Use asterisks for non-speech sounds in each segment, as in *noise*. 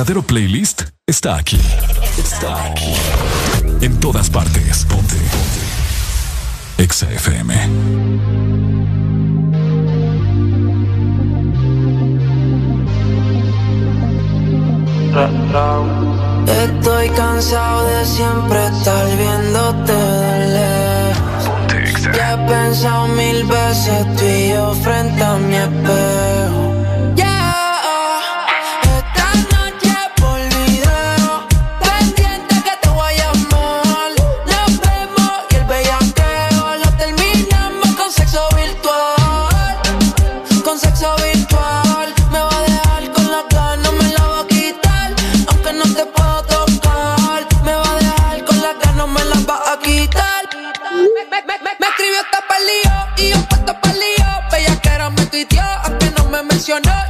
verdadero playlist está aquí. Está aquí. En todas partes. Ponte. Ponte. Exa FM. Estoy cansado de siempre estar viéndote de lejos. Ya he pensado mil veces tú y yo frente a mi espejo. you know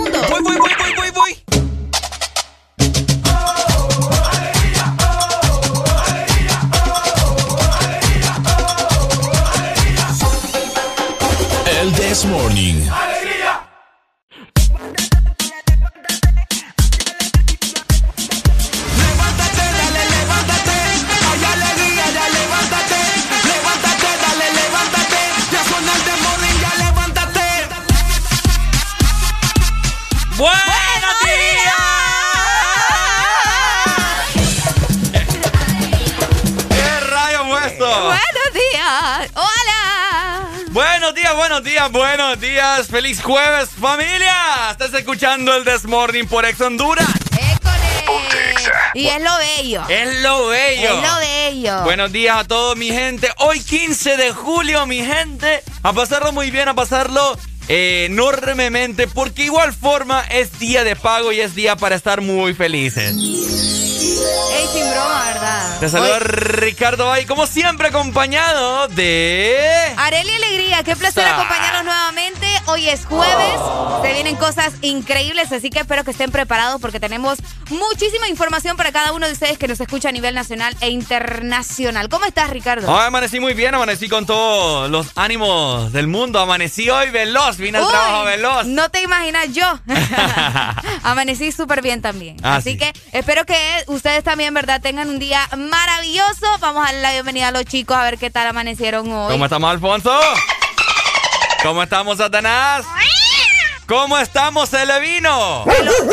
This Morning. buenos días, buenos días. Feliz jueves, familia. Estás escuchando el Desmorning por Ex Honduras. Y es lo bello. Es lo bello. Es lo bello. Buenos días a todos, mi gente. Hoy 15 de julio, mi gente. A pasarlo muy bien, a pasarlo eh, enormemente, porque igual forma es día de pago y es día para estar muy felices. Ey, sin broma, ¿verdad? Te saluda Ricardo Bay, como siempre acompañado de... Areli Alegría, qué placer acompañarnos nuevamente. Hoy es jueves, se vienen cosas increíbles, así que espero que estén preparados porque tenemos muchísima información para cada uno de ustedes que nos escucha a nivel nacional e internacional. ¿Cómo estás, Ricardo? amanecí muy bien, amanecí con todos los ánimos del mundo, amanecí hoy veloz, vine al trabajo veloz. No te imaginas yo. *laughs* *laughs* amanecí súper bien también. Ah, así que espero que ustedes también, ¿verdad? Tengan un día maravilloso. Vamos a darle la bienvenida a los chicos a ver qué tal amanecieron hoy. ¿Cómo estamos, Alfonso? ¿Cómo estamos, Satanás? ¿Cómo estamos, Celevino?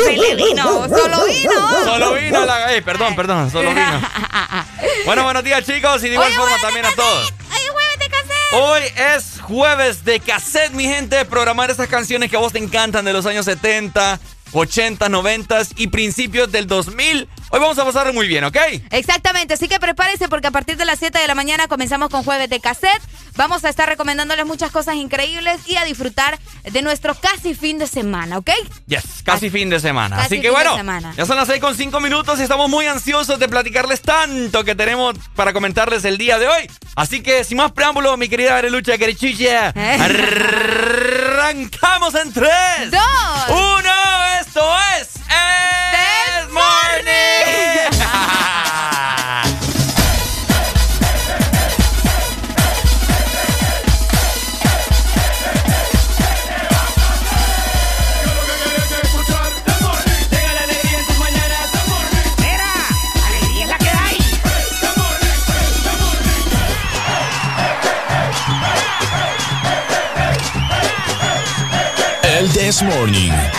Celevino, solo vino. Solo vino la. perdón, perdón, solo vino. *laughs* Bueno, buenos días, chicos, y de igual forma también a todos. Hoy es jueves de cassette. Hoy es jueves de cassette, mi gente. Programar esas canciones que a vos te encantan de los años 70, 80, 90 y principios del 2000. Hoy vamos a pasar muy bien, ¿ok? Exactamente, así que prepárense porque a partir de las 7 de la mañana comenzamos con jueves de cassette. Vamos a estar recomendándoles muchas cosas increíbles y a disfrutar de nuestro casi fin de semana, ¿ok? Yes, casi fin de semana. así que bueno, ya son las 6 con 5 minutos y estamos muy ansiosos de platicarles tanto que tenemos para comentarles el día de hoy. Así que sin más preámbulos, mi querida Arelucha Querichucha, arrancamos en 3, 2, 1. Esto es El Morning. El This Morning.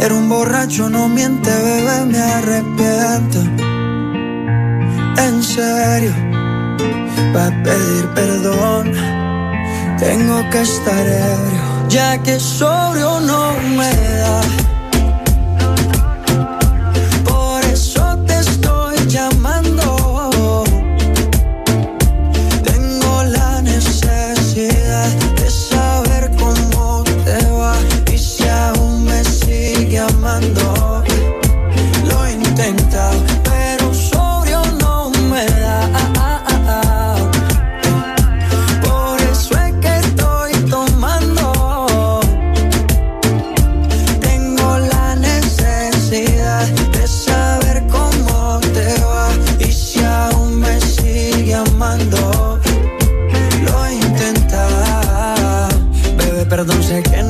Pero un borracho no miente, bebé, me arrepiento. En serio, para pedir perdón, tengo que estar ebrio, ya que sobrio no me da.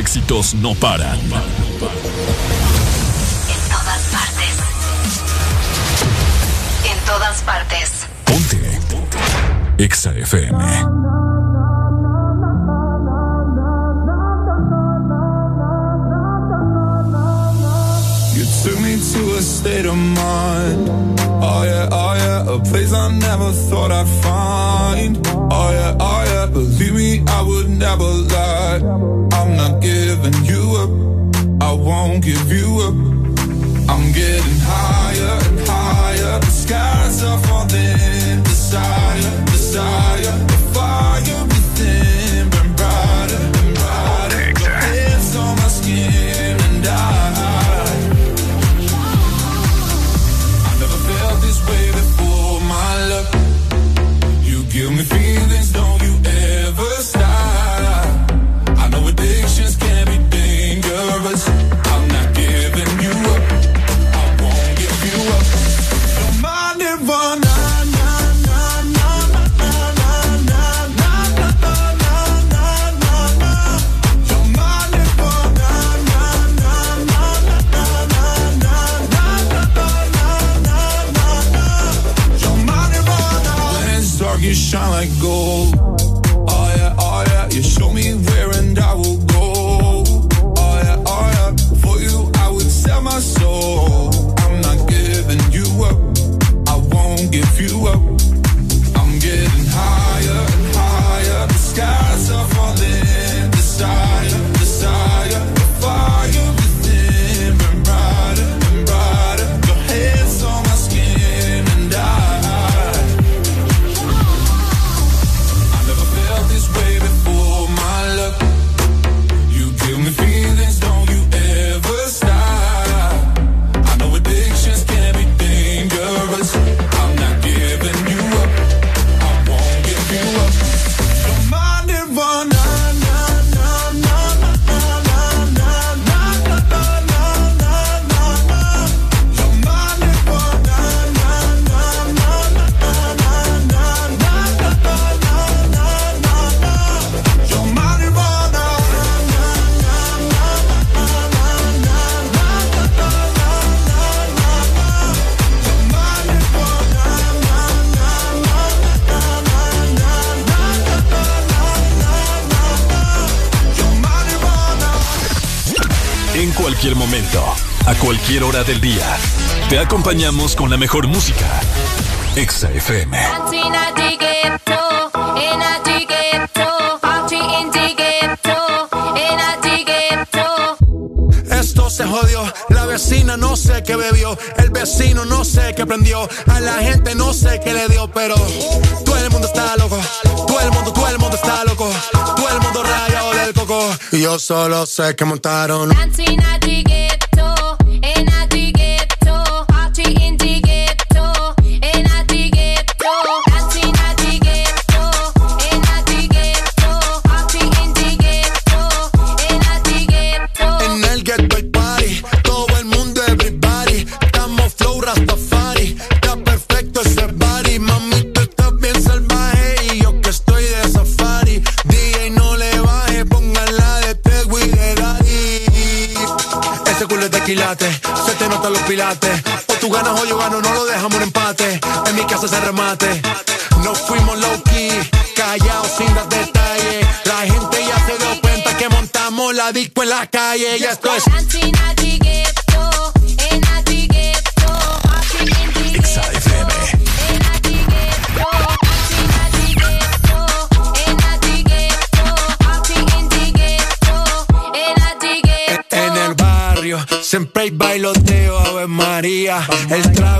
Éxitos no paran. En todas partes. En todas partes. Ponte. Exa FM. Took me to a state of mind. Oh yeah, oh yeah, a place I never thought I'd find. Oh yeah, I would never lie. I'm not giving you up. I won't give you up. I'm getting higher and higher. The skies are falling. Desire, desire, del día, te acompañamos con la mejor música. Exa FM. Esto se jodió, la vecina no sé qué bebió, el vecino no sé qué prendió, a la gente no sé qué le dio, pero todo el mundo está loco, todo el mundo, todo el mundo está loco, todo el mundo rayado del coco, y yo solo sé que montaron. Se remate, no fuimos low key, callados sin dar detalles, la gente ya se dio cuenta que montamos la disco en la calle, ya esto. En el barrio siempre hay bailoteo, Ave María. El trago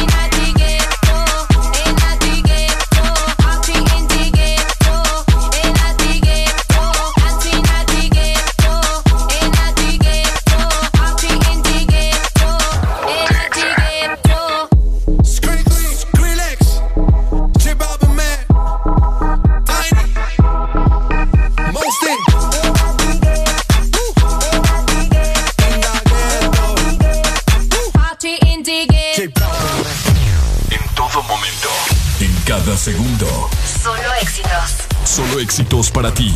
Para ti.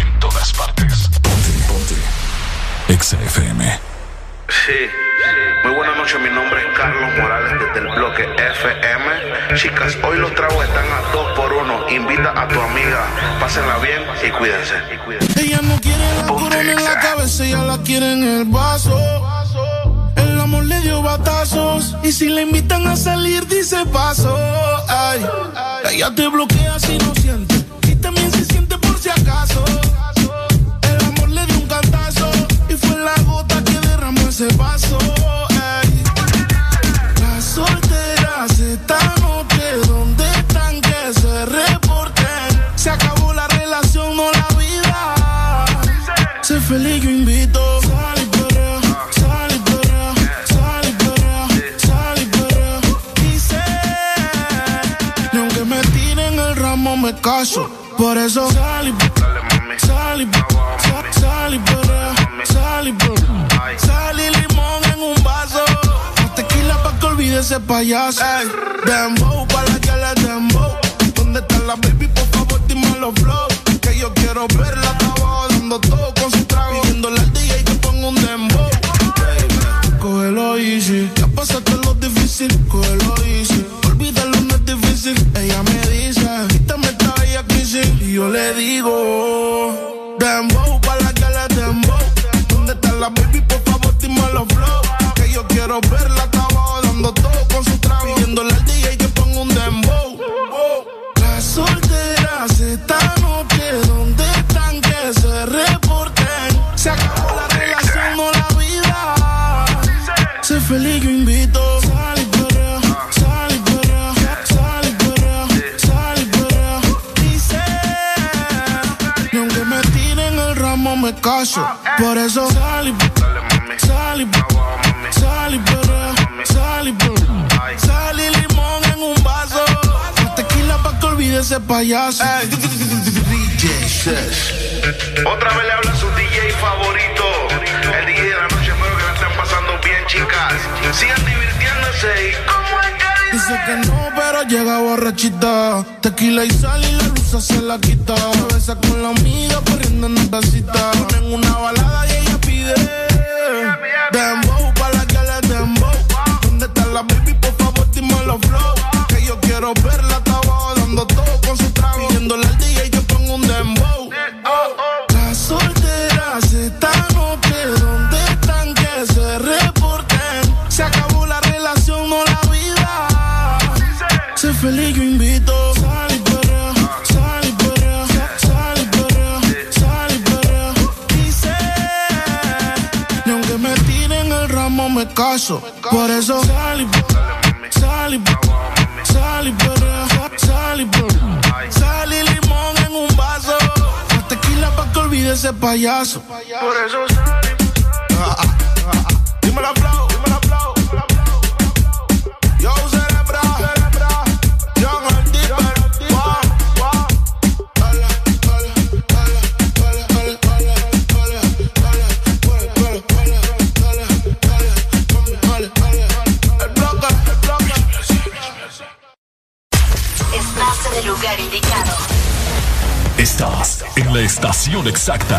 En todas partes. Ponte, ponte. Exa FM. Sí. Muy buenas noches, mi nombre es Carlos Morales desde el bloque FM. Chicas, hoy los tragos están a dos por uno. Invita a tu amiga, pásenla bien y cuídense. Ella no quiere la corona en la cabeza, ella la quiere en el vaso. El amor le dio batazos y si le invitan a salir dice paso. Ay, ella te bloquea si no siente payaso. Ey, dembow pa' la que le dembow. ¿Dónde está la baby? Por favor, dime los flow. Que yo quiero verla payaso. Otra vez le habla su DJ favorito. El DJ de la noche, espero que la estén pasando bien, chicas. Sigan divirtiéndose y como es que Dice que no, pero llega borrachita. Tequila y sal y la luz se la quita. Se besa con la amiga corriendo en una tacita. Ponen una balada y ella pide. Payaso. Por eso sal y Dímelo, flow, dímelo, flow, dímelo, flow. Yo. El bloque, el bloque. Estás en el lugar indicado. Estás en la estación exacta.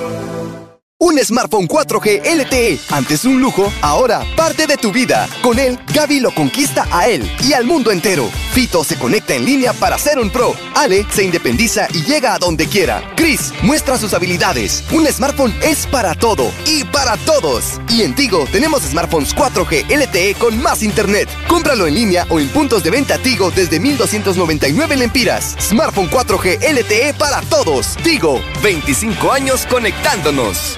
Un smartphone 4G LTE, antes un lujo, ahora parte de tu vida. Con él, Gaby lo conquista a él y al mundo entero. Fito se conecta en línea para ser un pro. Ale se independiza y llega a donde quiera. Chris muestra sus habilidades. Un smartphone es para todo y para todos. Y en Tigo tenemos smartphones 4G LTE con más internet. Cómpralo en línea o en puntos de venta Tigo desde 1299 lempiras. Smartphone 4G LTE para todos. Tigo, 25 años conectándonos.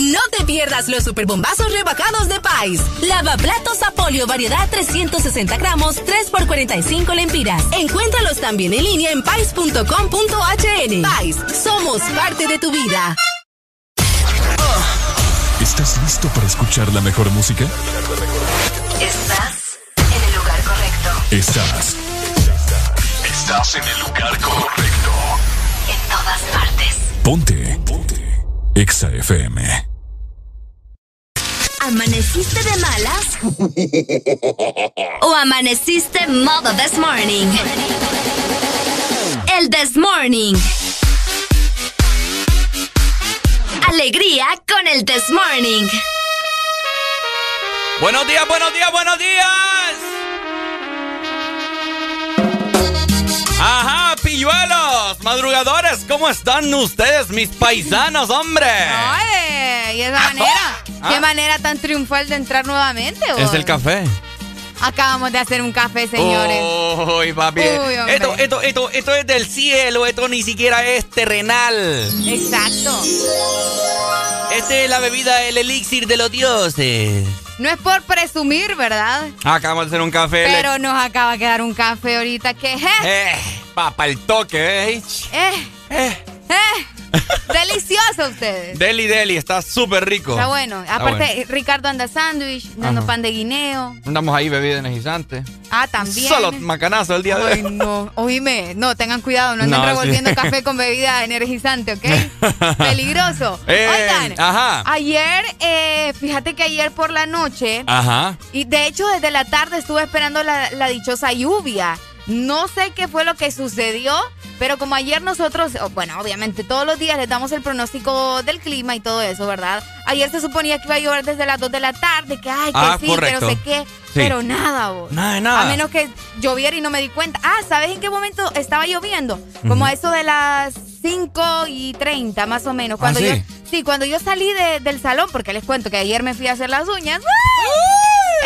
No te pierdas los superbombazos rebajados de Pais. Lavaplatos Apolio variedad 360 gramos, 3 por 45 lempiras. Encuéntralos también en línea en pais.com.hn. Pais, somos parte de tu vida. ¿Estás listo para escuchar la mejor música? Estás en el lugar correcto. Estás. Estás en el lugar correcto. En todas partes. Ponte. Ponte. Exa FM. ¿Amaneciste de malas? ¿O amaneciste modo this morning? El this morning. Alegría con el this morning. Buenos días, buenos días, buenos días. Ajá, pilluelos, madrugadores, ¿cómo están ustedes, mis paisanos, hombre? Ay, y esa manera, Ah. qué manera tan triunfal de entrar nuevamente. Es vos? el café. Acabamos de hacer un café, señores. Uy, papi. Uy, esto, esto, esto, esto es del cielo, esto ni siquiera es terrenal. Exacto. Este es la bebida, el elixir de los dioses. No es por presumir, ¿verdad? Acabamos de hacer un café. Pero nos acaba de quedar un café ahorita que... eh, Eh, papa, el toque, eh. eh, Eh. Eh. Delicioso ustedes. Deli, deli, está súper rico. Está bueno. Está Aparte, bueno. Ricardo anda sándwich, dando pan de guineo. Andamos ahí bebida energizante. Ah, también. Solo macanazo el día de Ay, hoy. no. Oíme, no, tengan cuidado, no anden No, sí. revolviendo café con bebida energizante, ¿ok? *laughs* Peligroso. Eh, Oigan, ajá. ayer, eh, fíjate que ayer por la noche, Ajá. y de hecho desde la tarde estuve esperando la, la dichosa lluvia. No sé qué fue lo que sucedió, pero como ayer nosotros, bueno, obviamente todos los días les damos el pronóstico del clima y todo eso, ¿verdad? Ayer se suponía que iba a llover desde las 2 de la tarde, que ay, que Ah, sí, correcto. que no sé qué, Sí. pero nada, vos. Nada nada. A menos que lloviera y no me di cuenta. Ah, ¿sabes en qué momento estaba lloviendo? Como a eso de las 5 y 30, más o menos. Cuando ¿Ah, sí? yo, sí, cuando yo salí de- del salón, porque les cuento que ayer me fui a hacer las uñas.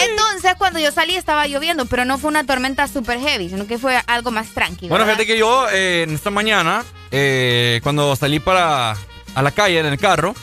Entonces, cuando yo salí estaba lloviendo, pero no fue una tormenta super heavy, sino que fue algo más tranquilo. Bueno, fíjate que yo eh, en esta mañana, eh, cuando salí para a la calle en el carro,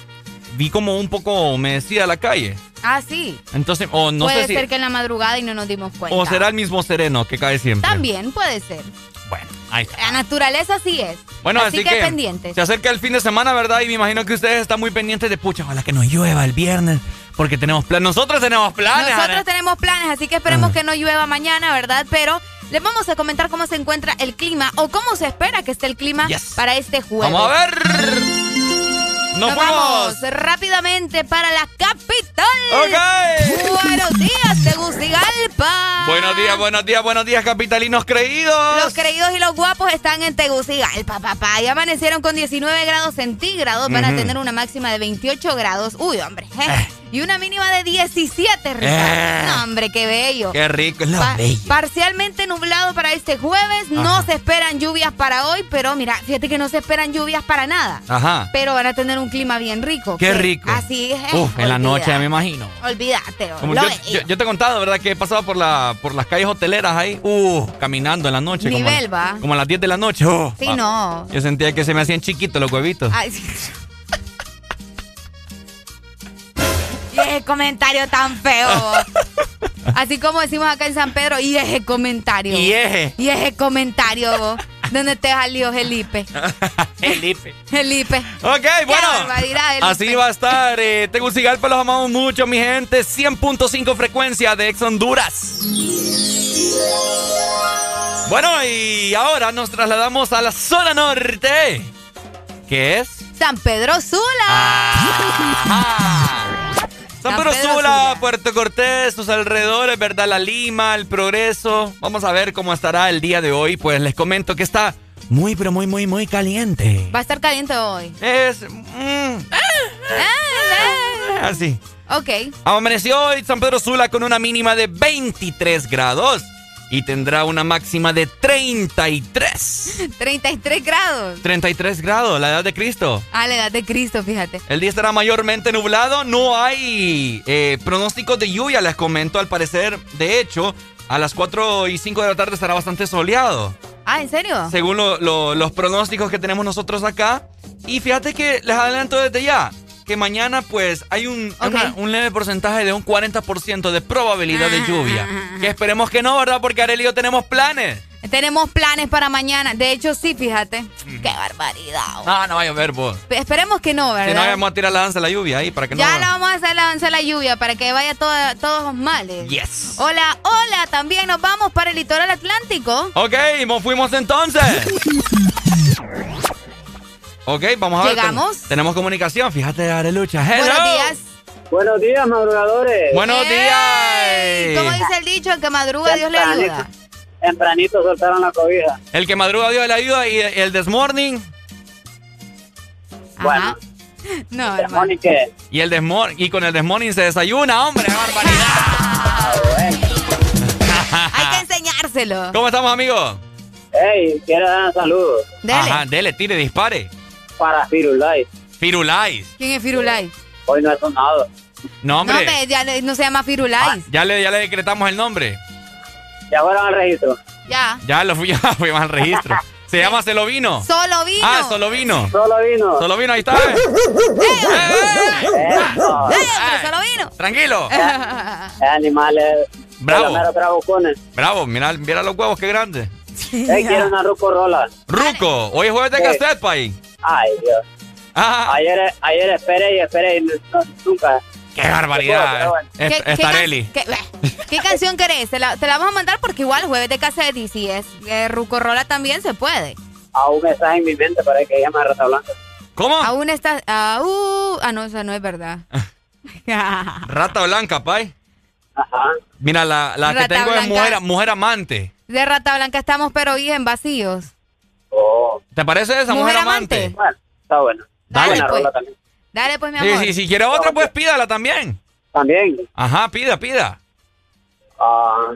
vi como un poco humedecida la calle. Ah, sí. Entonces, o no puede sé si. ser que en la madrugada y no nos dimos cuenta. O será el mismo sereno que cae siempre. También puede ser. Bueno, ahí está. La naturaleza sí es. Bueno, así, así, que, que, pendientes. se acerca el fin de semana, ¿verdad? Y me imagino que ustedes están muy pendientes de pucha, ojalá que no llueva el viernes, porque tenemos planes. Nosotros tenemos planes. Nosotros Ana. tenemos planes, así que esperemos que no llueva mañana, ¿verdad? Pero les vamos a comentar cómo se encuentra el clima o cómo se espera que esté el clima Yes. para este jueves. Vamos a ver. Nos, vamos rápidamente para la capital. Ok. Buenos días, Tegucigalpa. Buenos días, buenos días, buenos días, capitalinos creídos. Los creídos y los guapos están en Tegucigalpa, papá. Ya amanecieron con 19 grados centígrados. Van a tener una máxima de 28 grados. Uy, hombre. ¿eh? Y una mínima de 17, Ricardo. Eh. No, hombre, qué bello. Qué rico es la Pa-. Parcialmente nublado para este jueves. No se esperan lluvias para hoy, pero mira, fíjate que no se esperan lluvias para nada. Ajá. Pero van a tener un clima bien rico. Qué rico. Así es. Uf, en la noche, me imagino. Olvídate. Como lo yo, yo- yo te he contado, ¿verdad? Que he pasado por, la, por las calles hoteleras ahí, uh, caminando en la noche. como- Nivel, va. Como a las 10 de la noche. uh, Sí, no. Yo sentía que se me hacían chiquitos los huevitos. Ay, sí. *laughs* ese comentario tan feo. *laughs* Así como decimos acá en San Pedro, y ese comentario. Y ese. Y ese comentario. Donde te salió Felipe. *laughs* Felipe. Felipe. Ok, bueno. Así va a estar. Eh, Tegucigalpa los amamos mucho, mi gente. 100.5 frecuencia de Ex Honduras. Bueno, y ahora nos trasladamos a la zona norte. ¿Qué es? San Pedro Sula. Ah. San Pedro Pedro Sula, Sula. Puerto Cortés, sus alrededores, ¿verdad? La Lima, el Progreso. Vamos a ver cómo estará el día de hoy. Pues les comento que está muy, pero muy, muy, muy caliente. Va a estar caliente hoy. Es. mm, así. Ok. Amaneció hoy San Pedro Sula con una mínima de 23 grados y tendrá una máxima de 33. 33 grados. 33 grados, la edad de Cristo. A la edad de Cristo, fíjate. El día estará mayormente nublado, no hay eh, pronósticos de lluvia, les comento al parecer. De hecho, a las 4 y 5 de la tarde estará bastante soleado, Ah, ¿en serio? según lo- lo- los pronósticos que tenemos nosotros acá. Y fíjate que les adelanto desde ya que mañana pues hay un, una- un leve porcentaje de un 40% de probabilidad de Ah, lluvia. ah, ah, Que esperemos que no, ¿verdad? Porque Arely y yo tenemos planes. Tenemos planes para mañana. De hecho, sí, fíjate. Mm. Qué barbaridad. No, no va a llover, vos. Esperemos que no, Si no, ¿verdad? vamos a tirar la danza de la lluvia ahí para que ya no... la vamos a hacer la danza de la lluvia para que vaya toda- todos los males. Yes. Hola, hola, también nos vamos para el litoral atlántico. Ok, nos fuimos entonces. *laughs* Ok, vamos a ver. Llegamos. ten- tenemos comunicación, fíjate, Arelucha. Hello. Buenos días. Buenos días, madrugadores. Buenos Ey, ¿Cómo días. dice el dicho? El que madruga, Dios le ayuda. Tempranito soltaron la cobija. El que madruga Dios le ayuda y el this morning. Ajá. *laughs* No, hermano. Mónica, Y el this mor- y con el this morning se desayuna, hombre, qué *laughs* barbaridad. *laughs* Hay que enseñárselo. ¿Cómo estamos, amigos? hey, quiero dar saludos Dele. Ajá, dele, tire, dispare. Para Firulais. Firulais. ¿Quién es Firulais? Hoy no he sonado. No, No, hombre. hombre, ya le- no se llama Firulais. Ya le, ya le decretamos el nombre. Ya fueron al registro. Ya. Ya lo fui, *laughs* ya fuimos al registro. Se llama Se lo vino. Solo vino. Ah, solo vino. Solo vino. Solo vino, ahí está. ¿eh? ¡Eh, solo vino! Tranquilo. Es animales. Bravo. Mero trabucones. Bravo, mira, mira los huevos, qué grandes. Hey, quiero una rucorola. Ruco, hoy es jueves de Sí. cassette, pay. Ay, Dios. Ah, Ayer, ayer esperé y esperé y no- nunca. qué barbaridad. Bueno. Es, ¿Qué, es qué Tareli. can- qué- *laughs* ¿Qué canción querés? Te la, te la vamos a mandar porque igual jueves de cassette y si es eh, Rucorola también se puede. Aún está en mi mente para que llame a Rata Blanca. ¿Cómo? Aún está... ah, uh, ah, no, esa no es verdad. *laughs* Rata blanca, pay. Ajá. Mira, la, la que tengo es mujer, mujer amante. De Rata Blanca estamos pero bien vacíos. Oh. ¿Te parece esa mujer, Mujer amante? amante. Bueno, está bueno. Dale, Buena pues. rola también. Dale pues, mi Sí, amor. sí, si quiere otra, pues pídala también. También. Ajá, pida, pida. ah,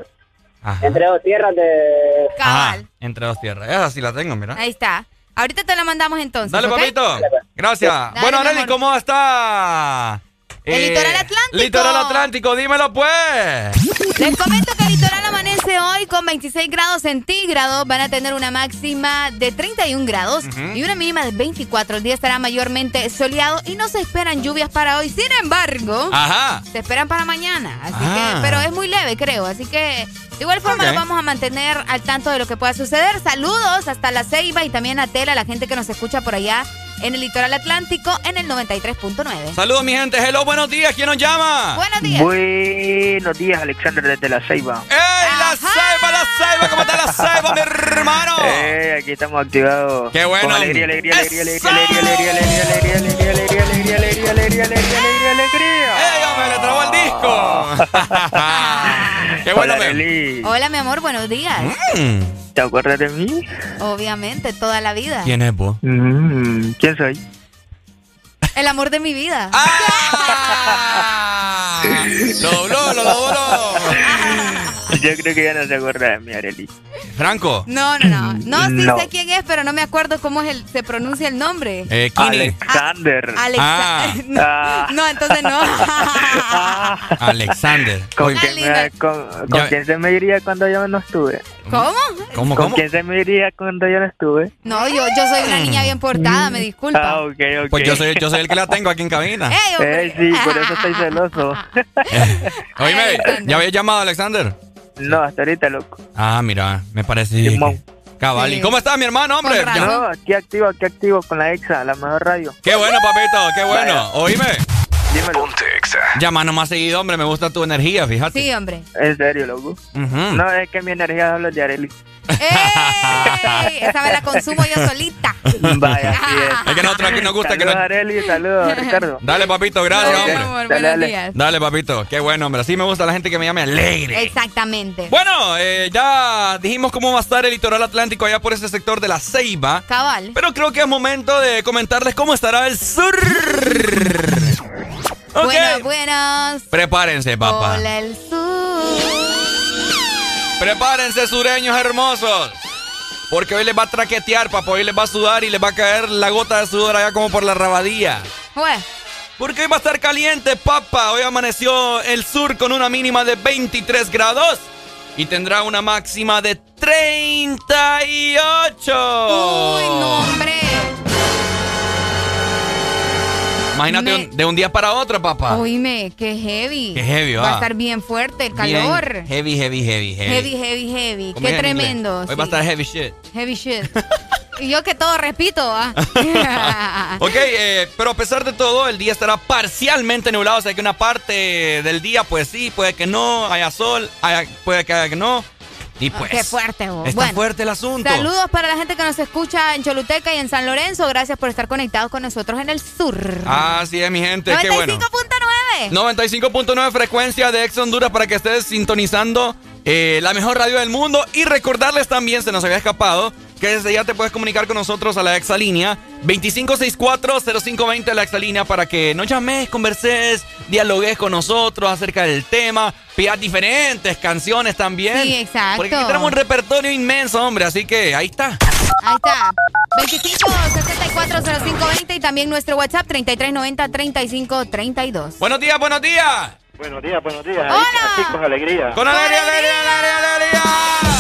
Ajá. entre dos tierras de. Cabal. Ajá, entre dos tierras. Esa sí la tengo, mira. Ahí está. Ahorita te la mandamos entonces. Dale, papito. Gracias. Dale, bueno, Arely. ¿cómo está? El Eh, litoral atlántico. Litoral Atlántico, dímelo pues. Les comento que el litoral amanece hoy con 26 grados centígrados. Van a tener una máxima de 31 grados y una mínima de 24. El día estará mayormente soleado y no se esperan lluvias para hoy. Sin embargo, Ajá. se esperan para mañana. Así Ah. que, pero es muy leve, creo. Así que de igual forma Ok. nos vamos a mantener al tanto de lo que pueda suceder. Saludos hasta la Ceiba y también a Tela, la gente que nos escucha por allá en el litoral atlántico en el 93.9. Saludos, mi gente. Hello, buenos días. ¿Quién nos llama? Buenos días. Buenos días, Alexander desde La Ceiba. ¡Ey, la ceiba, la ceiba! ¿Cómo está la ceiba, mi hermano? Eh, aquí estamos activados. ¡Qué bueno! Con alegría, alegría, alegría, ¡Eso! alegría, alegría, alegría, alegría, alegría, alegría, alegría, alegría, alegría, alegría, alegría, alegría. ¡Ey, hombre, le trabó el disco! ¡Qué bueno, Hola, Arely. Hola, mi amor, buenos días. Mm, ¿Te acuerdas de mí? Obviamente, toda la vida. ¿Quién es vos? Mm, ¿Quién soy? El amor de mi vida. ¡Ah! lo *laughs* dobló, lo dobló. *laughs* Yo creo que ya no se acuerda de mí, Arely. Franco. No, no, no. No, sí No. sé quién es, pero no me acuerdo cómo es el, se pronuncia el nombre. Eh. Alexander. Alexa. Ah. *laughs* No, Ah. no, entonces no. Alexander. *laughs* ¿Con, quién, me- con, con Ya- quién se me iría cuando yo no estuve? ¿Cómo? ¿Cómo, ¿Con cómo? quién se me iría cuando yo no estuve? No, yo, yo soy una niña bien portada, me disculpa. Ah, ok, ok. Pues yo soy, yo soy el que la tengo aquí en cabina. ¡Ey! Eh, sí, por eso estoy celoso. Oíme. ¿ya habías llamado a Alexander? No, hasta ahorita, loco. Ah, mira, me parece. Simón. Cabal. ¿Y Sí. cómo estás, mi hermano, hombre? No, aquí activo, aquí activo con la EXA, la mejor radio. Qué bueno, papito, qué bueno. Vaya. Oíme, Dímelo. llámanos más seguido, hombre. Me gusta tu energía, fíjate. Sí, hombre. En serio, loco. No, es que mi energía habla de Arely. ¡Ey! Esa me la consumo yo solita. Vaya, *laughs* es. Es que nosotros aquí nos gusta que Saludos nos... a Arely, saludos Ricardo. Dale, papito, gracias, Dale, hombre. amor, Dale, buenos dale. días. Dale, papito. Qué bueno, hombre. Así me gusta la gente que me llame alegre. Exactamente. Bueno, eh, ya dijimos cómo va a estar el litoral atlántico allá por ese sector de la Ceiba. Cabal. Pero creo que es momento de comentarles cómo estará el sur. Ok. Buenas, buenas. Prepárense, papá. Hola el sur. Prepárense, sureños hermosos. Porque hoy les va a traquetear, papá. Hoy les va a sudar y les va a caer la gota de sudor allá como por la rabadía. Jue. Porque hoy va a estar caliente, papá. Hoy amaneció el sur con una mínima de 23 grados. Y tendrá una máxima de 38. Uy, no, hombre. Imagínate Me- un- de un día para otro, papá. Oíme, qué heavy. Qué heavy, Va va. a estar bien fuerte el Bien calor. Heavy, heavy, heavy, heavy. Heavy, heavy, heavy. ¿Cómo es Qué tremendo. Hoy sí. va a estar heavy shit. Heavy shit. *laughs* y yo que todo repito, ¿ah? *laughs* Ok, eh, pero a pesar de todo, el día estará parcialmente nublado. O sea que una parte del día, pues sí, puede que no, haya sol, haya- puede que haya que no. Y pues. Qué fuerte, vos. Está Bueno, fuerte el asunto. Saludos para la gente que nos escucha en Choluteca y en San Lorenzo. Gracias por estar conectados con nosotros en el sur. Así es, mi gente, qué bueno. 95.9. 95.9 frecuencia de Ex Honduras para que estés sintonizando eh, la mejor radio del mundo. Y recordarles también, se nos había escapado, que desde ya te puedes comunicar con nosotros a la exalínea 2564-0520 la exalínea para que nos llames, converses, dialogues con nosotros acerca del tema, pidas diferentes canciones también. Sí, exacto. Porque aquí tenemos un repertorio inmenso, hombre, así que ahí está. Ahí está. 25 64 0520 y también nuestro WhatsApp 3390 3532. Buenos días, buenos días. Buenos días, buenos días. Hola. Con alegría. Con alegría, alegría, alegría, alegría. Ah,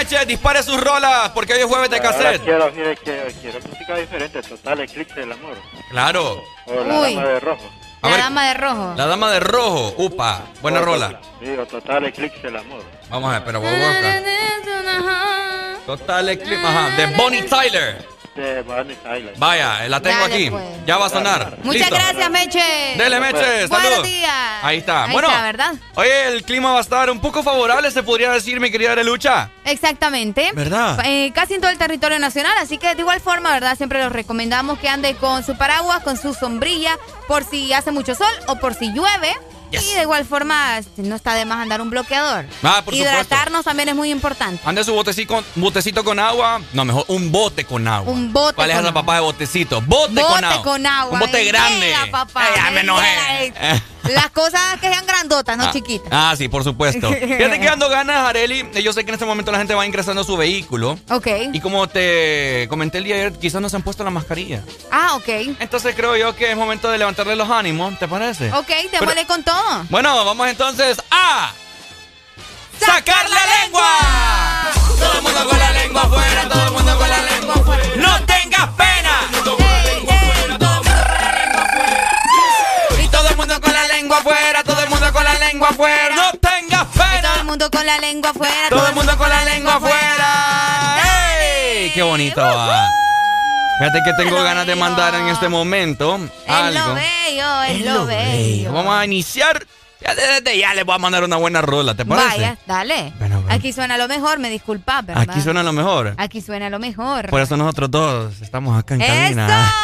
Meche, dispare sus rolas porque hoy es jueves de cassette. quiero, quiero, quiero, quiero música diferente, total eclipse del amor. Claro. O la Uy. dama de rojo. A La ver. dama de rojo. La dama de rojo. Upa, buena O rola. total- Digo, total eclipse del amor. Vamos a ver, pero voy a buscar. Total Eclipse, ajá, de Bonnie Tyler. De Barney Tyler. Vaya, la tengo Dale, aquí. pues. Ya va a sonar. Muchas Listo. gracias, Meche. Dele, Meche, Buenos saludos. días. Ahí está. Ahí bueno, está, ¿verdad? Oye, el clima va a estar un poco favorable, se podría decir, mi querida Arelucha. Exactamente. ¿Verdad? Eh, casi en todo el territorio nacional, así que de igual forma, ¿verdad? Siempre los recomendamos que ande con su paraguas, con su sombrilla, por si hace mucho sol o por si llueve. Y de igual forma, este, no está de más andar un bloqueador. Ah, por supuesto. Hidratarnos también es muy importante. Ande su botecito, botecito con agua. No, mejor un bote con agua. Un bote ¿Cuál es con esa agua. papá de botecito? Bote, con Bote agua. con agua. Un bote grande. papá. Ay, ya me enojé. Las cosas que sean grandotas, no Ah. chiquitas. Ah, sí, por supuesto. Fíjate que ando ganas, Areli. Yo sé que en este momento la gente va ingresando a su vehículo. Ok. Y como te comenté el día de ayer, quizás no se han puesto la mascarilla. Ah, ok. Entonces creo yo que es momento de levantarle los ánimos, ¿te parece? Ok, démosle con todo. Bueno, vamos entonces a... ¡Sacar la lengua! Todo el mundo con la lengua afuera, todo el mundo con la lengua afuera. ¡No tengas pena! Lengua afuera. ¡No tengas Todo pena! el mundo con la lengua afuera. Todo el mundo con la lengua afuera. ¡Ey! ¡Qué bonito va! Fíjate que tengo ganas de mandar en este momento Es lo algo. bello, es lo bello. Vamos a iniciar. Ya desde ya les voy a mandar una buena rola, ¿te parece? Vaya, dale. Aquí suena lo mejor, me disculpas, ¿verdad? Aquí suena lo mejor. Aquí suena lo mejor. Por eso nosotros dos estamos acá en ¡Eso! cabina. *laughs*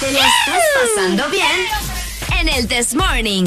¿Te la estás pasando bien? En el This Morning.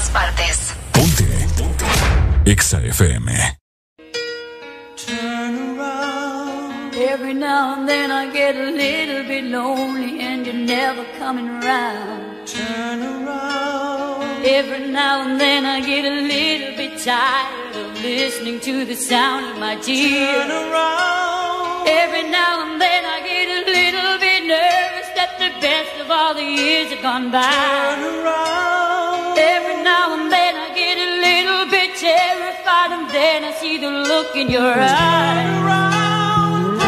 Todas partes. Ponte. EXA FM. Every now and then I get a little bit lonely and you're never coming around. Turn around. Every now and then I get a little bit tired of listening to the sound of my tears. Turn around. Every now and then I get a little bit nervous that the best of all the years have gone by. Turn around. And then I see the look in your eyes. Turn around.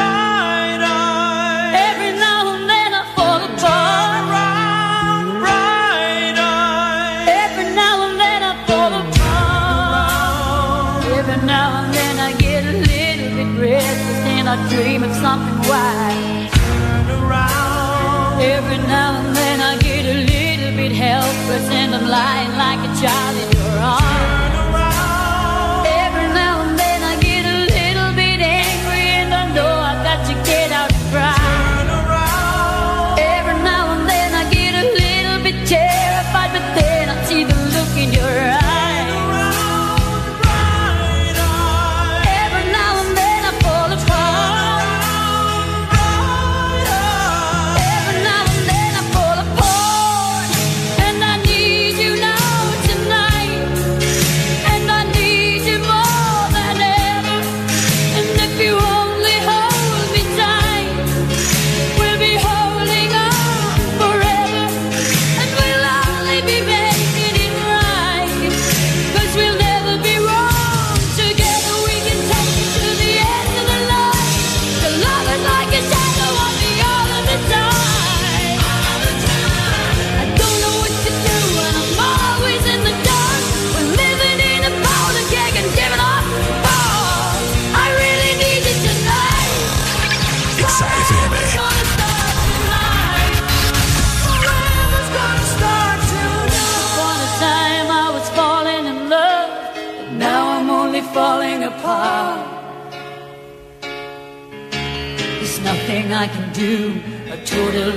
Every now and then I fall apart. Every now and then I fall apart. Every now and then I get a little bit restless and I dream of something wild. Every now and then I get a little bit helpless and I'm lying like a child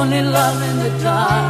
lonely love in the dark.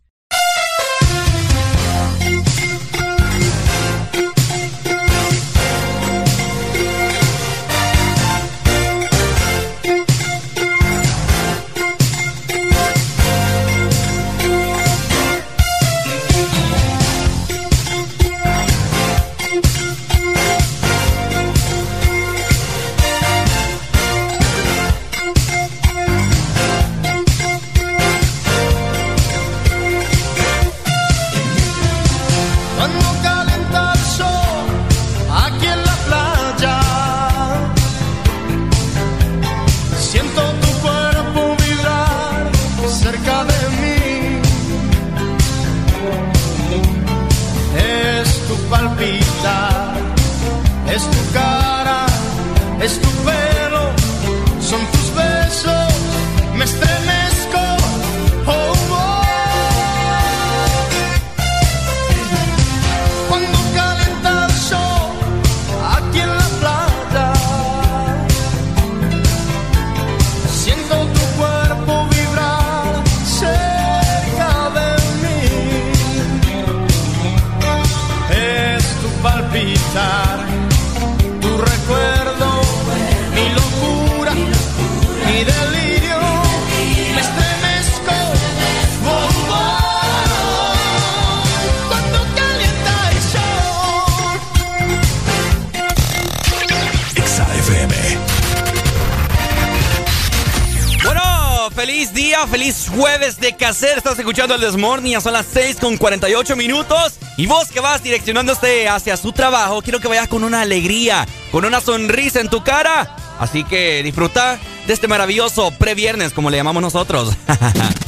estás escuchando el Desmorning, son las 6 con 48 minutos. Y vos que vas direccionándote hacia su trabajo, quiero que vayas con una alegría, con una sonrisa en tu cara. Así que disfruta de este maravilloso previernes, como le llamamos nosotros. *laughs*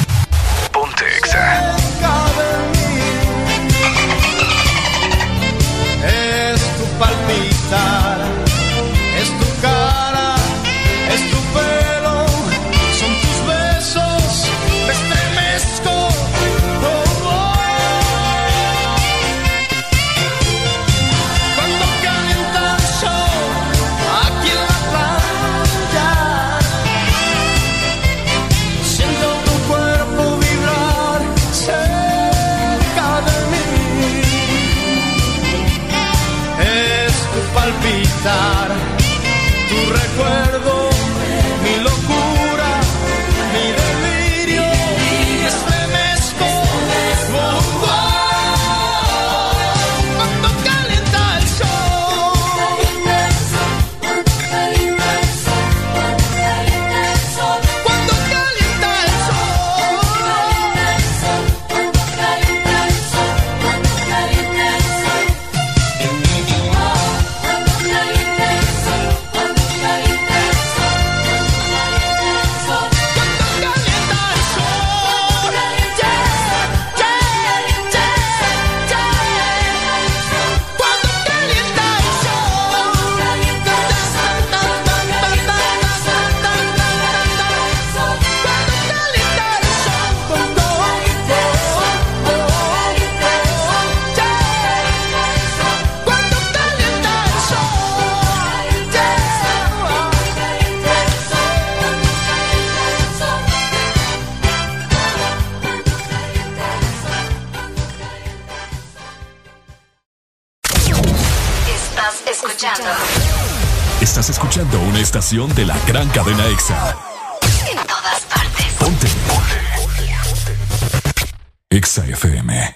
estación de la gran cadena EXA. En todas partes. Ponte. EXA FM.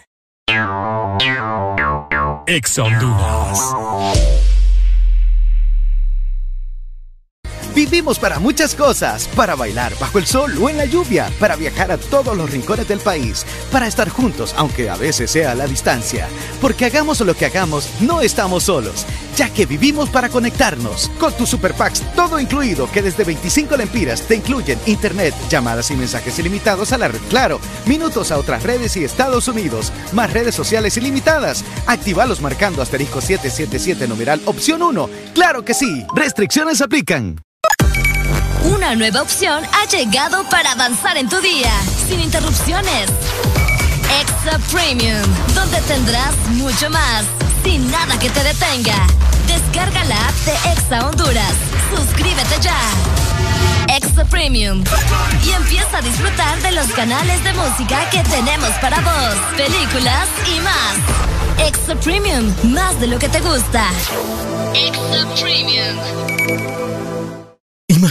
EXA Honduras. Vivimos para muchas cosas, para bailar bajo el sol o en la lluvia, para viajar a todos los rincones del país, para estar juntos, aunque a veces sea a la distancia. Porque hagamos lo que hagamos, no estamos solos, ya que vivimos para conectarnos. Con tus Super Packs, todo incluido, que desde 25 lempiras te incluyen internet, llamadas y mensajes ilimitados a la red Claro, minutos a otras redes y Estados Unidos, más redes sociales ilimitadas. Actívalos marcando asterisco 777 numeral opción 1. ¡Claro que sí! Restricciones aplican. Una nueva opción ha llegado para avanzar en tu día, sin interrupciones. Extra Premium, donde tendrás mucho más, sin nada que te detenga. Descarga la app de Exa Honduras. Suscríbete ya. Extra Premium. Y empieza a disfrutar de los canales de música que tenemos para vos, películas y más. Extra Premium, más de lo que te gusta. Extra Premium.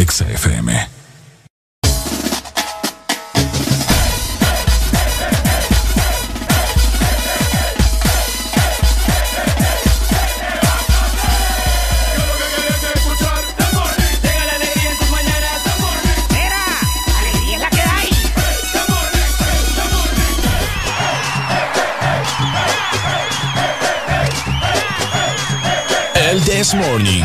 EXA FM. alegría es la que hay. El This Morning.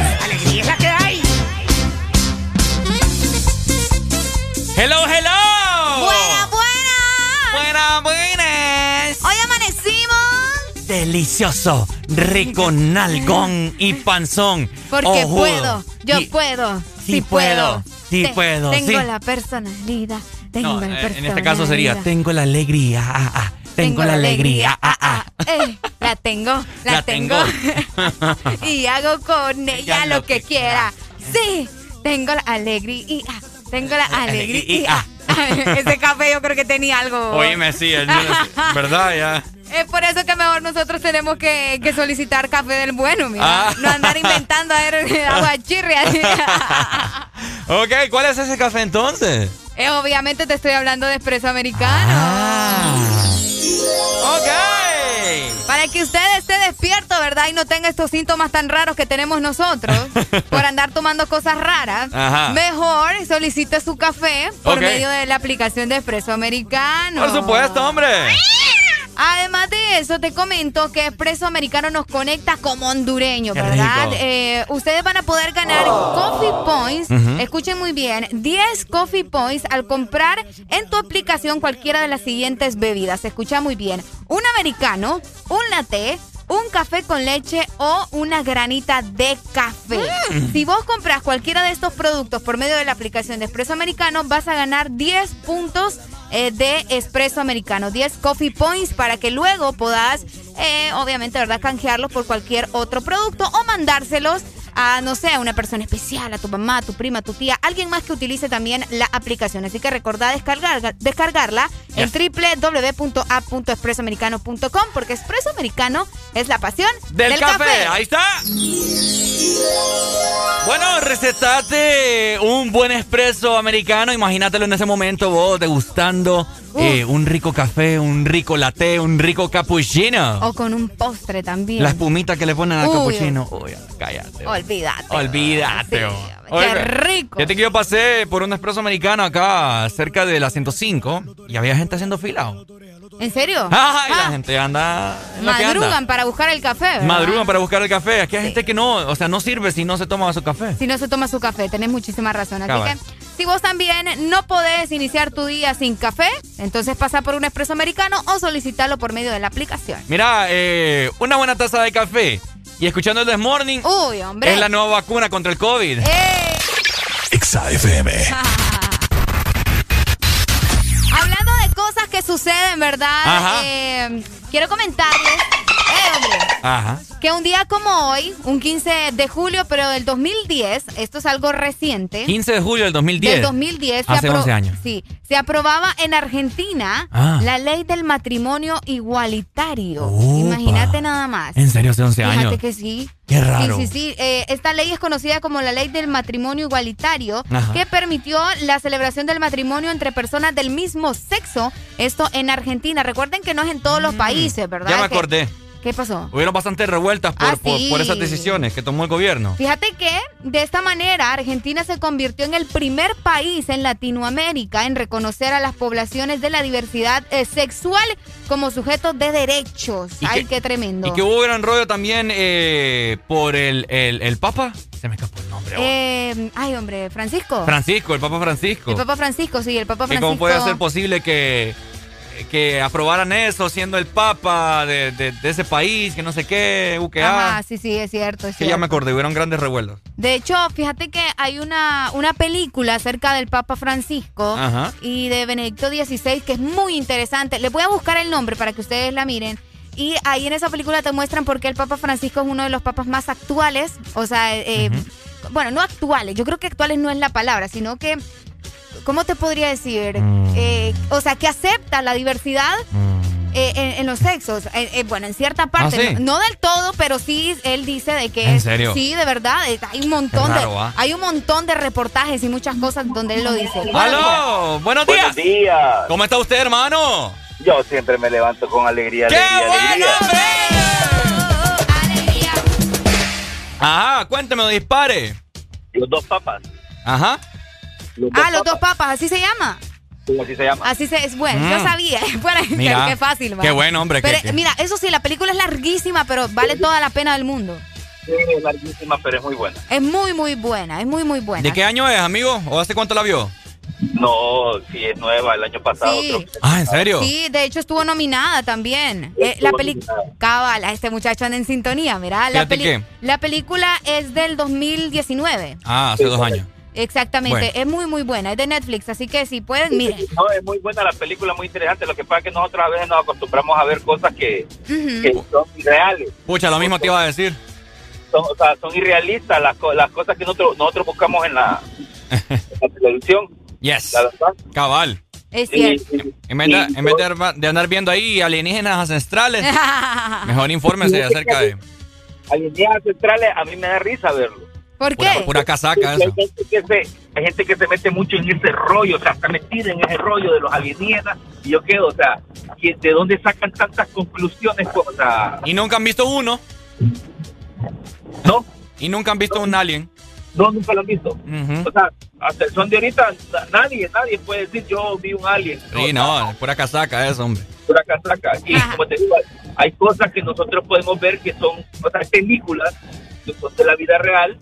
Hello, hello. Buena, buena. Buena, buenas. Hoy amanecimos. Delicioso, rico, *laughs* nalgón y panzón. Porque Ojudo. puedo, yo Y- puedo, sí sí, puedo, sí Te- puedo, Tengo sí. la personalidad, tengo No, la eh, personalidad. en este caso sería, tengo la alegría, ah, ah, tengo, la alegría, ah, ah. Eh, la tengo, *laughs* la, La tengo. *laughs* y hago con ella lo que quiera. Sí, tengo la alegría, tengo la alegría. *laughs* Ese café yo creo que tenía algo. Oíme, sí, el- *laughs* ¿verdad? Ya. Es por eso que mejor nosotros tenemos que, que solicitar café del bueno, mira. Ah. No andar inventando a ver *laughs* agua chirria. Ok, ¿cuál es ese café entonces? Eh, obviamente te estoy hablando de espresso americano. Ah. Ok. Para que usted esté despierto, ¿verdad? Y no tenga estos síntomas tan raros que tenemos nosotros *laughs* por andar tomando cosas raras. Ajá. Mejor solicite su café por medio de la aplicación de Espresso Americano. Por supuesto, hombre. Además de eso, te comento que Espresso Americano nos conecta como hondureños, ¿verdad? Eh, ustedes van a poder ganar Coffee Points. Escuchen muy bien, 10 Coffee Points al comprar en tu aplicación cualquiera de las siguientes bebidas. Escucha muy bien. Un americano, un latte, un café con leche o una granita de café. Mm. Si vos compras cualquiera de estos productos por medio de la aplicación de Espresso Americano, vas a ganar 10 puntos eh, de Espresso Americano, 10 Coffee Points para que luego puedas, eh, obviamente, ¿verdad?, canjearlos por cualquier otro producto o mandárselos a, no sé, a una persona especial, a tu mamá, a tu prima, a tu tía, alguien más que utilice también la aplicación. Así que recordá descargar, descargarla en www.app.expresoamericano.com porque Espresso Americano es la pasión Del, del, café. ahí está. Bueno, recetate un buen espresso americano. Imagínatelo en ese momento vos degustando eh, un rico café, un rico latte, un rico cappuccino. O con un postre también. La espumita que le ponen al Uy. cappuccino. Uy, cállate. Olvídate. Olvídate. Sí, qué rico. Fíjate que yo pasé por un espresso americano acá cerca de la 105 y había gente haciendo fila. ¿En serio? Ay, Ah, la gente anda. madrugan para buscar el café, ¿verdad? Madrugan para buscar el café. Aquí hay gente que no, o sea, no sirve si no se toma su café. Si no se toma su café, tenés muchísima razón. Así Cabal. que si vos también no podés iniciar tu día sin café, entonces pasa por un expreso americano o solicitarlo por medio de la aplicación. Mira, eh, una buena taza de café y escuchando el This Morning Uy, hombre. es la nueva vacuna contra el COVID. ¡Eh! Exa FM. *laughs* Hablando de cosas que suceden, ¿verdad? Ajá. Eh, quiero comentarles, Ajá. que un día como hoy, un 15 de julio, pero del 2010, esto es algo reciente. 15 de julio del 2010. Del 2010 se Hace apro- 11 años. Sí, se aprobaba en Argentina Ah. la ley del matrimonio igualitario. Imagínate nada más. En serio, hace 11 Fíjate años. que sí. Qué raro. Sí, sí, sí. Eh, esta ley es conocida como la ley del matrimonio igualitario, Ajá. que permitió la celebración del matrimonio entre personas del mismo sexo. Esto en Argentina. Recuerden que no es en todos los países, ¿verdad? Mm. Ya me Que- acordé. ¿Qué pasó? Hubieron bastantes revueltas por, Ah, por, sí. por esas decisiones que tomó el gobierno. Fíjate que de esta manera Argentina se convirtió en el primer país en Latinoamérica en reconocer a las poblaciones de la diversidad eh, sexual como sujetos de derechos. ¿Y Ay, qué- qué tremendo. Y que hubo gran rollo también eh, por el, el, el Papa. Se me escapó el nombre. Eh, ay, hombre, Francisco. Francisco, el Papa Francisco. El Papa Francisco, sí, el Papa Francisco. cómo puede ser posible que, que aprobaran eso siendo el Papa de, de- de ese país, que no sé qué, UQA. Ajá, sí, sí, es cierto, es Sí, ya me acordé, hubieron grandes revuelos. De hecho, fíjate que hay una, una película acerca del Papa Francisco Ajá. y de Benedicto XVI que es muy interesante. Les voy a buscar el nombre para que ustedes la miren. Y ahí en esa película te muestran por qué el Papa Francisco es uno de los papas más actuales. O sea, eh, bueno, no actuales. Yo creo que actuales no es la palabra, sino que, ¿cómo te podría decir? Mm. Eh, o sea, que acepta la diversidad. eh, en, en los sexos, Eh, eh, bueno, en cierta parte, ¿Ah, sí? no, no del todo, pero sí él dice de que ¿En serio? sí, de verdad, hay un montón raro, de ¿ah? hay un montón de reportajes y muchas cosas donde él lo dice. ¡Aló! ¡Buenos días! Buenos días. ¿Cómo está usted, hermano? Yo siempre me levanto con alegría, ¡Qué alegría, bueno, alegría. Ajá, cuénteme, dispare. Los dos papas. Ajá. Ah, los dos papas, así se llama. ¿Cómo así se llama? Así se es bueno, yo Mm. sabía. *laughs* Bueno, qué- Mira, qué, fácil, va. qué bueno, hombre, Pero, que- mira, eso sí, la película es larguísima, pero vale toda la pena del mundo. Sí, es larguísima, pero es muy buena. Es muy, muy buena, es muy, muy buena. ¿De qué año es, amigo? ¿O hace cuánto la vio? No, sí es nueva, el año pasado. Sí. creo que- Ah, ¿en serio? Sí, de hecho estuvo nominada también. Eh, la película. nominada. Cabal, este muchacho anda en sintonía, mira. La, peli- la película es del 2019. Ah, hace dos años. Exactamente, Bueno. es muy, muy buena. Es de Netflix, así que si pueden, miren. No, es muy buena la película, muy interesante. Lo que pasa es que nosotros a veces nos acostumbramos a ver cosas que, que son irreales. Pucha, lo mismo te iba a decir. Son, o sea, son irrealistas las, las cosas que nosotros, nosotros buscamos en la, en la televisión. Yes. La verdad. Cabal. Es Y- cierto. En vez, de, en vez de, andar viendo ahí alienígenas ancestrales, *laughs* mejor infórmese acerca de Alienígenas centrales, a mí me da risa verlo. ¿Por pura, pura casaca Hay eso. gente, que se, hay gente que se mete mucho en ese rollo, o sea, está metida en ese rollo de los alienígenas, y yo quedo, o sea, ¿que- ¿de dónde sacan tantas conclusiones? O sea, Y nunca han visto uno. No. Y nunca han visto un alien. no, nunca lo han visto. O sea, hasta el son de ahorita, na- nadie, nadie puede decir yo vi un alien. Sí, no, es pura casaca eso, hombre. pura casaca. Y como te digo, hay cosas que nosotros podemos ver que son, o sea, películas que son de la vida real.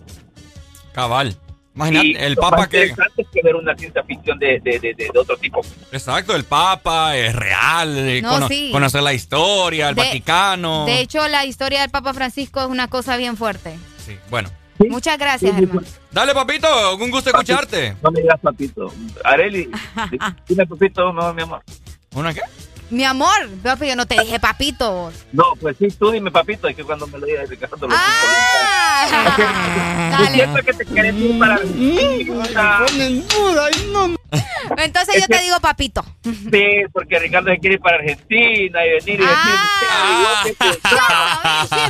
Cabal. Imagínate, y el Papa que... interesantes que ver una ciencia ficción de, de, de, de otro tipo. Exacto, el Papa es real. eh, No, cono- sí. Conocer la historia, el De- Vaticano. De hecho, la historia del Papa Francisco es una cosa bien fuerte. Sí, bueno. Muchas gracias, hermano. Dale, papito, un gusto escucharte. No me digas papito. Areli, *laughs* dime papito, no, mi amor. ¿Una qué? Mi amor, papi, yo no te dije papito. No, pues sí, tú dime papito, es que cuando me lo digas te lo Ah, *laughs* Siento que te quieres ir para Entonces yo te digo papito. Sí, porque Ricardo se quiere ir para Argentina y venir y Ah. decir.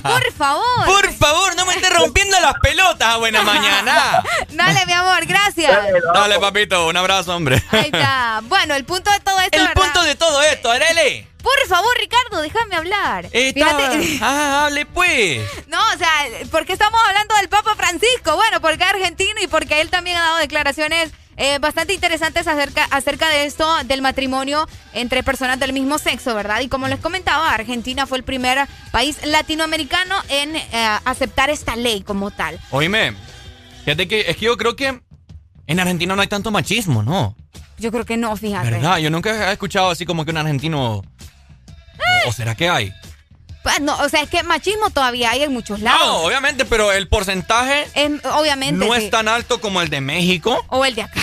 Por favor. Por favor, no me estés rompiendo las pelotas a buena mañana. *laughs* Dale, mi amor, gracias. Dale, papito, un abrazo, hombre. Ahí está. Bueno, el punto de todo esto, El ¿verdad? punto de todo esto, Arele. Por favor, Ricardo, déjame hablar. Está- Fíjate. *laughs* Ah, hable pues. No, o sea, ¿por qué estamos hablando del Papa Francisco? Bueno, porque es argentino y porque él también ha dado declaraciones eh, bastante interesantes acerca, acerca de esto, del matrimonio entre personas del mismo sexo, ¿verdad? Y como les comentaba, Argentina fue el primer país latinoamericano en eh, aceptar esta ley como tal. Oíme, fíjate que es que yo creo que en Argentina no hay tanto machismo, ¿no? Yo creo que no, fíjate. ¿Verdad? Yo nunca he escuchado así como que un argentino... ¿O, será que hay? Pues no, o sea, es que machismo todavía hay en muchos lados. No, obviamente, pero el porcentaje Es- obviamente. no sí. es tan alto como el de México, O el de acá.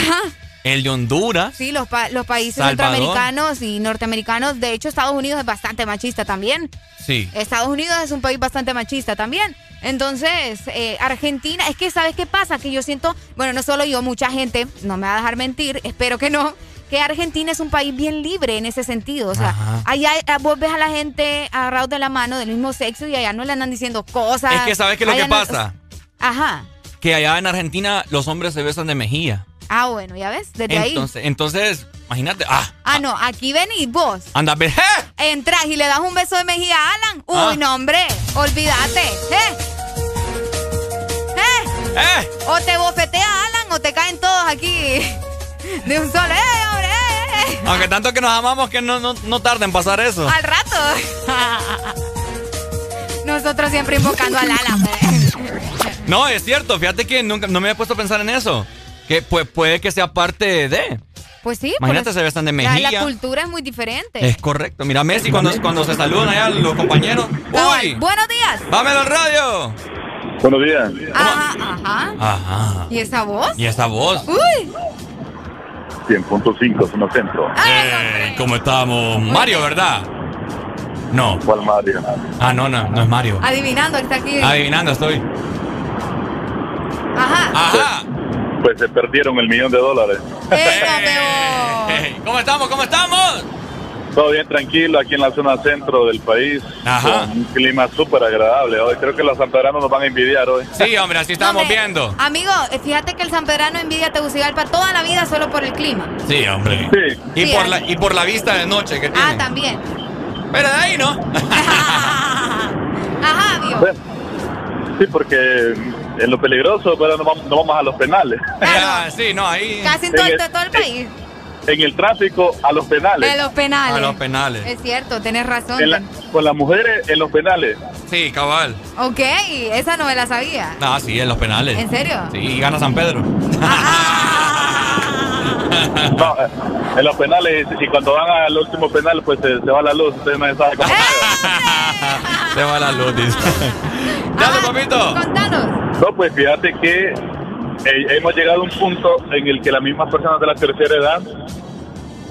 el de Honduras. Sí, los, pa- los países Salvador. centroamericanos y norteamericanos. De hecho, Estados Unidos es bastante machista también. Sí. Estados Unidos es un país bastante machista también. Entonces, eh, Argentina, es que ¿sabes qué pasa? Que yo siento, bueno, no solo yo, mucha gente, no me va a dejar mentir, espero que no, que Argentina es un país bien libre en ese sentido. O sea, Ajá. allá eh, vos ves a la gente agarrados de la mano del mismo sexo y allá no le andan diciendo cosas. Es que ¿sabes qué es lo que no- pasa? Ajá. Que allá en Argentina los hombres se besan de mejilla. Ah, bueno, ya ves, desde ahí. Entonces, imagínate, ah, Ah, no, aquí venís vos. anda, ve, ¡eh! Entras y le das un beso de mejilla a Alan. Uy, Ah. no, hombre, olvídate. ¿Eh? ¿Eh? ¡Eh! O te bofetea Alan o te caen todos aquí de un solo. Eh! *laughs* Aunque tanto que nos amamos que no, no, no tarda en pasar eso. Al rato. *laughs* Nosotros siempre invocando al Alan. No, es cierto, fíjate que nunca, no me había puesto a pensar en eso. Que pues, puede que sea parte de. Pues sí. Imagínate, pues, se besan de la, mejilla. la cultura es muy diferente. Es correcto. Mira, Messi cuando, cuando se saludan allá los compañeros. ¡Uy! Buenos días. ¡Vámonos al radio! Buenos días. Ajá, ajá. Ajá. ¿Y esa voz? ¿Y esa voz? Uy. 100.5, zona centro. Eh, ¿Cómo estamos? Mario, ¿verdad? No. ¿Cuál Mario? Ah, no, no, no es Mario. Adivinando, está aquí. Adivinando estoy. Ajá. Ajá. Pues se perdieron el millón de dólares. Hey, *laughs* ¿Cómo estamos? ¿Cómo estamos? Todo bien tranquilo aquí en la zona centro del país. Ajá. Con un clima súper agradable. Hoy creo que los sanpedranos nos van a envidiar hoy. Sí, hombre, así estamos Hombre, viendo. Amigo, fíjate que el San Pedrano envidia Tegucigalpa toda la vida solo por el clima. Sí, hombre. Y, Sí, por ahí. la, y por la vista de noche que tiene. Ah, también. Pero de ahí, ¿no? *laughs* Ajá, Dios. Sí, porque en lo peligroso, pero no vamos, no vamos a los penales. Ah, sí, no, ahí. Casi en todo, En todo el país. En el tráfico, a los penales. En los penales. A los penales. Es cierto, tenés razón. En la- con las mujeres, en los penales. Sí, cabal. Ok, esa no me la sabía. Ah, sí, en los penales. ¿En serio? Sí, y gana San Pedro. No, eh, en los penales, y cuando van al último penal, pues se, se va la luz. Ustedes no saben cómo. Se va la luz, dice. *laughs* Dale, papito. No, pues fíjate que eh, hemos llegado a un punto en el que las mismas personas de la tercera edad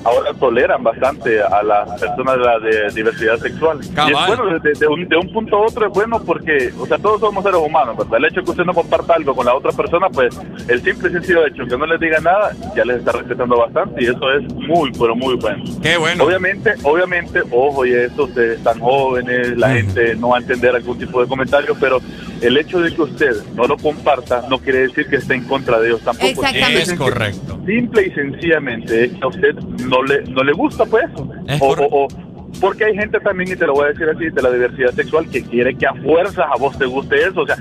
ahora toleran bastante a las personas de la de diversidad sexual. Y es bueno, de, de un, de un punto a otro es bueno porque, o sea, todos somos seres humanos, ¿verdad? El hecho de que usted no comparta algo con la otra persona, pues el simple y sencillo hecho que no les diga nada, ya les está respetando bastante y eso es muy, pero muy bueno. Qué bueno. Obviamente, obviamente, ojo, y esto, ustedes están jóvenes, la gente no va a entender algún tipo de comentario, pero el hecho de que usted no lo comparta no quiere decir que esté en contra de ellos tampoco. Exactamente. Simple y Es correcto. Simple y sencillamente es que a usted no le, no le gusta pues O, correcto. o- o- porque hay gente también, y te lo voy a decir así, de la diversidad sexual que quiere que a fuerzas a vos te guste eso. O sea,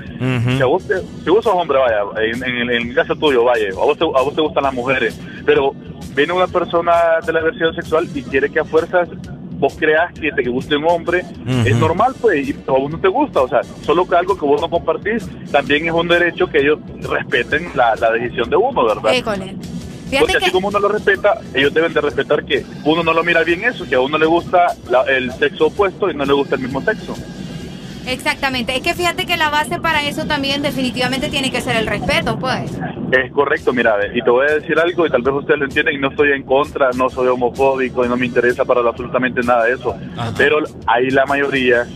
si, a vos te- si vos sos hombre, vaya, en, en el- en el caso tuyo, vaya, a vos, te, a vos te gustan las mujeres, pero viene una persona de la diversidad sexual y quiere que a fuerzas vos creas que te guste un hombre, es normal, pues, y a vos no te gusta, o sea, solo que algo que vos no compartís, también es un derecho que ellos respeten la, la decisión de uno, ¿verdad? École. Porque así que. como uno lo respeta, ellos deben de respetar que uno no lo mira bien eso, que a uno le gusta la- el sexo opuesto y no le gusta el mismo sexo. Exactamente. Es que fíjate que la base para eso también definitivamente tiene que ser el respeto, pues. Es correcto, mira, y te voy a decir algo y tal vez ustedes lo entienden y no estoy en contra, no soy homofóbico y no me interesa para absolutamente nada de eso. Pero ahí la mayoría,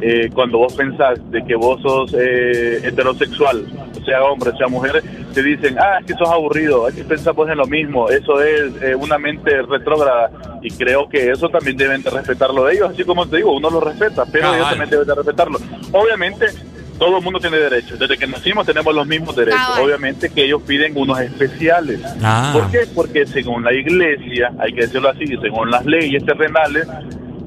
eh, cuando vos pensás de que vos sos eh, heterosexual, sea hombre, sea mujer, te dicen, ah, es que sos aburrido, es que pensamos en lo mismo, eso es eh, una mente retrógrada y creo que eso también deben de respetarlo de ellos, así como te digo, uno lo respeta, pero ellos también deben de respetarlo. Obviamente, todo el mundo tiene derechos, desde que nacimos tenemos los mismos derechos, Cabal. obviamente que ellos piden unos especiales. Ah. ¿Por qué? Porque según la iglesia, hay que decirlo así, según las leyes terrenales,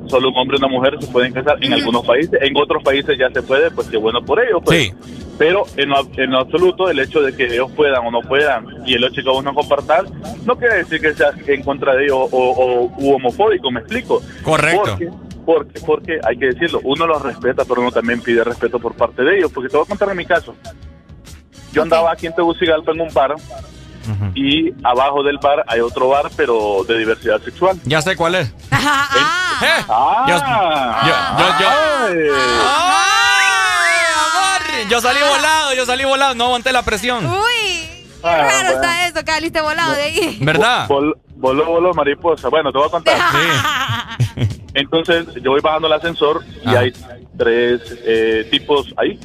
solo un hombre y una mujer se pueden casar en algunos países, en otros países ya se puede, pues qué bueno por ellos. Pues. Sí. Pero en lo, en lo absoluto, el hecho de que ellos puedan o no puedan y el hecho de que vos no compartan, no quiere decir que sea en contra de ellos o, o- u homofóbico, ¿me explico? Correcto. Porque, porque, porque, hay que decirlo, uno los respeta, pero uno también pide respeto por parte de ellos. Porque te voy a contar en mi caso. Yo andaba aquí en Tegucigalpa en un bar y abajo del bar hay otro bar, pero de diversidad sexual. Ya sé cuál es. Ah, Eh, yo, yo, yo, yo- ¡Ay, amor! Yo salí volado, yo salí volado, no aguanté la presión. Uy, qué Ah, raro bueno. está eso, que saliste volado de ahí. *laughs* ¿Verdad? Vol- voló, voló mariposa. Bueno, te voy a contar. *laughs* *laughs* Entonces, yo voy bajando el ascensor y hay tres eh, tipos ahí.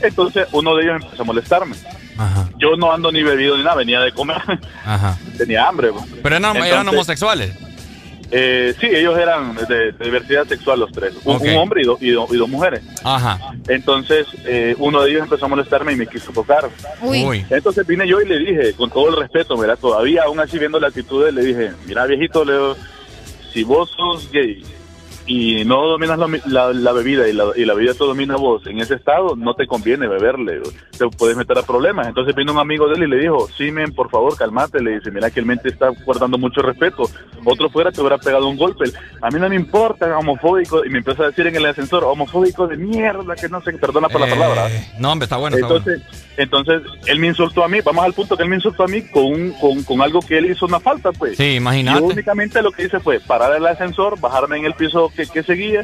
Entonces, uno de ellos empezó a molestarme. Yo no ando ni bebido ni nada, venía de comer. Ajá. Tenía hambre. Pero eran, eran Entonces, homosexuales. Eh, sí, ellos eran de, de diversidad sexual los tres. Un, hombre y, do- y do- y dos mujeres. Ajá. Entonces, eh, uno de ellos empezó a molestarme y me quiso tocar. Uy. Entonces vine yo y le dije, con todo el respeto, mira, todavía aún así viendo la actitud, le dije, mira, viejito, Leo, si vos sos gay y no dominas la, la- la bebida y la, y la bebida te domina vos en ese estado, no te conviene beberle, te puedes meter a problemas. Entonces vino un amigo de él y le dijo, sí, men, por favor, calmate, le dice, mira que el mente está guardando mucho respeto, otro fuera te hubiera pegado un golpe, a mí no me importa, homofóbico, y me empezó a decir en el ascensor, homofóbico de mierda, que no sé, perdona por la Eh, palabra. No, hombre, está bueno, está bueno. Entonces, él me insultó a mí, vamos al punto que él me insultó a mí con, un- con, con algo que él hizo una falta, pues. Sí, imagínate. Yo únicamente lo que hice fue parar el ascensor, bajarme en el piso que, que seguía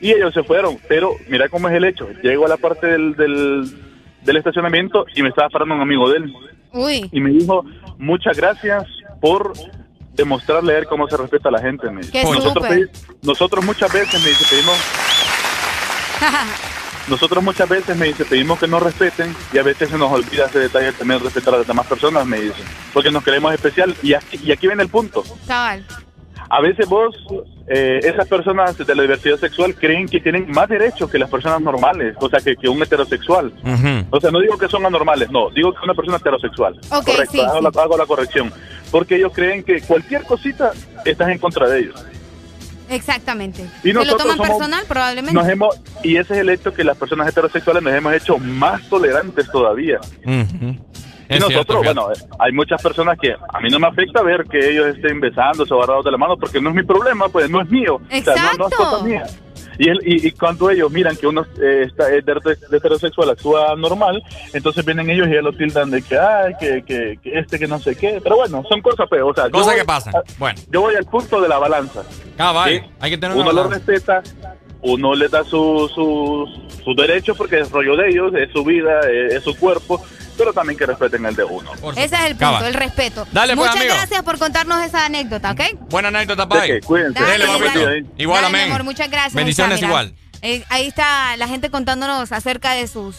y ellos se fueron. Pero mira cómo es el hecho. Llego a la parte del, del, del estacionamiento y me estaba parando un amigo de él Uy. y me dijo, muchas gracias por demostrarle a él cómo se respeta a la gente. Me dice. Qué nosotros, nosotros muchas veces me dice, pedimos *laughs* nosotros muchas veces me dice, pedimos que nos respeten y a veces se nos olvida ese detalle de también respetar a las demás personas, me dice, porque nos queremos especial. Y aquí, y aquí viene el punto. Cabal. A veces vos, eh, esas personas de la diversidad sexual creen que tienen más derechos que las personas normales, o sea, que, que un heterosexual. O sea, no digo que son anormales, no, digo que una persona heterosexual. Ok, Correcto, sí, hago, sí. La, hago la corrección. Porque ellos creen que cualquier cosita estás en contra de ellos. Exactamente. Y ¿Se lo nosotros toman somos- personal? Probablemente. Nos hemos, y ese es el hecho que las personas heterosexuales nos hemos hecho más tolerantes todavía. Y Es nosotros, cierto, bueno, eh, hay muchas personas que a mí no me afecta ver que ellos estén besándose o agarrados de la mano porque no es mi problema, pues no es mío. O sea, no- no, es cosa Exacto. mía. Y, el- y, y cuando ellos miran que uno eh, está, es de, heterosexual actúa normal, entonces vienen ellos y ya lo tildan de que, ay, que, que, que este, que no sé qué. Pero bueno, son cosas, pues, o sea, Cosas que pasan. a- Bueno. Yo voy al punto de la balanza. Ah, vale. ¿sí? Hay que tener Uno una lo respeta, uno le da sus su, su derechos porque es rollo de ellos, es su vida, es, es su cuerpo, pero también que respeten el de uno. Ese es el punto, Cabal. el respeto. Dale, pues, Muchas amigo. gracias por contarnos esa anécdota, ¿ok? Buena anécdota, que, cuídense. Dale, Dale. Igual, Dale, amén. amor, muchas gracias. Bendiciones está, igual. Eh, ahí está la gente contándonos acerca de sus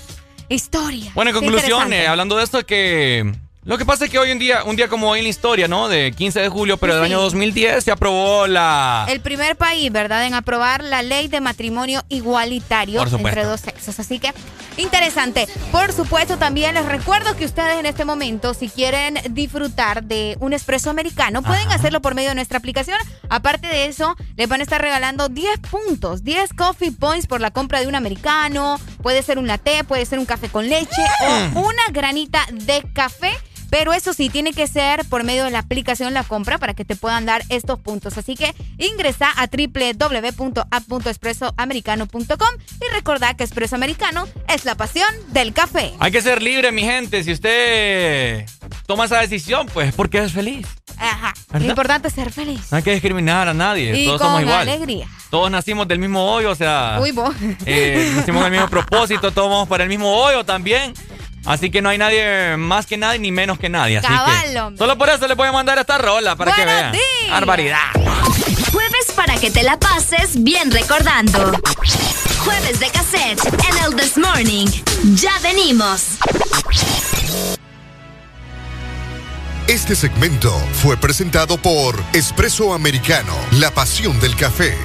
historias. Bueno, en conclusión, interesante. eh, hablando de esto, que lo que pasa es que hoy en día, un día como hoy en la historia, ¿no? De 15 de julio, pero del año 2010, se aprobó la... El primer país, ¿verdad?, en aprobar la ley de matrimonio igualitario entre dos sexos. Así que, interesante. Por supuesto, también les recuerdo que ustedes en este momento, si quieren disfrutar de un espresso americano, pueden hacerlo por medio de nuestra aplicación. Aparte de eso, les van a estar regalando 10 puntos, 10 coffee points por la compra de un americano. Puede ser un latte, puede ser un café con leche o una granita de café. Pero eso sí, tiene que ser por medio de la aplicación la compra para que te puedan dar estos puntos. Así que ingresa a www.app.expresoamericano.com y recordad que Espresso Americano es la pasión del café. Hay que ser libre, mi gente. Si usted toma esa decisión, pues porque es feliz. Ajá. ¿Verdad? Lo importante es ser feliz. No hay que discriminar a nadie. Y Todos con somos iguales. alegría. Todos nacimos del mismo hoyo, o sea... Uy, vos. eh, nacimos del mismo propósito, todos vamos para el mismo hoyo también. Así que no hay nadie más que nadie ni menos que nadie. Así Cabal, que hombre. solo por eso le voy a mandar esta rola para que vean. Barbaridad. Jueves para que te la pases bien recordando. Jueves de cassette en el This Morning. Ya venimos. Este segmento fue presentado por Espresso Americano, la pasión del café.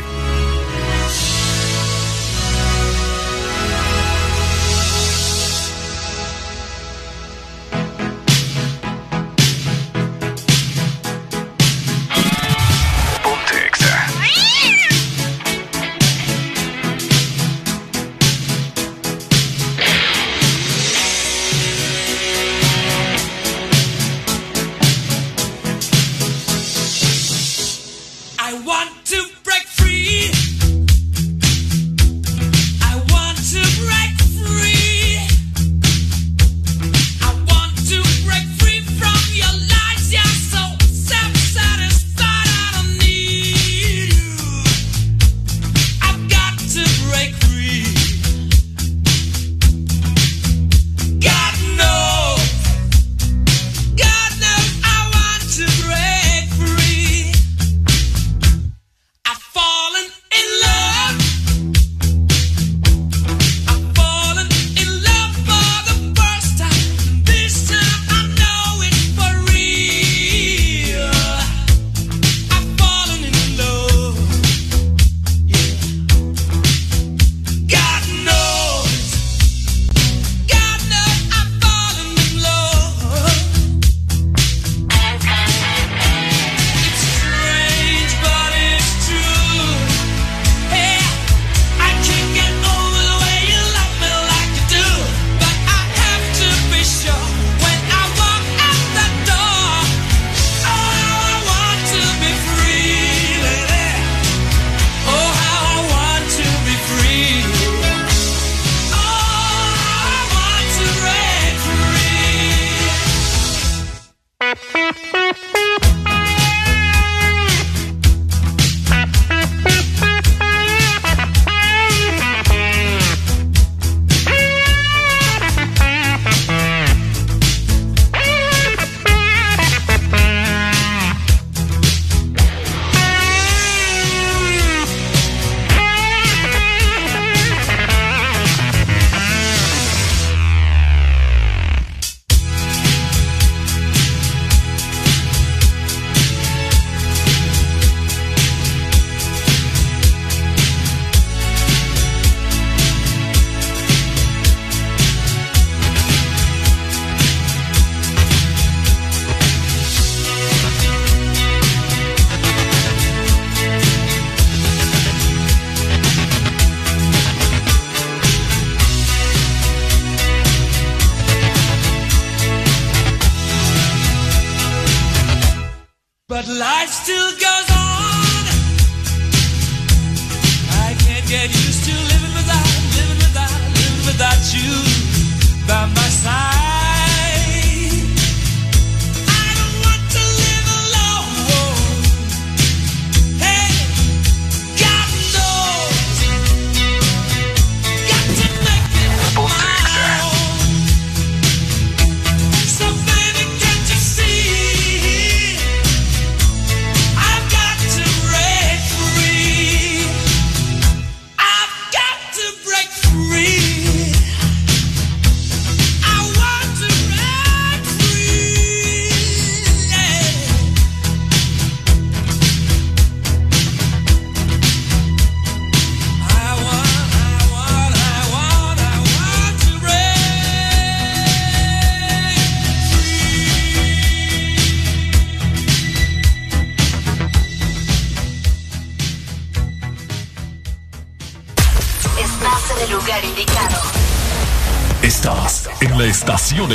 La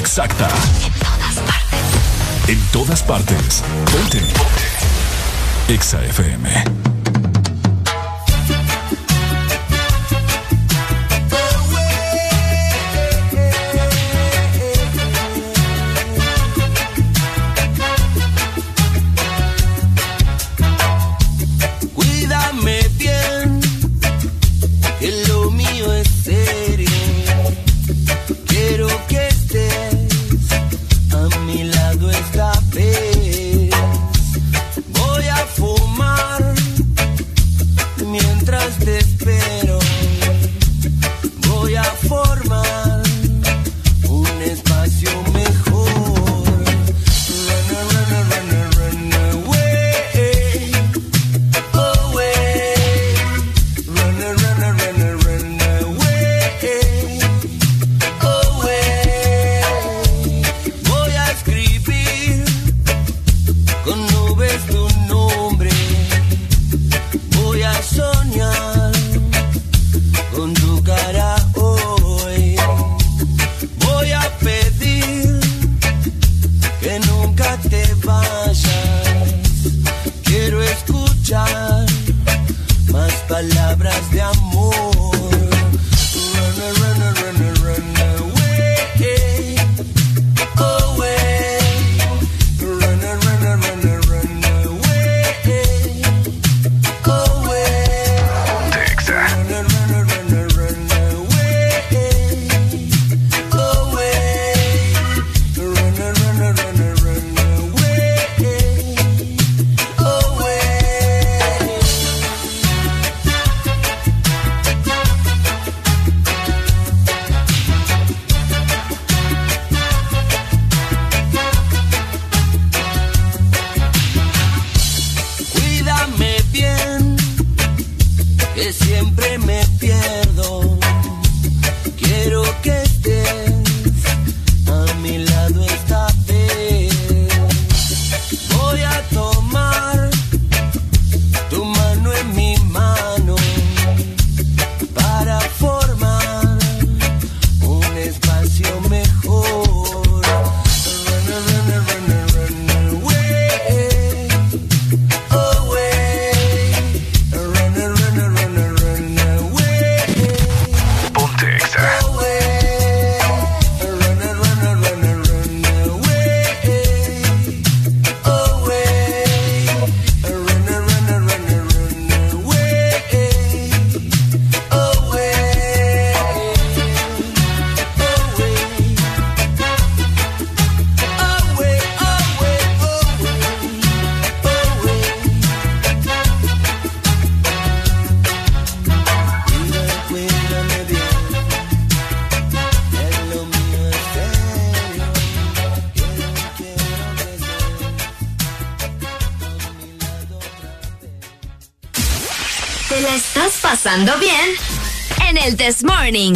pasando bien? En el This Morning.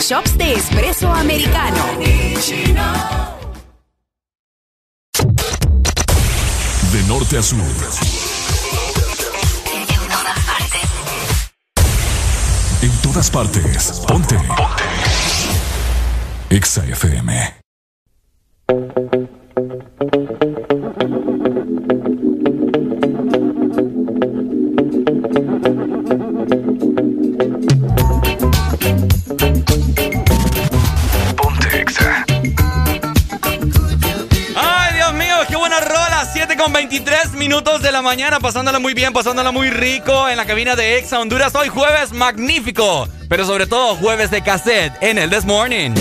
Shops de espresso minutos de la mañana, pasándola muy bien, pasándola muy rico en la cabina de Exa Honduras. Hoy jueves magnífico, pero sobre todo jueves de cassette en el This Morning.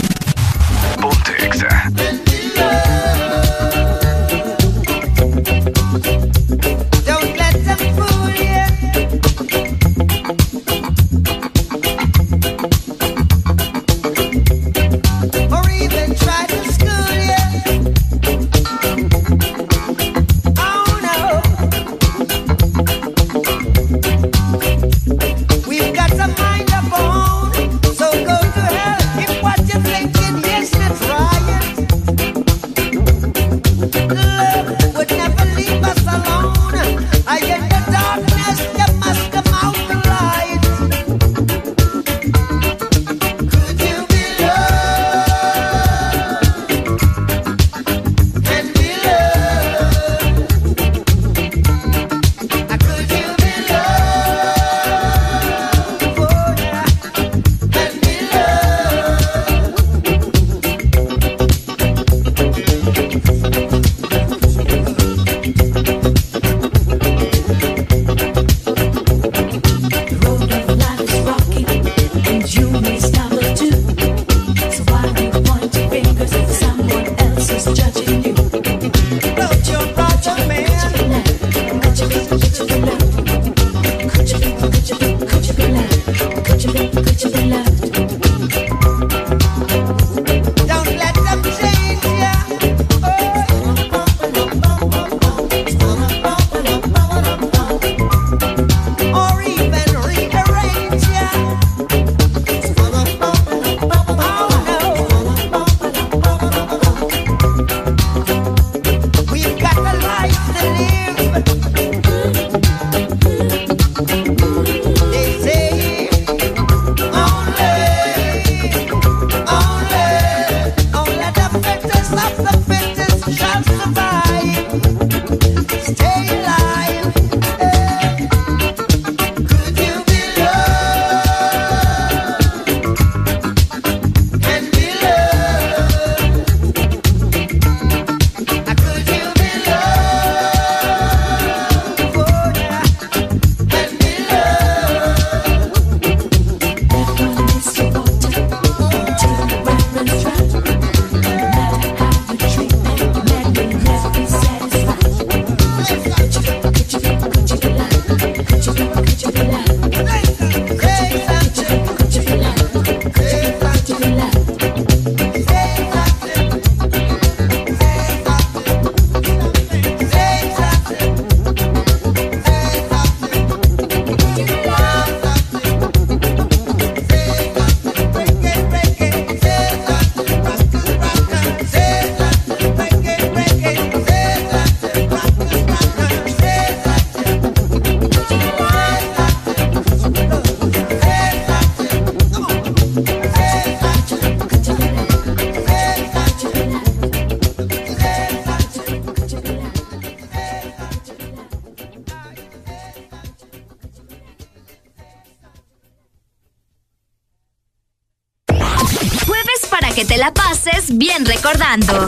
bien recordando.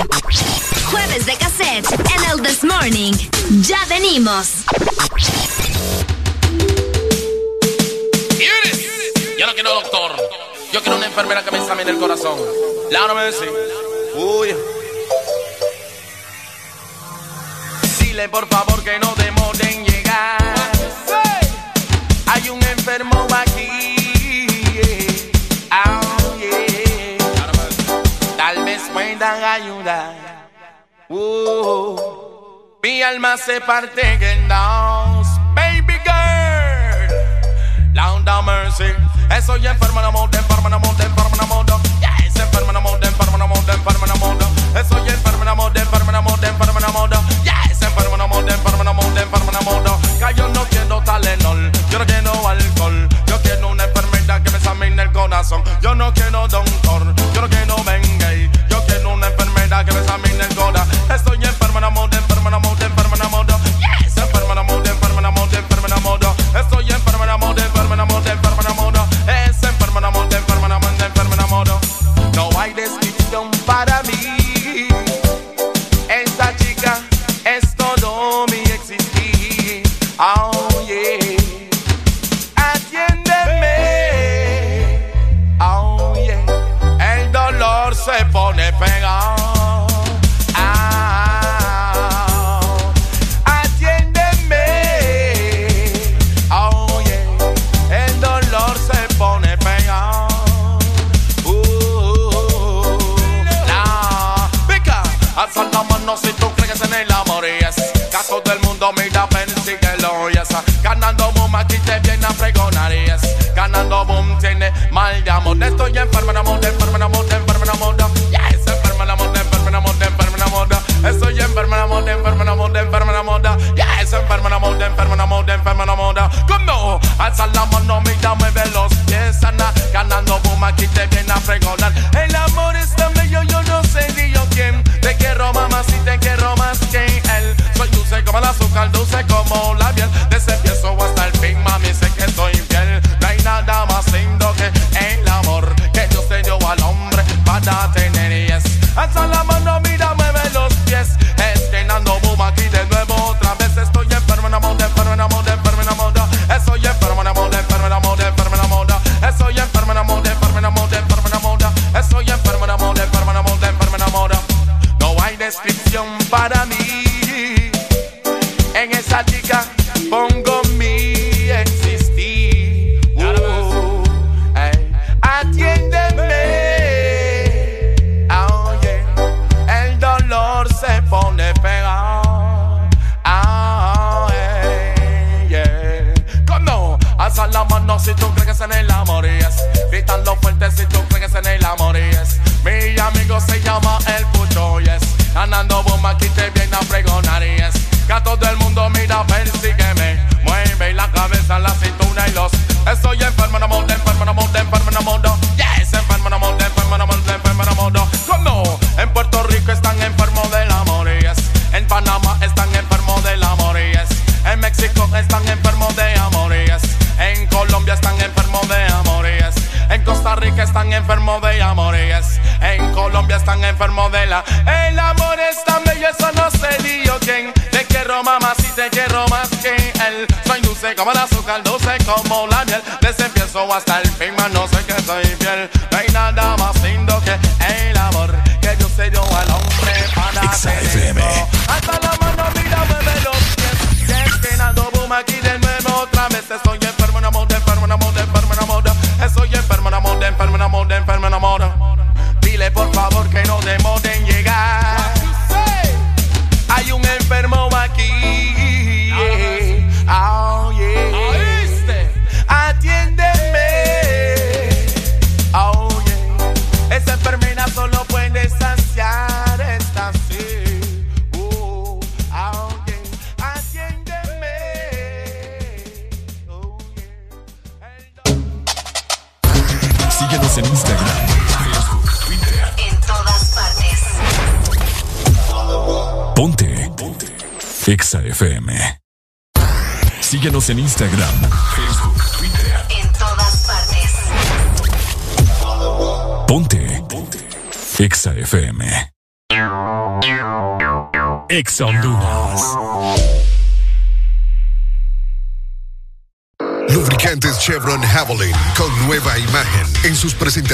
Jueves de cassette en el This Morning. Ya venimos. Yo no quiero doctor. Yo quiero una enfermera que me examine el corazón. Laura me dice. Uy. Dile por favor que no te se partigen Baby girl, Down down mercy. Estoy enfermo de amor.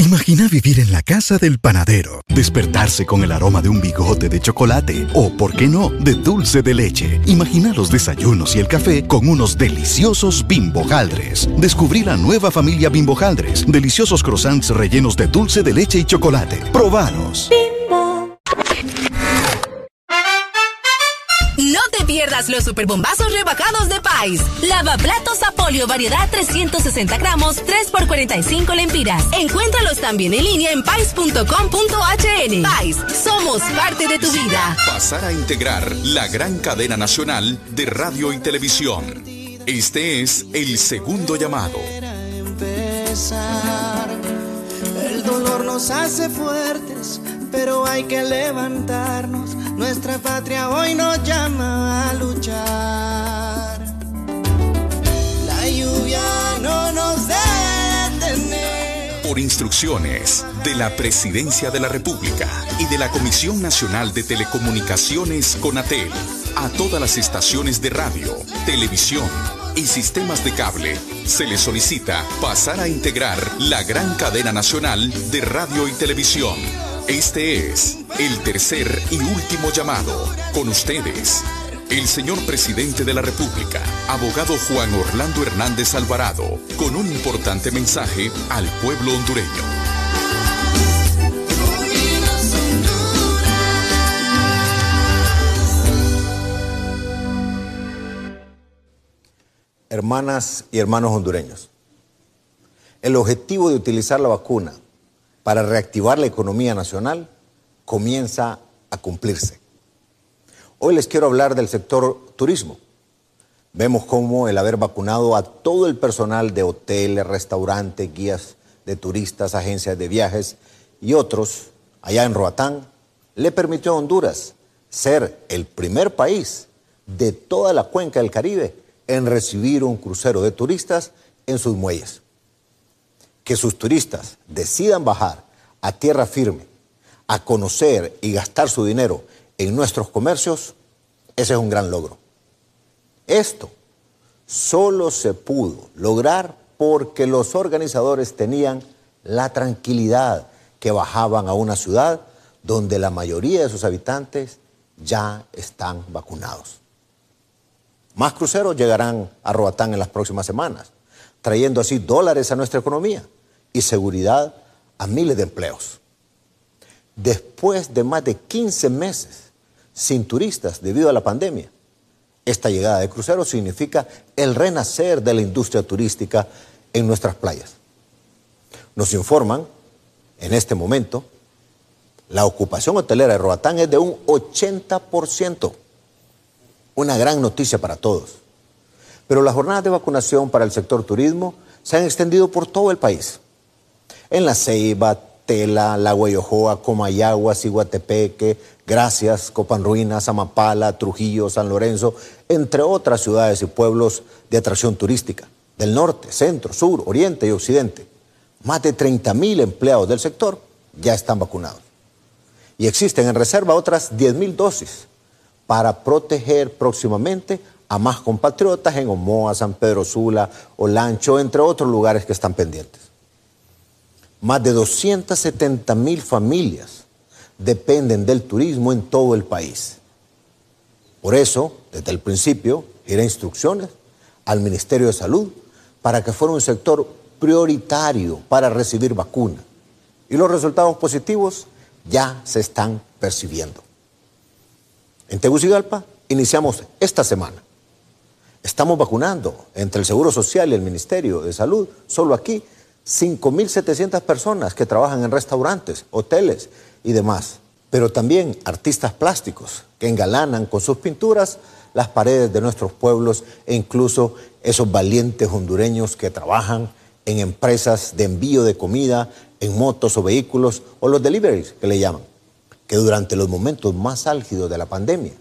Imagina vivir en la casa del panadero, despertarse con el aroma de un bigote de chocolate o, por qué no, de dulce de leche. Imagina los desayunos y el café con unos deliciosos bimbojaldres. Descubrí la nueva familia bimbojaldres, deliciosos croissants rellenos de dulce de leche y chocolate. Probanos. No pierdas los superbombazos rebajados de Pais. Lavaplatos Apolio variedad 360 gramos, 3 por 45 lempiras. Encuéntralos también en línea en pais.com.hn. Pais, somos parte de tu vida. Pasar a integrar la gran cadena nacional de radio y televisión. Este es el segundo llamado. empezar. El dolor nos hace fuertes, pero hay que levantarnos. Nuestra patria hoy nos llama a luchar. La lluvia no nos detener. Por instrucciones de la Presidencia de la República y de la Comisión Nacional de Telecomunicaciones CONATEL, a todas las estaciones de radio, televisión y sistemas de cable, se les solicita pasar a integrar la gran cadena nacional de radio y televisión. Este es el tercer y último llamado. Con ustedes, el señor presidente de la República, abogado Juan Orlando Hernández Alvarado, con un importante mensaje al pueblo hondureño. Hermanas y hermanos hondureños, el objetivo de utilizar la vacuna para reactivar la economía nacional comienza a cumplirse. Hoy les quiero hablar del sector turismo. Vemos cómo el haber vacunado a todo el personal de hoteles, restaurantes, guías de turistas, agencias de viajes y otros allá en Roatán le permitió a Honduras ser el primer país de toda la cuenca del Caribe en recibir un crucero de turistas en sus muelles. Que sus turistas decidan bajar a tierra firme, a conocer y gastar su dinero en nuestros comercios, ese es un gran logro. Esto solo se pudo lograr porque los organizadores tenían la tranquilidad que bajaban a una ciudad donde la mayoría de sus habitantes ya están vacunados. Más cruceros llegarán a Roatán en las próximas semanas, trayendo así dólares a nuestra economía y seguridad a miles de empleos. Después de más de 15 meses sin turistas debido a la pandemia, esta llegada de cruceros significa el renacer de la industria turística en nuestras playas. Nos informan, en este momento, la ocupación hotelera de Roatán es de un 80%. Una gran noticia para todos. Pero las jornadas de vacunación para el sector turismo se han extendido por todo el país. En La Ceiba, Tela, La Guayojoa, Comayagua, Ciguatepeque, Gracias, Copan Ruinas, Amapala, Trujillo, San Lorenzo, entre otras ciudades y pueblos de atracción turística del norte, centro, sur, oriente y occidente. Más de 30 mil empleados del sector ya están vacunados. Y existen en reserva otras 10 mil dosis para proteger próximamente a más compatriotas en Omoa, San Pedro Sula, Olancho, entre otros lugares que están pendientes. Más de 270 mil familias dependen del turismo en todo el país. Por eso, desde el principio, era instrucciones al Ministerio de Salud para que fuera un sector prioritario para recibir vacuna. Y los resultados positivos ya se están percibiendo. En Tegucigalpa iniciamos esta semana. Estamos vacunando entre el Seguro Social y el Ministerio de Salud, solo aquí, 5.700 personas que trabajan en restaurantes, hoteles y demás. pero también artistas plásticos que engalanan con sus pinturas las paredes de nuestros pueblos e incluso esos valientes hondureños que trabajan en empresas de envío de comida, en motos o vehículos, o los deliveries que le llaman, que durante los momentos más álgidos de la pandemia,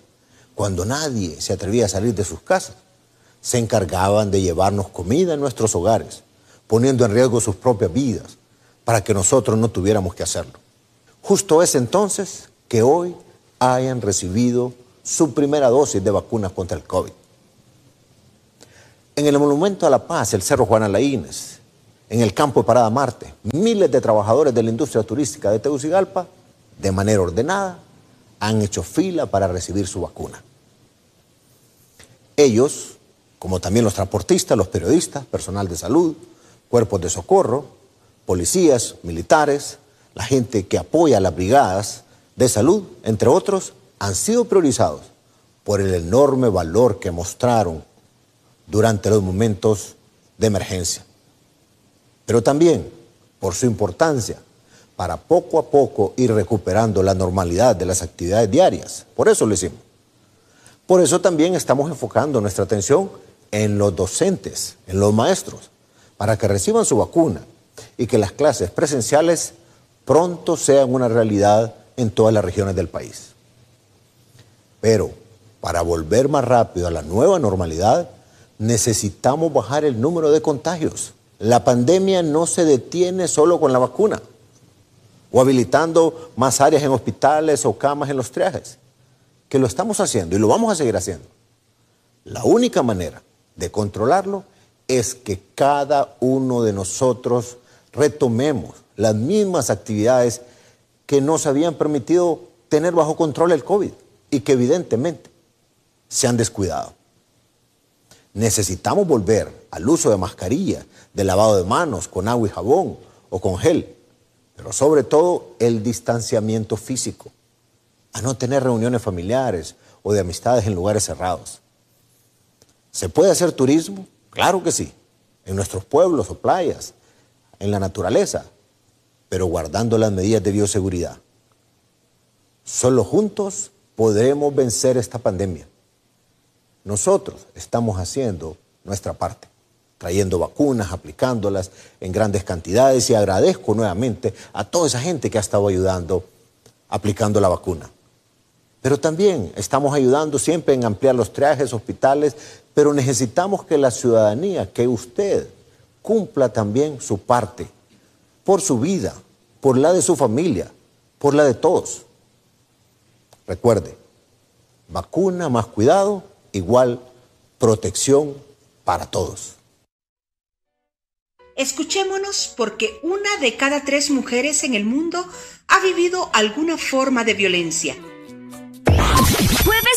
cuando nadie se atrevía a salir de sus casas, se encargaban de llevarnos comida en nuestros hogares, poniendo en riesgo sus propias vidas, para que nosotros no tuviéramos que hacerlo. Justo es entonces que hoy hayan recibido su primera dosis de vacunas contra el COVID. En el Monumento a la Paz, el Cerro Juan Alaínez, en el campo de Parada Marte, miles de trabajadores de la industria turística de Tegucigalpa, de manera ordenada, han hecho fila para recibir su vacuna. Ellos, como también los transportistas, los periodistas, personal de salud, cuerpos de socorro, policías, militares, la gente que apoya a las brigadas de salud, entre otros, han sido priorizados por el enorme valor que mostraron durante los momentos de emergencia. Pero también por su importancia para poco a poco ir recuperando la normalidad de las actividades diarias. Por eso lo hicimos. Por eso también estamos enfocando nuestra atención en los docentes, en los maestros, para que reciban su vacuna y que las clases presenciales pronto sean una realidad en todas las regiones del país. Pero para volver más rápido a la nueva normalidad, necesitamos bajar el número de contagios. La pandemia no se detiene solo con la vacuna o habilitando más áreas en hospitales o camas en los triajes, que lo estamos haciendo y lo vamos a seguir haciendo. La única manera de controlarlo es que cada uno de nosotros retomemos las mismas actividades que nos habían permitido tener bajo control el COVID y que evidentemente se han descuidado. Necesitamos volver al uso de mascarilla, de lavado de manos con agua y jabón o con gel, pero sobre todo el distanciamiento físico, a no tener reuniones familiares o de amistades en lugares cerrados. ¿Se puede hacer turismo? Claro que sí, en nuestros pueblos o playas, en la naturaleza, pero guardando las medidas de bioseguridad. Solo juntos podremos vencer esta pandemia. Nosotros estamos haciendo nuestra parte, trayendo vacunas, aplicándolas en grandes cantidades y agradezco nuevamente a toda esa gente que ha estado ayudando aplicando la vacuna. Pero también estamos ayudando siempre en ampliar los trajes, hospitales, pero necesitamos que la ciudadanía, que usted cumpla también su parte, por su vida, por la de su familia, por la de todos. Recuerde, vacuna más cuidado igual protección para todos. Escuchémonos porque una de cada tres mujeres en el mundo ha vivido alguna forma de violencia. Jueves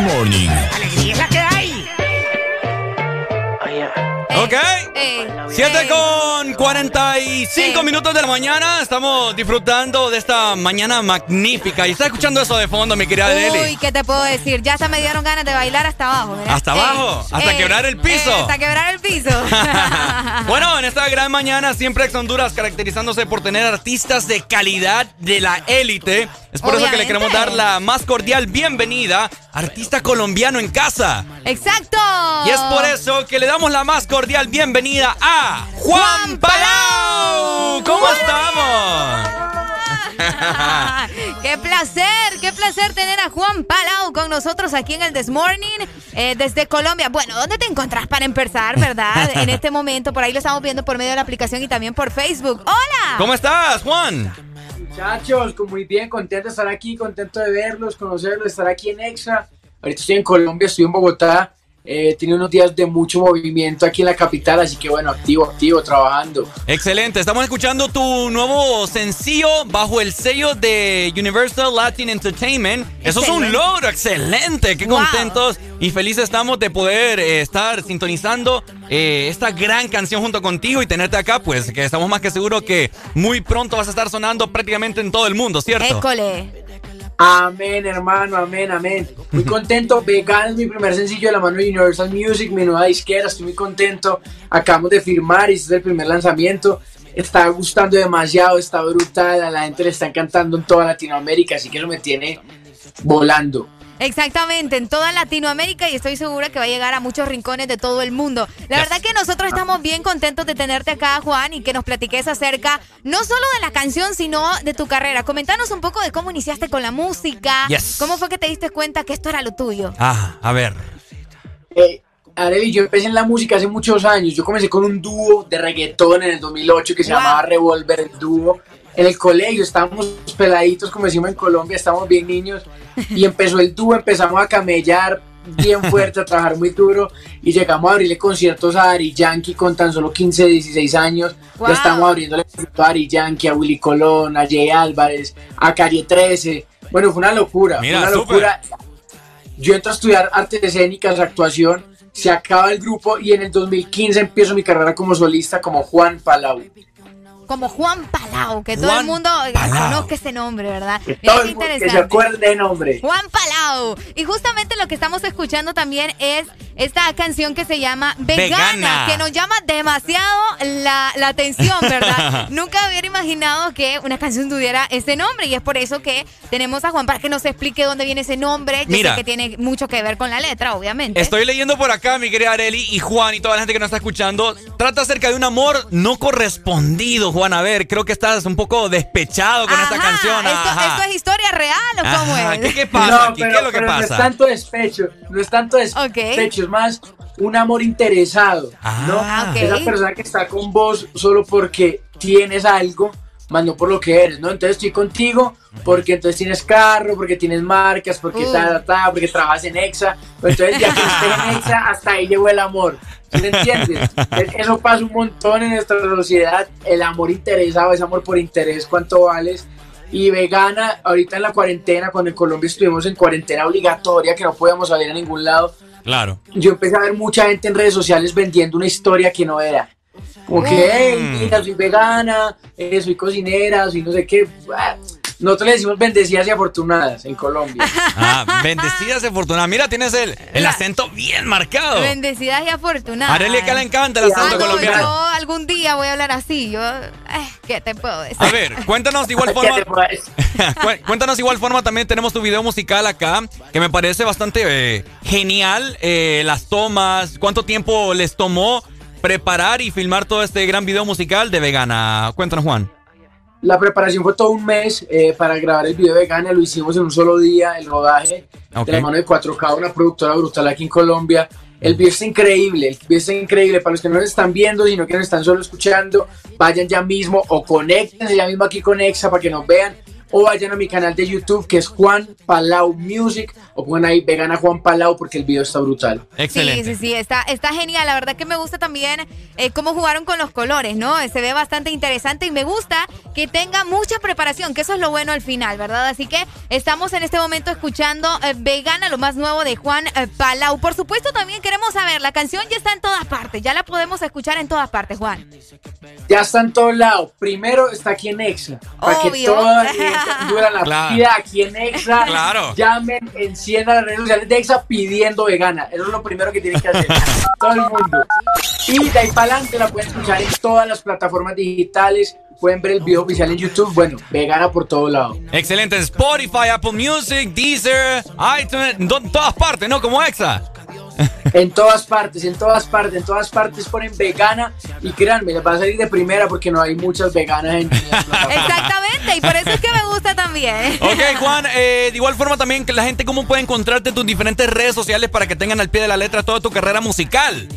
Morning. De la mañana. Estamos disfrutando de esta mañana magnífica. Y está escuchando eso de fondo, mi querida Uy, Deli. ¿qué te puedo decir? Ya hasta me dieron ganas de bailar hasta abajo. ¿verdad? Hasta abajo, hasta quebrar el piso. hasta quebrar el piso. Bueno, en esta gran mañana, siempre Ex Honduras caracterizándose por tener artistas de calidad de la élite. Es por eso que le queremos dar la más cordial bienvenida, artista colombiano en casa. Exacto. Y es por eso que le damos la más cordial bienvenida a Juan ¿Cómo estamos? *laughs* qué placer, qué placer tener a Juan Palau con nosotros aquí en el This Morning eh, desde Colombia. Bueno, ¿dónde te encontrás para empezar, verdad? *laughs* En este momento, por ahí lo estamos viendo por medio de la aplicación y también por Facebook. ¡Hola! ¿Cómo estás, Juan? Muchachos, muy bien, contento de estar aquí, contento de verlos, conocerlos, estar aquí en Exa. Ahorita estoy en Colombia, estoy en Bogotá. Eh, tiene unos días de mucho movimiento aquí en la capital, así que bueno, activo, activo, trabajando. Excelente, estamos escuchando tu nuevo sencillo bajo el sello de Universal Latin Entertainment. Eso es un logro, excelente. Qué Wow. contentos y felices estamos de poder eh, estar sintonizando eh, esta gran canción junto contigo y tenerte acá, pues que estamos más que seguros que muy pronto vas a estar sonando prácticamente en todo el mundo, ¿cierto? École. Amén, hermano, amén, amén. Muy contento. Vegan es mi primer sencillo de la mano de Universal Music, mi nueva disquera. Estoy muy contento. Acabamos de firmar y este es el primer lanzamiento. Está gustando demasiado, está brutal. A la gente le está encantando en toda Latinoamérica, así que eso me tiene volando. Exactamente, en toda Latinoamérica y estoy segura que va a llegar a muchos rincones de todo el mundo. La Yes. verdad que nosotros estamos bien contentos de tenerte acá, Juan, y que nos platiques acerca no solo de la canción, sino de tu carrera. Comentanos un poco de cómo iniciaste con la música, Yes. cómo fue que te diste cuenta que esto era lo tuyo. Ah, a ver. Eh, Arely, yo empecé en la música hace muchos años. Yo comencé con un dúo de reggaetón en el 2008 que se Wow. llamaba Revolver, el dúo. En el colegio estábamos peladitos, como decimos en Colombia, estábamos bien niños. Y empezó el dúo, empezamos a camellar bien fuerte, a trabajar muy duro. Y llegamos a abrirle conciertos a Ari Yankee con tan solo 15, 16 años. Wow. Ya estamos abriéndole conciertos a Ari Yankee, a Willy Colón, a Jay Álvarez, a Calle 13. Bueno, fue una locura. Mira, fue una locura. Yo entro a estudiar artes escénicas, actuación, se acaba el grupo y en el 2015 empiezo mi carrera como solista como Juan Palau. Como Juan Palau, que todo el mundo Palau. conozca ese nombre, ¿verdad? Que Mira todo qué el mundo que se interesante. acuerde de nombre. Juan Palau. Y justamente lo que estamos escuchando también es esta canción que se llama Vegana, Vegana. que nos llama demasiado la, la atención, ¿verdad? *laughs* Nunca hubiera imaginado que una canción tuviera ese nombre y es por eso que tenemos a Juan para que nos explique dónde viene ese nombre. Yo Mira. sé que tiene mucho que ver con la letra, obviamente. Estoy leyendo por acá, mi querida Areli y Juan y toda la gente que nos está escuchando. Trata acerca de un amor no correspondido, Juan. A ver, creo que estás un poco despechado con esta Ajá, canción. ¿Esto, Ajá. esto es historia real o cómo Ajá, es? ¿Qué, qué pasa No, aquí? pero- ¿Qué es lo que pero No pasa? es tanto despecho, no es tanto despecho, es más un amor interesado. ¿no? Ah, ok. Esa persona que está con vos solo porque tienes algo, más no por lo que eres, ¿no? Entonces estoy contigo porque entonces tienes carro, porque tienes marcas, porque Uh. ta, ta, ta, porque trabajas en Exa. Entonces ya que estés en Exa, hasta ahí llegó el amor. ¿Sí me entiendes? Eso pasa un montón en nuestra sociedad. El amor interesado, ese amor por interés, cuánto vales. Y vegana, ahorita en la cuarentena, cuando en Colombia estuvimos en cuarentena obligatoria, que no podíamos salir a ningún lado, Claro. yo empecé a ver mucha gente en redes sociales vendiendo una historia que no era. Como que, Mm. hey, mira, soy vegana, eh, soy cocinera, soy no sé qué. Ah, Nosotros le decimos bendecidas y afortunadas en Colombia. *laughs* Ah, bendecidas y afortunadas. Mira, tienes el, el acento bien marcado. Bendecidas y afortunadas. Arely que le encanta el Sí, acento ah, No, colombiano. yo algún día voy a hablar así. Yo, eh, ¿qué te puedo decir? A ver, cuéntanos de igual *laughs* ¿Qué forma. *laughs* Cuéntanos de igual forma también tenemos tu video musical acá, que me parece bastante eh, genial. eh, las tomas, cuánto tiempo les tomó preparar y filmar todo este gran video musical de Vegana. Cuéntanos, Juan. La preparación fue todo un mes eh, para grabar el video vegana, lo hicimos en un solo día, el rodaje de la mano de 4K, una productora brutal aquí en Colombia. El video está increíble, el video está increíble. Para los que no nos están viendo, sino que nos están solo escuchando, vayan ya mismo o conéctense ya mismo aquí con Exa para que nos vean, o vayan a mi canal de YouTube que es Juan Palau Music o pongan ahí vegana Juan Palau porque el video está brutal. Sí, sí, sí, está, está genial. La verdad que me gusta también eh, cómo jugaron con los colores, ¿no? Se ve bastante interesante y me gusta que tenga mucha preparación, que eso es lo bueno al final, ¿verdad? Así que estamos en este momento escuchando eh, Vegana, lo más nuevo de Juan eh, Palau. Por supuesto, también queremos saber, la canción ya está en todas partes, ya la podemos escuchar en todas partes, Juan. Ya está en todos lados. Primero está aquí en Exa. Para que Obvio. *laughs* dura la Claro. vida aquí en Exa. Claro. Llamen, enciendan las redes sociales de Exa pidiendo vegana. Eso es lo primero que tienen que hacer. *laughs* Todo el mundo. Y de ahí para adelante la pueden escuchar en todas las plataformas digitales. Pueden ver el video oficial en YouTube. Bueno, vegana por todo lado. Excelente. Spotify, Apple Music, Deezer, iTunes, en to- todas partes, ¿no? Como Exa. En todas partes, en todas partes, en todas partes ponen vegana y créanme, les va a salir de primera porque no hay muchas veganas en Exactamente, y por eso es que me gusta también. Ok, Juan, eh, de igual forma también que la gente cómo puede encontrarte en tus diferentes redes sociales para que tengan al pie de la letra toda tu carrera musical.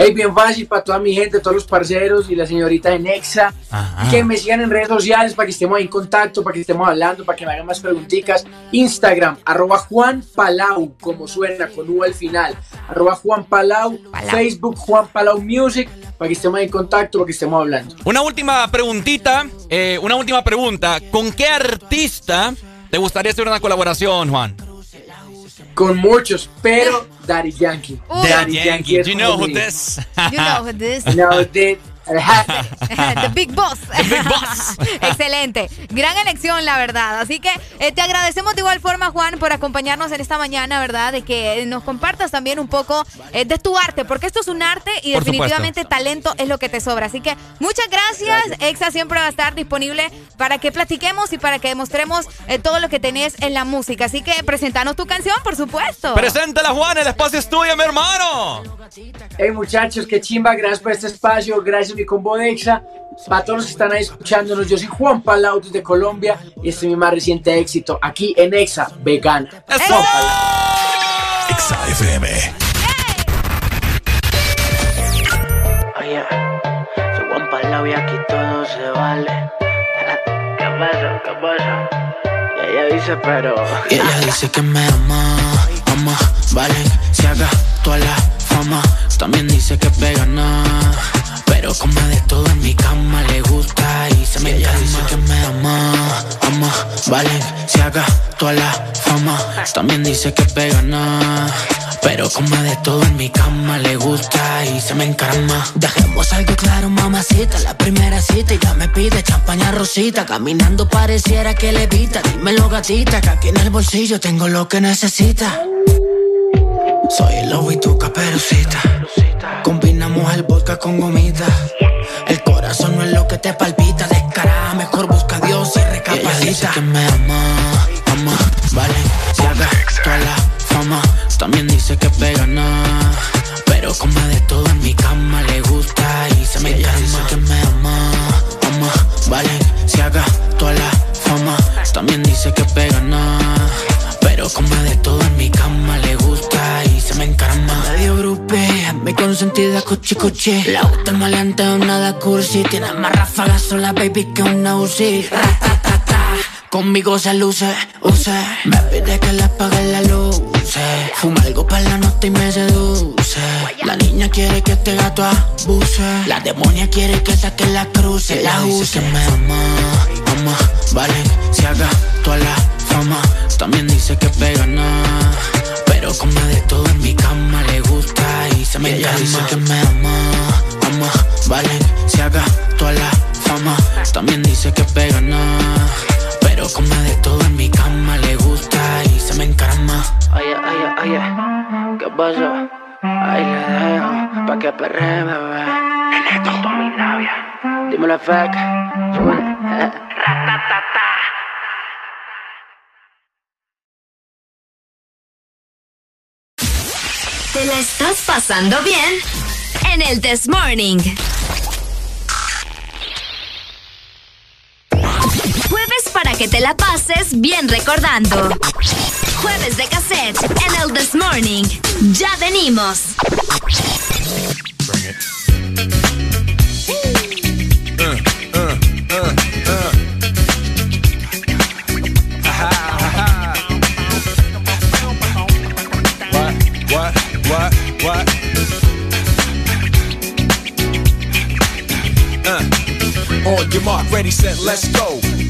Hey, bien fácil para toda mi gente, todos los parceros y las señoritas en Exa. Ajá. Que me sigan en redes sociales para que estemos ahí en contacto, para que estemos hablando, para que me hagan más preguntitas. Instagram, arroba Juan Palau, como suena, con U al final. Arroba Juan Palau. Facebook, Juan Palau Music, para que estemos ahí en contacto, para que estemos hablando. Una última preguntita, eh, una última pregunta. ¿Con qué artista te gustaría hacer una colaboración, Juan? Con muchos, pero *laughs* Daddy Yankee. Daddy Yankee, es you know who this? *laughs* You know who this. No, the- *laughs* The Big Boss. *laughs* Excelente. Gran elección, la verdad. Así que eh, te agradecemos de igual forma, Juan, por acompañarnos en esta mañana, ¿verdad? De que nos compartas también un poco eh, de tu arte, porque esto es un arte y Por definitivamente talento es lo que te sobra. Así que muchas gracias. Exa siempre va a estar disponible para que platiquemos y para que demostremos eh, todo lo que tenés en la música. Así que presentanos tu canción, por supuesto. Preséntala, Juan, el espacio es tuyo, mi hermano. Hey muchachos, qué chimba, gracias por este espacio, gracias mi combo de Exa. Para todos los que están ahí escuchándonos, yo soy Juan Palau desde Colombia y este es mi más reciente éxito aquí en Exa, vegana. Juan Palau. Exa FM. Oye, soy Juan Palau y aquí todo se vale. *laughs* ¿Qué pasa? ¿Qué pasa? Y ella dice, pero. Y ella dice que me ama, ama, vale, se haga toda la fama. También dice que pega nada, pero come de todo en mi cama, le gusta y se me ella dice que me ama, ama, vale, se haga toda la fama. También dice que pega nada. Pero come de todo en mi cama, le gusta y se me encarama. Dejemos algo claro, mamacita. La primera cita y ya me pide champaña rosita. Caminando pareciera que levita. Dímelo, gatita, que aquí en el bolsillo tengo lo que necesita. Soy el lobo y tu caperucita. Combinamos el vodka con gomita. El corazón no es lo que te palpita. Descarada, mejor busca a Dios y recapacita. ella dice que me ama, ama, vale, se haga toda la fama. También dice que pega nada. Pero come de todo en mi cama, le gusta y se me encanta que me ama, ama, vale, se haga toda la fama. También dice que pega nada. Pero come de todo en mi cama, le gusta mi consentida cuchi cuchi. La gusta maleante, nada cursi. Tiene más ráfagas sola, baby, que una UCI. Ratatata, Conmigo se luce, use. Me pide que le apague la luz. Fuma algo para la nota y me seduce. La niña quiere que este gato abuse. La demonia quiere que saque la cruz y la use. que me ama, ama, vale, se haga toda la fama. También dice que pega nada. Pero come de todo en mi cama, le se me ella dice que me ama, ama, vale, se haga toda la fama. También dice que pega nada. Pero come de todo en mi cama, le gusta y se me encarama. Oye, oye, oye, ¿qué pasa? Ahí le dejo, pa' que perre, bebé. Neneto, tú mi novia. Dímelo, Efek. Eh. Ratatata. ¿Te la estás pasando bien? En el This Morning. Jueves para que te la pases bien recordando. Jueves de cassette en el This Morning. Ya venimos. What? Uh, on your mark, ready, set, let's go.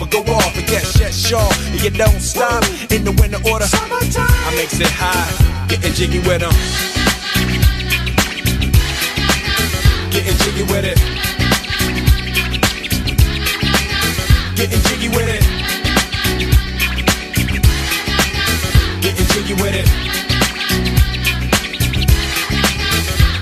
or go off. And get shit shaw. You don't stop in the winter order. I makes it high, getting jiggy with them. Getting jiggy with it. Getting jiggy with it. Getting jiggy with it.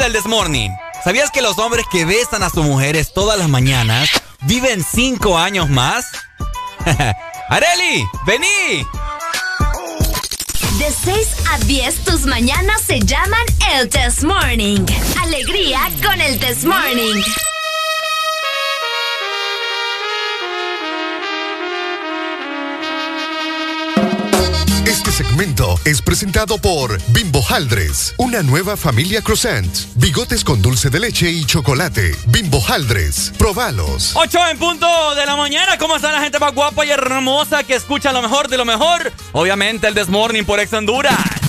Del Desmorning. ¿Sabías que los hombres que besan a sus mujeres todas las mañanas viven 5 años más? *laughs* ¡Areli! ¡Vení! De 6 a 10, tus mañanas se llaman el Test Morning. Alegría con el Test Morning. Segmento es presentado por Bimbo Haldres, una nueva familia croissant, bigotes con dulce de leche y chocolate. Bimbo Haldres, probalos. 8 en punto de la mañana. ¿Cómo está la gente más guapa y hermosa que escucha lo mejor de lo mejor? Obviamente el Desmorning por Ex Honduras.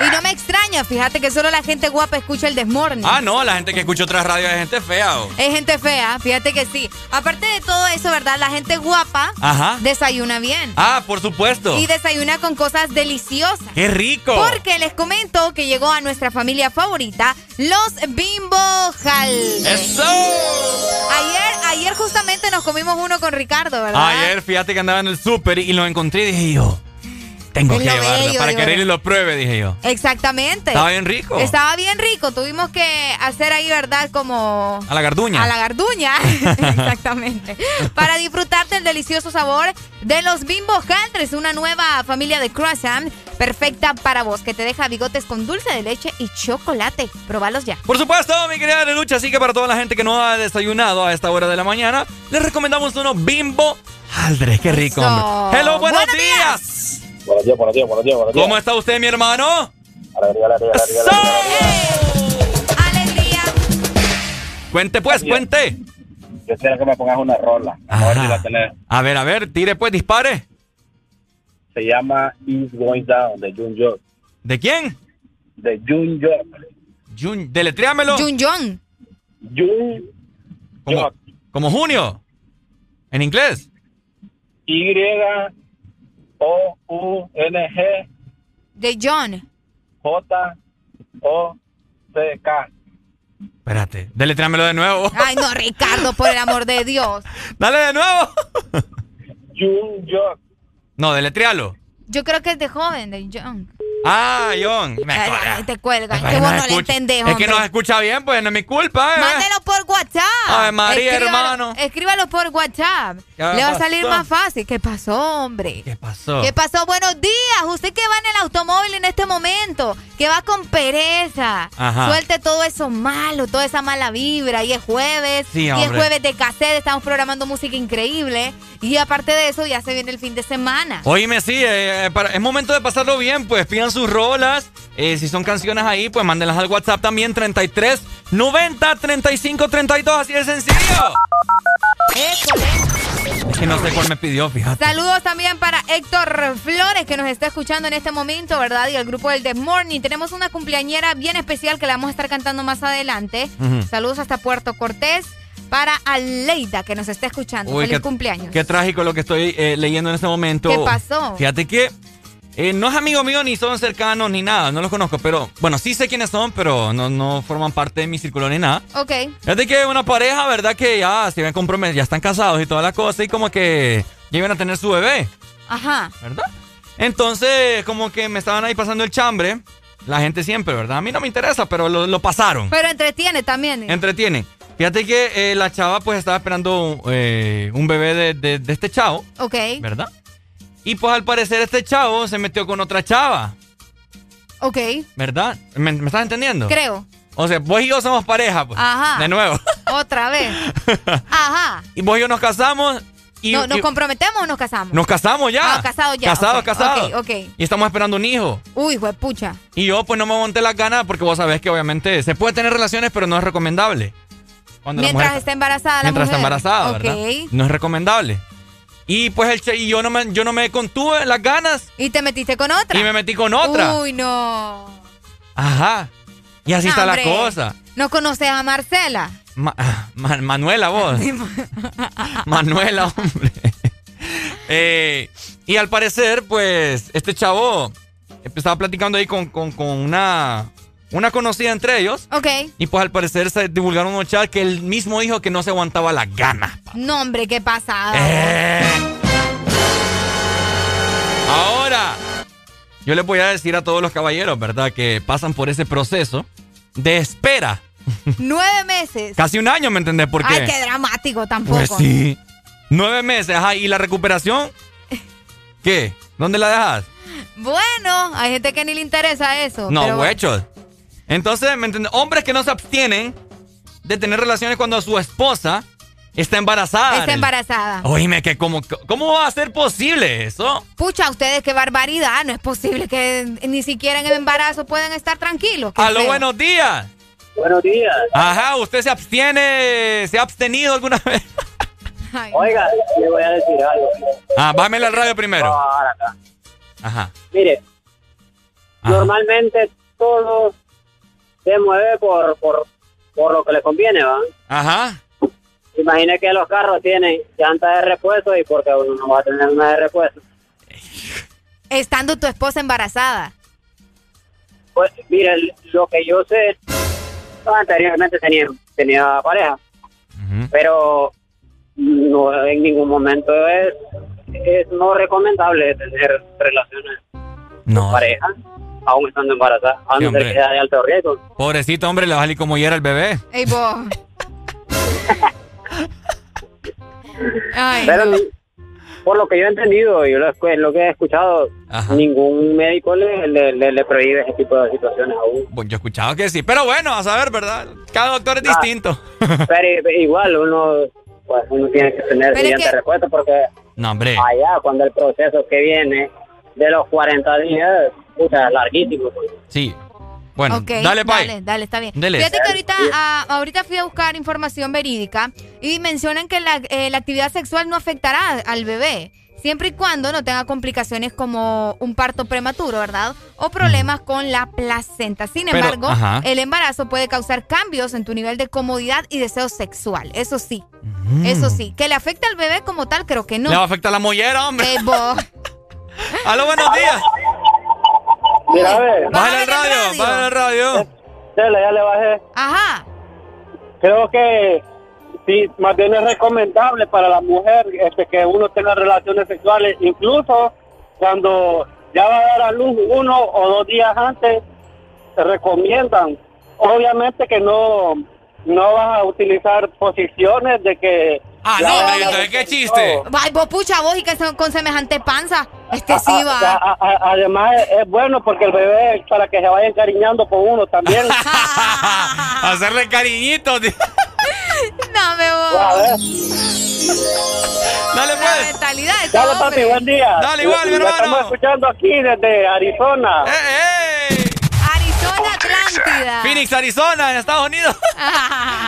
Y no me extraña, fíjate que solo la gente guapa escucha el desmorning. Ah, no, la gente que escucha otras radios es gente fea. o- Es gente fea, fíjate que sí. Aparte de todo eso, ¿verdad? La gente guapa Ajá. desayuna bien. Ah, por supuesto. Y desayuna con cosas deliciosas. ¡Qué rico! Porque les comento que llegó a nuestra familia favorita, los Bimbo Hal. ¡Eso! Ayer, ayer justamente nos comimos uno con Ricardo, ¿verdad? Ayer, fíjate que andaba en el súper y lo encontré y dije yo, Tengo que lo llevarlo para que Arely lo pruebe, dije yo. Exactamente. Estaba bien rico. Estaba bien rico. Tuvimos que hacer ahí, ¿verdad? Como... A la garduña. A la garduña. *laughs* Exactamente. Para disfrutar del delicioso sabor de los Bimbo Countries, una nueva familia de croissant perfecta para vos, que te deja bigotes con dulce de leche y chocolate. Probalos ya. Por supuesto, mi querida Lucha, así que para toda la gente que no ha desayunado a esta hora de la mañana, les recomendamos unos Bimbo Aldres. Qué rico, Eso. hombre. Hello, buenos, Buenos días. Buenos días, buenos días, buenos días, buenos días. ¿Cómo está usted, mi hermano? Alegría, alegría, alegría, alegría, Alegría. Cuente pues, cuente. Yo quiero que me pongas una rola. A ver si la tenés. A ver, a ver, tire pues, dispare. Se llama It's Going Down de Jun York. ¿De quién? De Jun York. Jun, deletréamelo. Jun Jong. Jun Como, como junio. En inglés. Y O U N G De John. J O C K. Espérate, deletréamelo de nuevo. Ay, no, *laughs* Ricardo, por el amor de Dios. Dale de nuevo. Jun York. No, deletréalo. Yo creo que es de joven, de John. Ah, John. Me Ay, te cuelgan. Ay, Que vos no no le entendés, Es que hombre. no se escucha bien, pues no es mi culpa, ¿eh? Mándelo por WhatsApp. Ay, María, hermano. Escríbalo por WhatsApp. ¿Qué Le va a salir más fácil. ¿Qué pasó, hombre? ¿Qué pasó? ¿Qué pasó? Buenos días. Usted que va en el automóvil en este momento, que va con pereza. Ajá. Suelte todo eso malo, toda esa mala vibra. Y es jueves. Sí, y es hombre. jueves de cassette. Estamos programando música increíble. Y aparte de eso, ya se viene el fin de semana. Oíme, sí, eh, para- es momento de pasarlo bien, pues pidan sus rolas. eh, si son canciones ahí, pues mándenlas al WhatsApp también, 33 90 35 32, así de sencillo. Es que no sé cuál me pidió, fíjate. Saludos también para Héctor Flores que nos está escuchando en este momento, ¿verdad? Y el grupo del The Morning. Tenemos una cumpleañera bien especial que la vamos a estar cantando más adelante. Saludos hasta Puerto Cortés para Aleida que nos está escuchando. Uy, Feliz qué- cumpleaños. Qué trágico lo que estoy eh, leyendo en este momento. ¿Qué pasó? Fíjate que eh, no es amigo mío, ni son cercanos, ni nada. No los conozco, pero bueno, sí sé quiénes son, pero no, no forman parte de mi círculo ni nada. Ok. Fíjate que una pareja, ¿verdad? Que ya se habían comprometido, ya están casados y toda la cosa, y como que ya iban a tener su bebé, Ajá. ¿verdad? Entonces, como que me estaban ahí pasando el chambre. La gente siempre, ¿verdad? A mí no me interesa, pero lo, lo pasaron. Pero entretiene también. Entretiene. Fíjate que eh, la chava pues estaba esperando eh, un bebé de, de- de este chavo, Ok. ¿verdad? Y pues al parecer este chavo se metió con otra chava, Ok. ¿verdad? ¿Me, me estás entendiendo? Creo. O sea, vos y yo somos pareja, pues. Ajá. De nuevo. *laughs* Otra vez. *laughs* Ajá. y vos y yo nos casamos y... No, ¿Nos y- comprometemos o nos casamos? nos casamos ya. Ah, casados ya, Casados, ok, casados. ok, ok. Y estamos esperando un hijo. Uy, pucha. Y yo pues no me monté las ganas porque vos sabés que obviamente se puede tener relaciones, pero no es recomendable. Cuando la Mientras mujer- está embarazada la mientras está mujer. embarazada, Ok. ¿verdad? No es recomendable. Y pues el che, y yo no me yo no me contuve las ganas Y te metiste con otra. y me metí con otra. Uy, no. Ajá. Y así No, está hombre. la cosa. ¿No conoces a Marcela? Ma- ah, Ma- Manuela, vos. *laughs* Manuela, hombre. *laughs* Eh, y al parecer, pues, este chavo estaba platicando ahí con, con- con una, una conocida entre ellos. Ok. Y pues al parecer se divulgaron unos chats que él mismo dijo que no se aguantaba la gana. No, hombre, qué pasada. Eh. Ahora, yo les voy a decir a todos los caballeros, ¿verdad? Que pasan por ese proceso de espera. *laughs* Nueve meses. Casi un año, ¿me entendés? por qué? Ay, qué dramático tampoco. Pues sí. Nueve meses, ajá. ¿Y la recuperación? *laughs* ¿Qué? ¿Dónde la dejas? Bueno, hay gente que ni le interesa eso. No, pero huechos. Entonces, ¿me entiendes? Hombres que no se abstienen de tener relaciones cuando su esposa está embarazada. Está embarazada. Oíme, que cómo, ¿cómo va a ser posible eso? Pucha, ustedes qué barbaridad. No es posible que ni siquiera en el embarazo puedan estar tranquilos. Aló, feo. buenos días. Buenos días. Ajá, ¿usted se abstiene, se ha abstenido alguna *laughs* vez? Oiga, le voy a decir algo. Ah, bájame al radio primero. Ahora acá. Ajá. Mire, normalmente todo se mueve por, por, por lo que le conviene, ¿va? Ajá. Imagine que los carros tienen llanta de repuesto y porque uno no va a tener una de repuesto. Estando tu esposa embarazada. Pues mire, lo que yo sé, anteriormente tenía, tenía pareja, pero no en ningún momento es, es no recomendable tener relaciones No. pareja, aún estando embarazada, a no ser que sea de alto riesgo. Pobrecito hombre, le va a salir como hiera el bebé. Ey, vos. *laughs* Ay, Pero no. por lo que yo he entendido y lo, lo que he escuchado, ningún médico le, le, le- le prohíbe ese tipo de situaciones aún. Bueno, yo he escuchado que sí, pero bueno, a saber, ¿verdad? Cada doctor es Ah. distinto. *laughs* Pero igual uno, pues, uno tiene que tener Pero siguiente que- respuesta porque No, hombre. allá cuando el proceso que viene de los 40 días, puta, larguísimo. pues. Sí. Bueno, dale, Pai. Dale, dale, está bien. Dele. Fíjate que ahorita, ah, ahorita fui a buscar información verídica y mencionan que la, eh, la actividad sexual no afectará al bebé. Siempre y cuando no tenga complicaciones como un parto prematuro, ¿verdad? O problemas con la placenta. Sin Pero, embargo, ajá. el embarazo puede causar cambios en tu nivel de comodidad y deseo sexual. Eso sí. Mm. Eso sí. Que le afecte al bebé como tal, creo que no. Le va a afectar la mollera, hombre. Eh. *laughs* Aló, buenos días. Mira, a ver. Bájale el radio, bájale el radio. Dale, ya le bajé. Ajá. Creo que sí, más bien es recomendable para la mujer este, que uno tenga relaciones sexuales, incluso cuando ya va a dar a luz uno o dos días antes, se recomiendan. Obviamente que no, no vas a utilizar posiciones de que... Ah, no, hombre, entonces, ¿qué chiste? Ay, vos pucha, vos y que son con semejante panza. Este sí A- va. a- a- además es, es bueno porque el bebé para que se vaya encariñando con uno también. *laughs* *laughs* Hacerle cariñitos. *laughs* No me voy. A ver. Dale, La pues. mentalidad de este Dale, hombre. papi, buen día. Dale, igual, hermano. Estamos escuchando aquí desde Arizona. Arizona, Atlántida. Phoenix, Arizona, en Estados Unidos.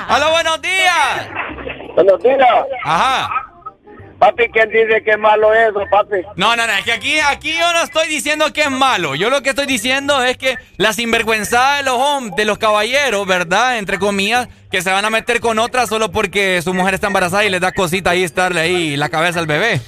Aló, buenos días. Buenos días. Ajá. Papi, ¿quién dice que es malo eso, papi? No, no, no, es que aquí, aquí yo no estoy diciendo que es malo. Yo lo que estoy diciendo es que la sinvergüenzada de los hombres, de los caballeros, ¿verdad? Entre comillas, que se van a meter con otra solo porque su mujer está embarazada y les da cosita ahí estarle ahí la cabeza al bebé.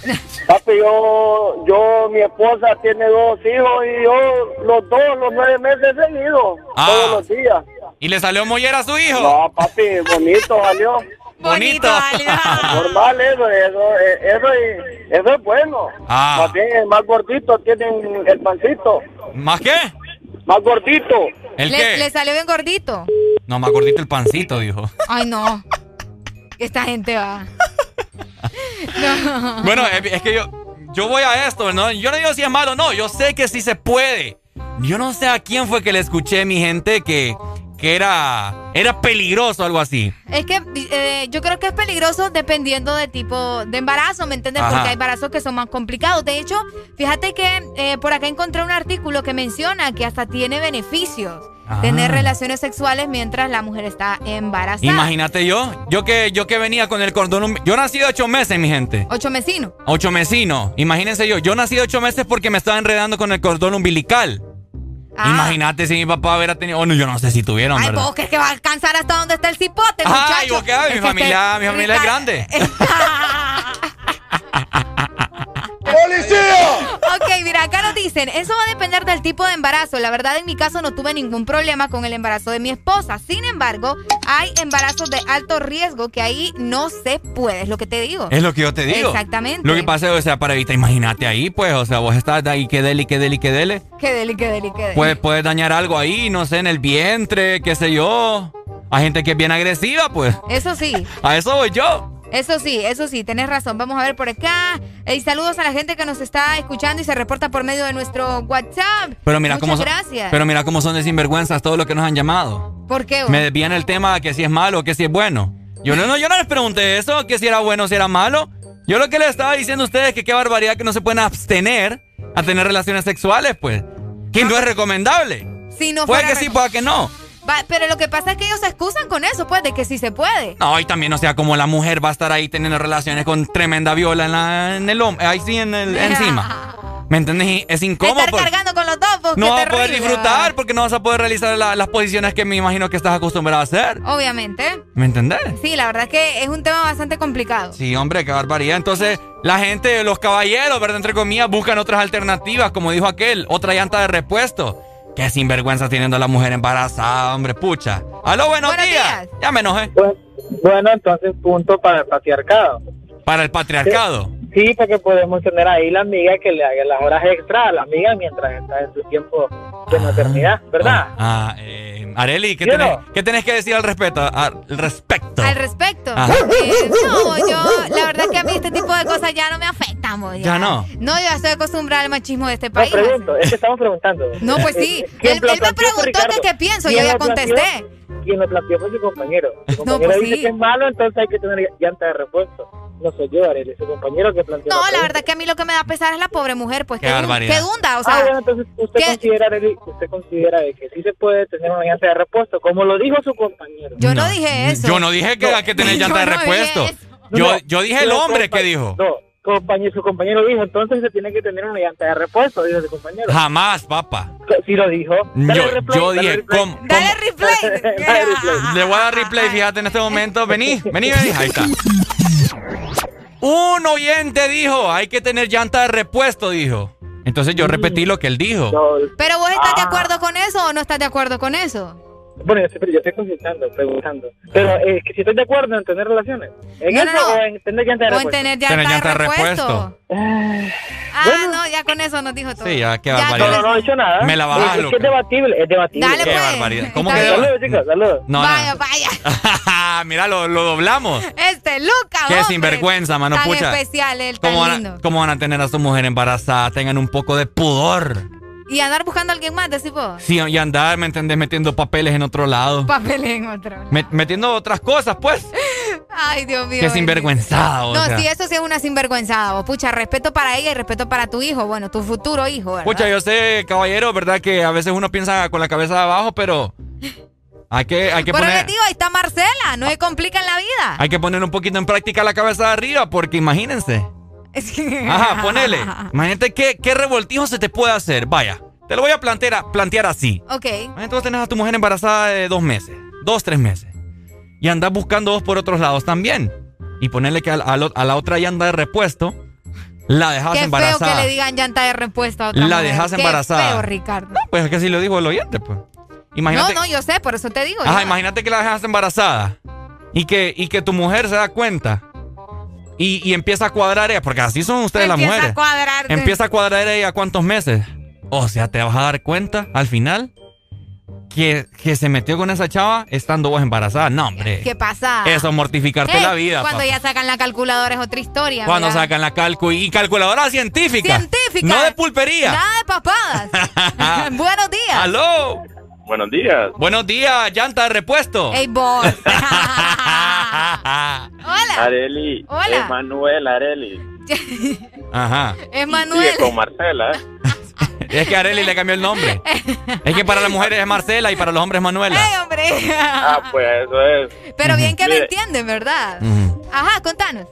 Papi, yo, yo, mi esposa tiene dos hijos y yo los dos, los nueve meses seguidos, Ah. todos los días. ¿Y le salió mollera a su hijo? No, papi, bonito salió. Bonito. *laughs* Normal eso, eso, eso, es- eso es bueno. Ah. Más bien, el más gordito tienen el pancito. ¿Más qué? Más gordito. ¿El le, qué? le salió bien gordito. No, más gordito el pancito, dijo. Ay, no. Esta gente va. *laughs* No. Bueno, es, es que yo, yo voy a esto, ¿no? Yo no digo si es malo, no, yo sé que sí se puede. Yo no sé a quién fue que le escuché, mi gente, que, que era, era peligroso, algo así. Es que eh, yo creo que es peligroso dependiendo del tipo de embarazo, ¿me entiendes? Ajá. Porque hay embarazos que son más complicados. De hecho, fíjate que eh, por acá encontré un artículo que menciona que hasta tiene beneficios Ah. tener relaciones sexuales mientras la mujer está embarazada. Imagínate yo, yo que, yo que venía con el cordón Yo nací de ocho meses, mi gente. Ocho mesinos. Ocho mesino. Imagínense yo, yo nací de ocho meses porque me estaba enredando con el cordón umbilical. Imagínate si mi papá hubiera tenido. Oh, no, yo no sé si tuvieron, Ah. Ay, ¿verdad? vos crees que va a alcanzar hasta donde está el cipote, Ay, muchacho. vos qué mi familia, mi familia es grande. *laughs* ¡Policía! Ok, mira, acá nos dicen, eso va a depender del tipo de embarazo. La verdad, en mi caso no tuve ningún problema con el embarazo de mi esposa. Sin embargo, hay embarazos de alto riesgo que ahí no se puede, es lo que te digo. Es lo que yo te digo. Exactamente. Lo que pasa es, o sea, para evitar, imagínate ahí, pues, o sea, vos estás ahí, que dele, que dele, que dele. Qué deli, qué deli, qué deli. Puedes, puedes dañar algo ahí, no sé, en el vientre, qué sé yo. Hay gente que es bien agresiva, pues. Eso sí. A eso voy yo. Eso sí, eso sí, tenés razón. Vamos a ver por acá. Y saludos a la gente que nos está escuchando y se reporta por medio de nuestro WhatsApp. Pero mira Muchas cómo son. gracias. Pero mira cómo son de sinvergüenzas todos los que nos han llamado. ¿Por qué? vos? Me desvían el tema que si es malo, que si es bueno. Yo no, no, yo no les pregunté eso, que si era bueno o si era malo. Yo lo que les estaba diciendo a ustedes es que qué barbaridad que no se pueden abstener a tener relaciones sexuales, pues. Que no es recomendable. Si no puede que sí, puede que no. Va, pero lo que pasa es que ellos se excusan con eso, pues, de que sí se puede. No, y también, o sea, como la mujer va a estar ahí teniendo relaciones con tremenda viola en, la, en el hombro, ahí sí, en el, encima. *laughs* ¿Me entiendes? Y Es incómodo. Estar cargando con los dos, pues, No vas a poder disfrutar porque no vas a poder realizar la- las posiciones que me imagino que estás acostumbrado a hacer. Obviamente. ¿Me entendés? Sí, la verdad es que es un tema bastante complicado. Sí, hombre, qué barbaridad. Entonces, la gente, los caballeros, ¿verdad? Entre comillas, buscan otras alternativas, como dijo aquel, otra llanta de repuesto. Qué sinvergüenza teniendo a la mujer embarazada, hombre, pucha. Aló, buenos, días. Ya me enojé. Bueno, entonces punto para el patriarcado. Para el patriarcado. Sí, porque podemos tener ahí la amiga que le haga las horas extra a la amiga mientras está en su tiempo de maternidad, ¿verdad? Ah, eh, Areli, ¿qué, tenés, ¿qué tenés que decir al respecto? Al respecto. Al respecto. Ajá. Eh, no, yo, la verdad que a mí este tipo de cosas ya no me afectan. bo, Ya no. No, yo ya estoy acostumbrada al machismo de este No país. pregunto, es que estamos preguntando. No, pues sí. ¿Quién Él, él me preguntó Ricardo? qué pienso, yo ¿Quién ya lo planteó? Quien lo planteó fue su compañero. Su compañero pues dice sí. que es malo, entonces hay que tener llanta de repuesto. No soy yo, Arely, su compañero que planteó No, la pregunta. verdad que a mí lo que me da pesar es la pobre mujer, pues Qué barbaridad. que dunda, o sea. ah, bueno, entonces usted ¿qué? considera, Arely, usted considera de que sí se puede tener una llanta de repuesto, como lo dijo su compañero. Yo no, dije *laughs* eso. Yo no dije que hay que tener Yo llanta de repuesto. Yo, yo dije el hombre que dijo. No, compañero, su compañero dijo, entonces se tiene que tener una llanta de repuesto, dijo su compañero. Jamás, papá. Sí lo dijo. Dale Yo, replay, yo dale dije. Dale replay. *laughs* Dale replay. Le voy a dar replay, fíjate en este momento. Vení, vení, vení. Ahí está. Un oyente dijo, hay que tener llanta de repuesto, dijo. Entonces yo repetí lo que él dijo. Pero vos estás Ah. de acuerdo con eso o no estás de acuerdo con eso? Bueno, yo estoy, yo estoy consultando, preguntando. Pero eh, que si estoy de acuerdo en tener relaciones. ¿En No, eso no, no. o en tener llanta de O en repuesto? tener llanta, Tener llanta de repuesto. repuesto. Ah, no, ya con eso nos dijo todo. Sí, ya, qué Ya, barbaridad. No, no, no he dicho nada. Me la bajas, Es, es que es debatible, es debatible. Dale, Qué pues. barbaridad. ¿Cómo que. Saludos, chicos, saludos. No, vaya, vaya. *laughs* Mira, lo, lo doblamos. Este, Luca, Qué hombre. sinvergüenza, mano, Tan pucha. especial, él, tan ¿Cómo lindo. van, a, ¿Cómo van a tener a su mujer embarazada? Tengan un poco de pudor. Y andar buscando a alguien más, decís vos. Sí, y andar, ¿me entendés? Metiendo papeles en otro lado. Papel en otro. Me- metiendo otras cosas, pues. *laughs* Ay, Dios mío. Qué sinvergüenzada, o No, sea. sí, eso sí es una sinvergüenzada. vos. Pucha, respeto para ella y respeto para tu hijo. Bueno, tu futuro hijo, ¿verdad? Pucha, yo sé, caballero, ¿verdad? Que a veces uno piensa con la cabeza de abajo, pero hay que, hay que Pero poner... digo, ahí está Marcela. No se complica en la vida. Hay que poner un poquito en práctica la cabeza de arriba, porque imagínense. Ajá, ponele. Imagínate qué, qué revoltijo se te puede hacer. Vaya, te lo voy a plantear, plantear así. Ok. Imagínate vos tenés a tu mujer embarazada de dos meses, dos, tres meses. Y andás buscando vos por otros lados también. Y ponerle que a, a lo- a la otra llanta de repuesto la dejas Qué feo embarazada. que le digan llanta de repuesto a otra La mujer. dejas Qué embarazada. feo, Ricardo. Pues es que así lo dijo el oyente, pues. Imagínate. No, no, yo sé, por eso te digo. Ajá, imagínate que la dejas embarazada y que, y que tu mujer se da cuenta y, y empieza a cuadrar ella, porque así son ustedes las Empieza mujeres. a cuadrarte. Empieza a cuadrar ella cuántos meses. O sea, te vas a dar cuenta al final que, que se metió con esa chava estando vos embarazada. No, hombre. ¿Qué pasa? Eso es mortificarte Eh, la vida. Cuando papá. ya sacan la calculadora es otra historia. Cuando ¿verdad? sacan la calcu y calculadora científica. Científica. No de pulpería. Nada de papadas. *laughs* *laughs* Buenos días. ¡Aló! Buenos días. Buenos días, llanta de repuesto. Hey, boss. *laughs* Hola. Areli. Hola. Es Manuel Areli. Ajá. Es Sigue Manuel. con Marcela. *laughs* Es que Areli le cambió el nombre. Es que para las mujeres es Marcela y para los hombres es Manuela. Ey, hombre. Ah, pues eso es. Pero bien que me entienden, ¿verdad? Ajá, contanos.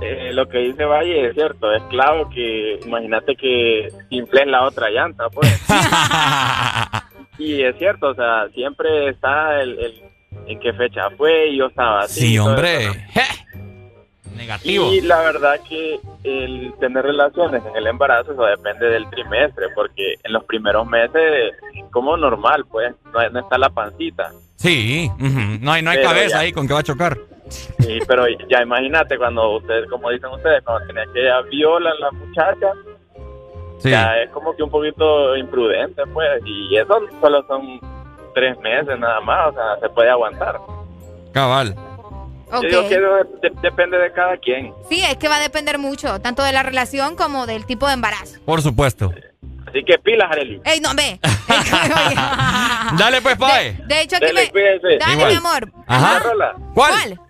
eh, lo que dice Valle es cierto. Es claro que imagínate que infles la otra llanta, pues. *laughs* y es cierto, o sea, siempre está el, el- en qué fecha fue y yo estaba así. Sí, hombre. Negativo. Y la verdad que el tener relaciones en el embarazo eso depende del trimestre, porque en los primeros meses como normal, pues no, no está la pancita. Sí, no hay, no hay Pero cabeza ya. ahí con que va a chocar. Sí, pero ya imagínate cuando ustedes, como dicen ustedes, cuando tenía que ya violan la muchacha, Sí. ya es como que un poquito imprudente, pues, y eso solo son tres meses nada más, o sea, se puede aguantar. Cabal. Yo digo que eso de- de- depende de cada quien. Sí, es que va a depender mucho, tanto de la relación como del tipo de embarazo. Por supuesto. Así que pilas, Arely. Ey, no, ve. *laughs* Dale pues, Pae. De hecho, aquí Dele, me... cuídense. Dale, Igual. mi amor. Ajá. ¿Cuál?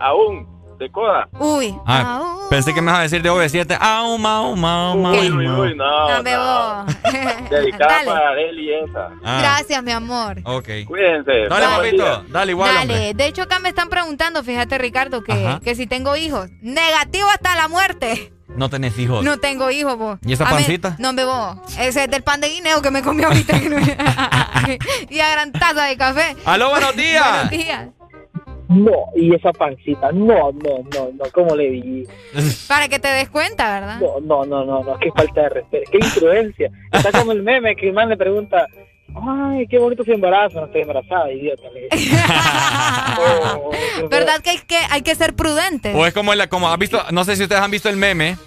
Aún, de coda. Uy. Ah, pensé que me ibas a decir de OV7. Au, mau, mau, mau, Uy, uy, mau. uy, no. No, bebo. *laughs* Dedicada Dale. para Arely esa. Ah, Gracias, mi amor. Ok. Cuídense. Dale, papito. Dale igual, Dale, hombre. de hecho acá me están preguntando, fíjate Ricardo, que, que si tengo hijos. Negativo hasta la muerte. No tenés hijos. No tengo hijos, vos. ¿Y esa pancita? No, bebo. Ese es del pan de guineo que me comí ahorita. *laughs* *laughs* y a gran taza de café. Aló, buenos días. Buenos días. No, y esa pancita, no, no, no, no, ¿cómo le di? *laughs* Para que te des cuenta, ¿verdad? No, no, no, no, no, qué falta de respeto, qué imprudencia. Está como el meme que el man le pregunta, Ay, qué bonito su embarazo, no estoy embarazada, idiota. *laughs* Oh, ¿Verdad que hay que, hay que ser prudente? O es como, la, como has visto, no sé si ustedes han visto el meme,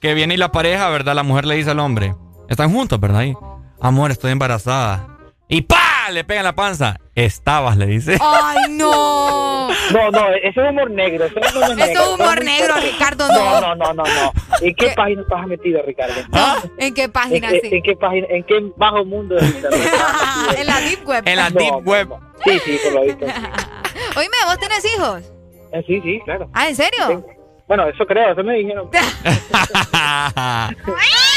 que viene y la pareja, ¿verdad? La mujer le dice al hombre, están juntos, ¿verdad? Y, Amor, estoy embarazada. Y ¡pa! Le pega en la panza. Estabas, le dice. ¡Ay, no! No, no, eso es humor negro. Eso es humor negro, eso es humor negro Ricardo, no. No, no, no, no. ¿En qué, página estás metido, Ricardo? ¿En qué página, ¿En, sí? ¿En qué página? ¿En qué bajo mundo de *laughs* En la Deep Web. En la Deep Web. Sí, sí, por lo visto. *laughs* Oíme, ¿vos tenés hijos? Eh, sí, sí, claro. ¿Ah, en serio? Bueno, eso creo, eso me dijeron. *laughs*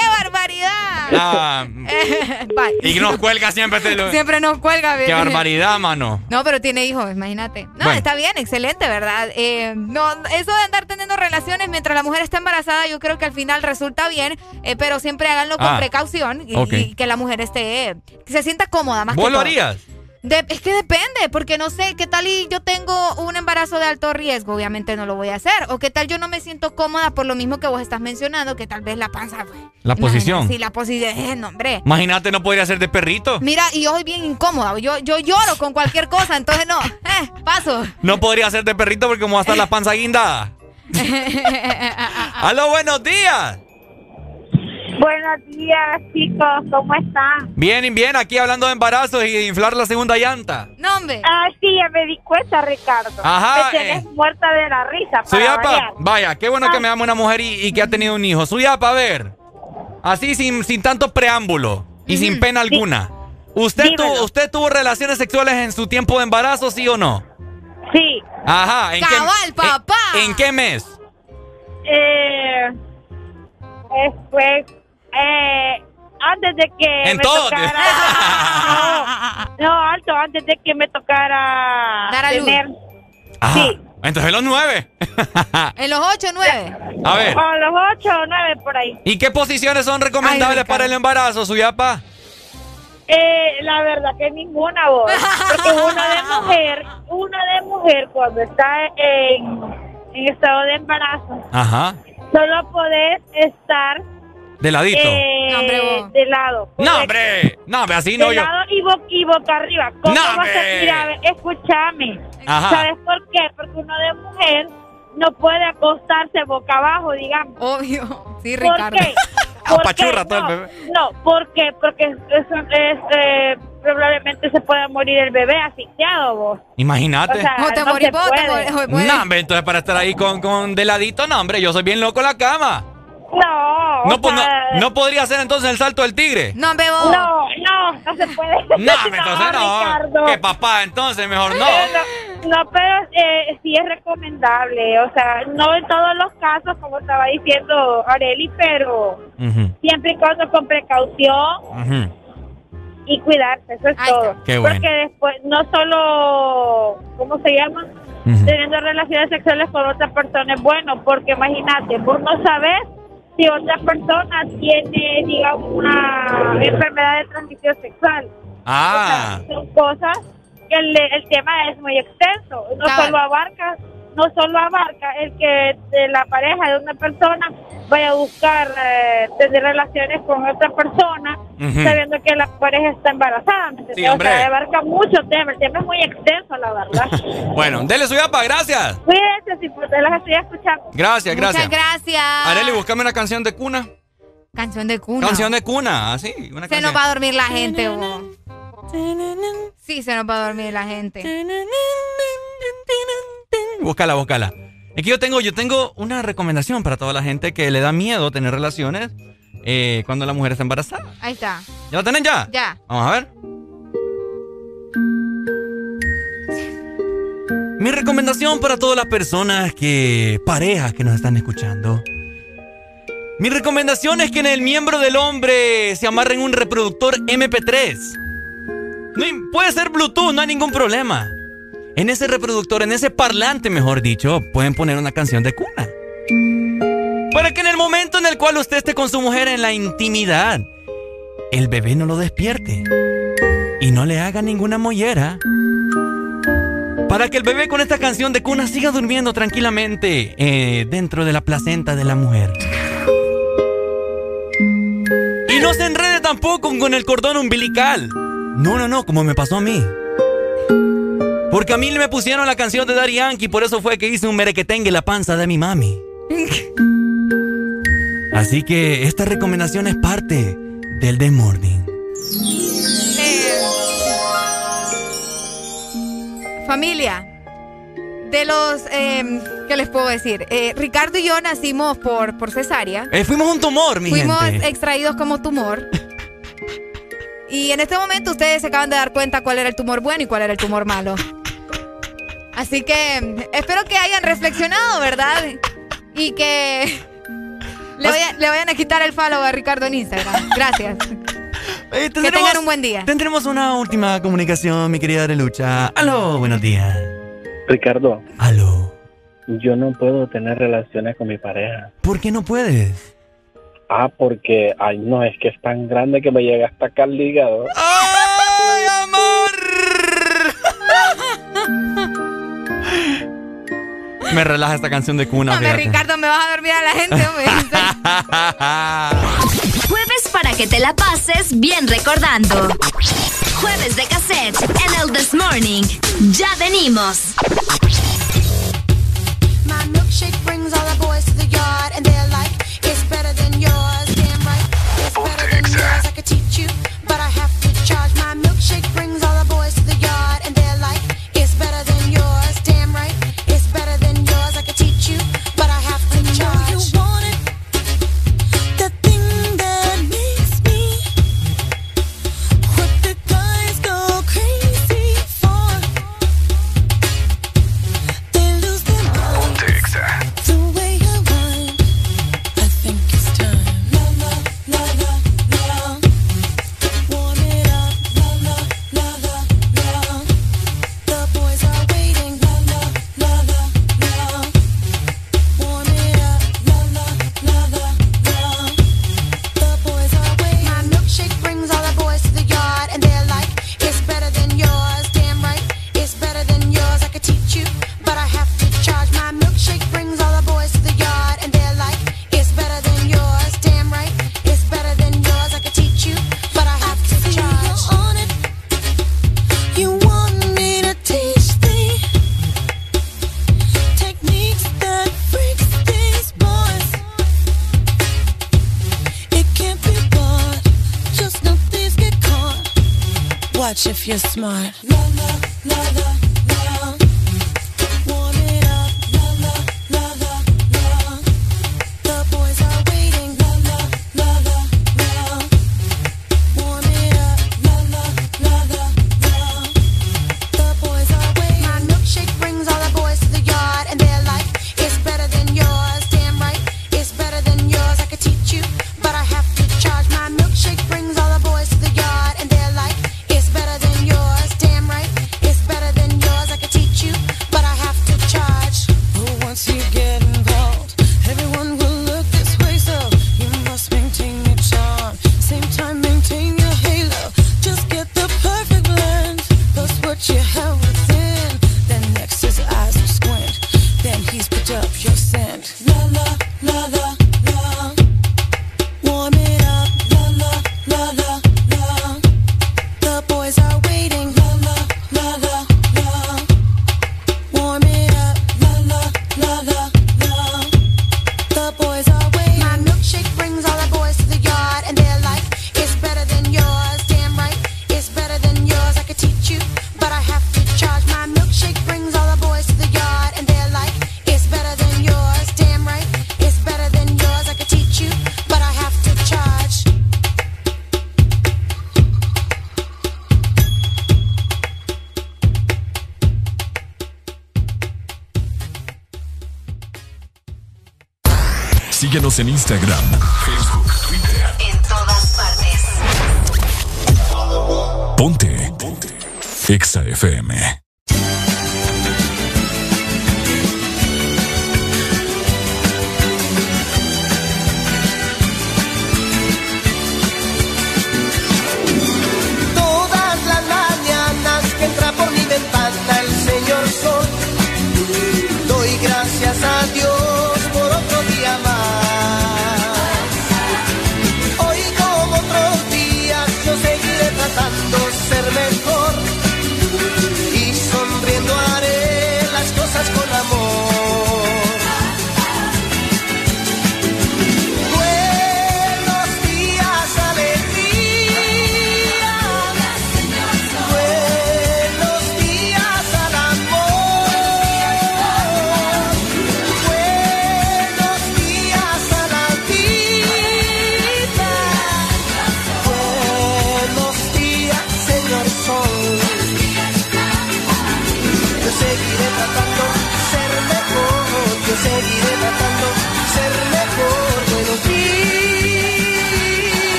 ¡Ay, qué barbaridad! Ah, *laughs* bye. y nos cuelga siempre. Te lo... Siempre nos cuelga. Qué barbaridad, mano. No, pero tiene hijos, imagínate. No, Bueno. está bien, excelente, ¿verdad? Eh, no, eso de andar teniendo relaciones mientras la mujer está embarazada, yo creo que al final resulta bien, eh, pero siempre háganlo con Ah, precaución y, que la mujer esté, que se sienta cómoda más ¿Vos que lo todo. harías? De- es que depende, porque no sé, ¿qué tal y yo tengo un embarazo de alto riesgo? Obviamente no lo voy a hacer. O qué tal yo no me siento cómoda por lo mismo que vos estás mencionando, que tal vez la panza... pues, La posición. Sí, la posición. Eh, no, hombre. Imagínate, no podría ser de perrito. Mira, y yo soy bien incómoda. Yo, yo lloro con cualquier cosa, entonces no. Eh, paso. No podría ser de perrito porque como va a estar la panza guindada. *laughs* ¡Aló, buenos días! Buenos días, chicos, ¿cómo están? Bien, bien, aquí hablando de embarazos y de inflar la segunda llanta. No, hombre. Ah, sí, ya me di cuenta, Ricardo. Ajá, Me tienes eh. muerta de la risa. para Suyapa, variar. vaya, qué bueno que me llama una mujer y, y que ha tenido un hijo. Suyapa, a ver. Así sin, sin tanto preámbulo y sin pena alguna. ¿Usted, tuvo, ¿Usted tuvo relaciones sexuales en su tiempo de embarazo, sí o no? Sí. Ajá, ¿en Cabal, qué, papá. ¿en, en qué mes? Eh, después, eh, antes de que En me todo. tocara... *laughs* no, no, alto, antes de que me tocara Dar a luz. tener... Ajá. Sí. Entonces los nueve. *laughs* En los 8 9. A ver. O los ocho o nueve por ahí. ¿Y qué posiciones son recomendables para el embarazo, Suyapa? Eh, la verdad que ninguna voz. Porque uno de *laughs* mujer, uno de mujer cuando está en, en estado de embarazo, Ajá. solo podés estar De ladito. eh, No, hombre, vos. de lado. no, hombre. No, hombre, así no de yo. lado y, bo- y boca arriba. ¿Cómo No, vas a mira, escúchame. Ajá. ¿Sabes por qué? Porque uno de mujer no puede acostarse boca abajo, digamos. Obvio. Sí, ¿Por Ricardo. qué? *laughs* ¿Por Apachurra qué? todo el no, bebé. No, ¿por qué? Porque eso es, eh, probablemente se pueda morir el bebé asfixiado vos. Imagínate. O sea, O te no morís vos, te morís-. No, hombre, entonces para estar ahí con, con de ladito, no, hombre, yo soy bien loco en la cama. No, No, po- no, no podría hacer entonces el salto del tigre. No, vos. no, no, no se puede. No, *laughs* hombre, entonces no. Ricardo. Que papá, entonces mejor no. No, no, pero eh, sí es recomendable, o sea, no en todos los casos, como estaba diciendo Areli, pero siempre y cuando con precaución y cuidarse, eso es todo. Qué bueno. Porque después, no solo, ¿cómo se llama? Teniendo relaciones sexuales con otra persona es bueno, porque imagínate, vos no sabes si otra persona tiene, digamos, una enfermedad de transmisión sexual. Ah, Son cosas que el, el tema es muy extenso. No solo abarca, no solo abarca el que de la pareja de una persona vaya a buscar eh, tener relaciones con otra persona, sabiendo que la pareja está embarazada. Sí, hombre. O sea, abarca mucho tema. El tema es muy extenso, la verdad. *laughs* bueno, dele Suyapa, gracias. Cuídense, si pues, las estoy escuchando. Gracias, gracias. Muchas gracias. Areli, búscame una canción de cuna. Canción de cuna. Canción de cuna, así. Una Se canción. nos va a dormir la gente, vos. Sí, se nos va a dormir la gente. Búscala, búscala. Es que yo tengo, yo tengo una recomendación para toda la gente que le da miedo tener relaciones eh, cuando la mujer está embarazada. Ahí está. ¿Ya la tienen ya? Ya. Vamos a ver. Mi recomendación para todas las personas que, parejas que nos están escuchando. Mi recomendación es que en el miembro del hombre se amarren un reproductor MP3. No, puede ser Bluetooth, no hay ningún problema en ese reproductor, en ese parlante, mejor dicho, pueden poner una canción de cuna. Para que en el momento en el cual usted esté con su mujer en la intimidad, el bebé no lo despierte y no le haga ninguna mollera. Para que el bebé con esta canción de cuna siga durmiendo tranquilamente eh, dentro de la placenta de la mujer. Y no se enrede tampoco con el cordón umbilical. No, no, no, como me pasó a mí. Porque a mí me pusieron la canción de Daddy Yankee, por eso fue que hice un merequetengue la panza de mi mami. Así que esta recomendación es parte del The Morning. Eh, familia, de los... Eh, ¿Qué les puedo decir? Eh, Ricardo y yo nacimos por, por cesárea. Eh, fuimos un tumor, mi Fuimos gente. extraídos como tumor. *laughs* Y en este momento ustedes se acaban de dar cuenta cuál era el tumor bueno y cuál era el tumor malo. Así que espero que hayan reflexionado, ¿verdad? Y que le, vayan a quitar el follow a Ricardo en Instagram. Gracias. Que tengan un buen día. Tendremos una última comunicación, mi querida Arelucha. Aló, buenos días. Ricardo. Aló. Yo no puedo tener relaciones con mi pareja. ¿Por qué no puedes? Ah, porque, ay, no, es que es tan grande que me llega hasta acá el hígado. ¡Ay, amor! *laughs* Me relaja esta canción de cuna. Dame, Ricardo, me vas a dormir a la gente. *laughs* Jueves para que te la pases bien recordando. Jueves de cassette en el This Morning. Ya venimos. My milkshake I could teach you, but I have to charge my milkshake.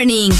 Morning.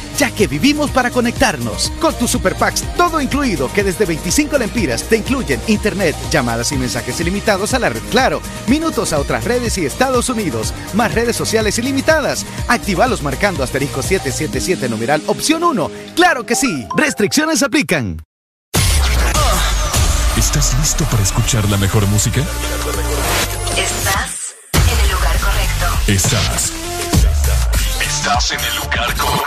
ya que vivimos para conectarnos. Con tu Super Packs, todo incluido, que desde 25 lempiras te incluyen internet, llamadas y mensajes ilimitados a la red Claro, minutos a otras redes y Estados Unidos, más redes sociales ilimitadas. Actívalos marcando asterisco 777 numeral opción 1. ¡Claro que sí! Restricciones aplican. ¿Estás listo para escuchar la mejor música? Estás en el lugar correcto. Estás. Estás en el lugar correcto.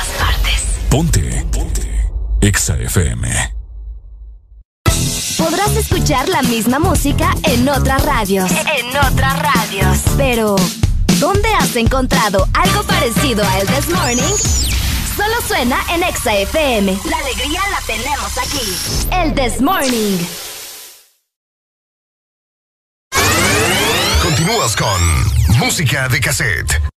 Todas partes. Ponte. Ponte. Exa FM. Podrás escuchar la misma música en otras radios. En otras radios. Pero, ¿dónde has encontrado algo parecido a El This Morning? Solo suena en Exa FM. La alegría la tenemos aquí. El This Morning. Continúas con Música de Cassette.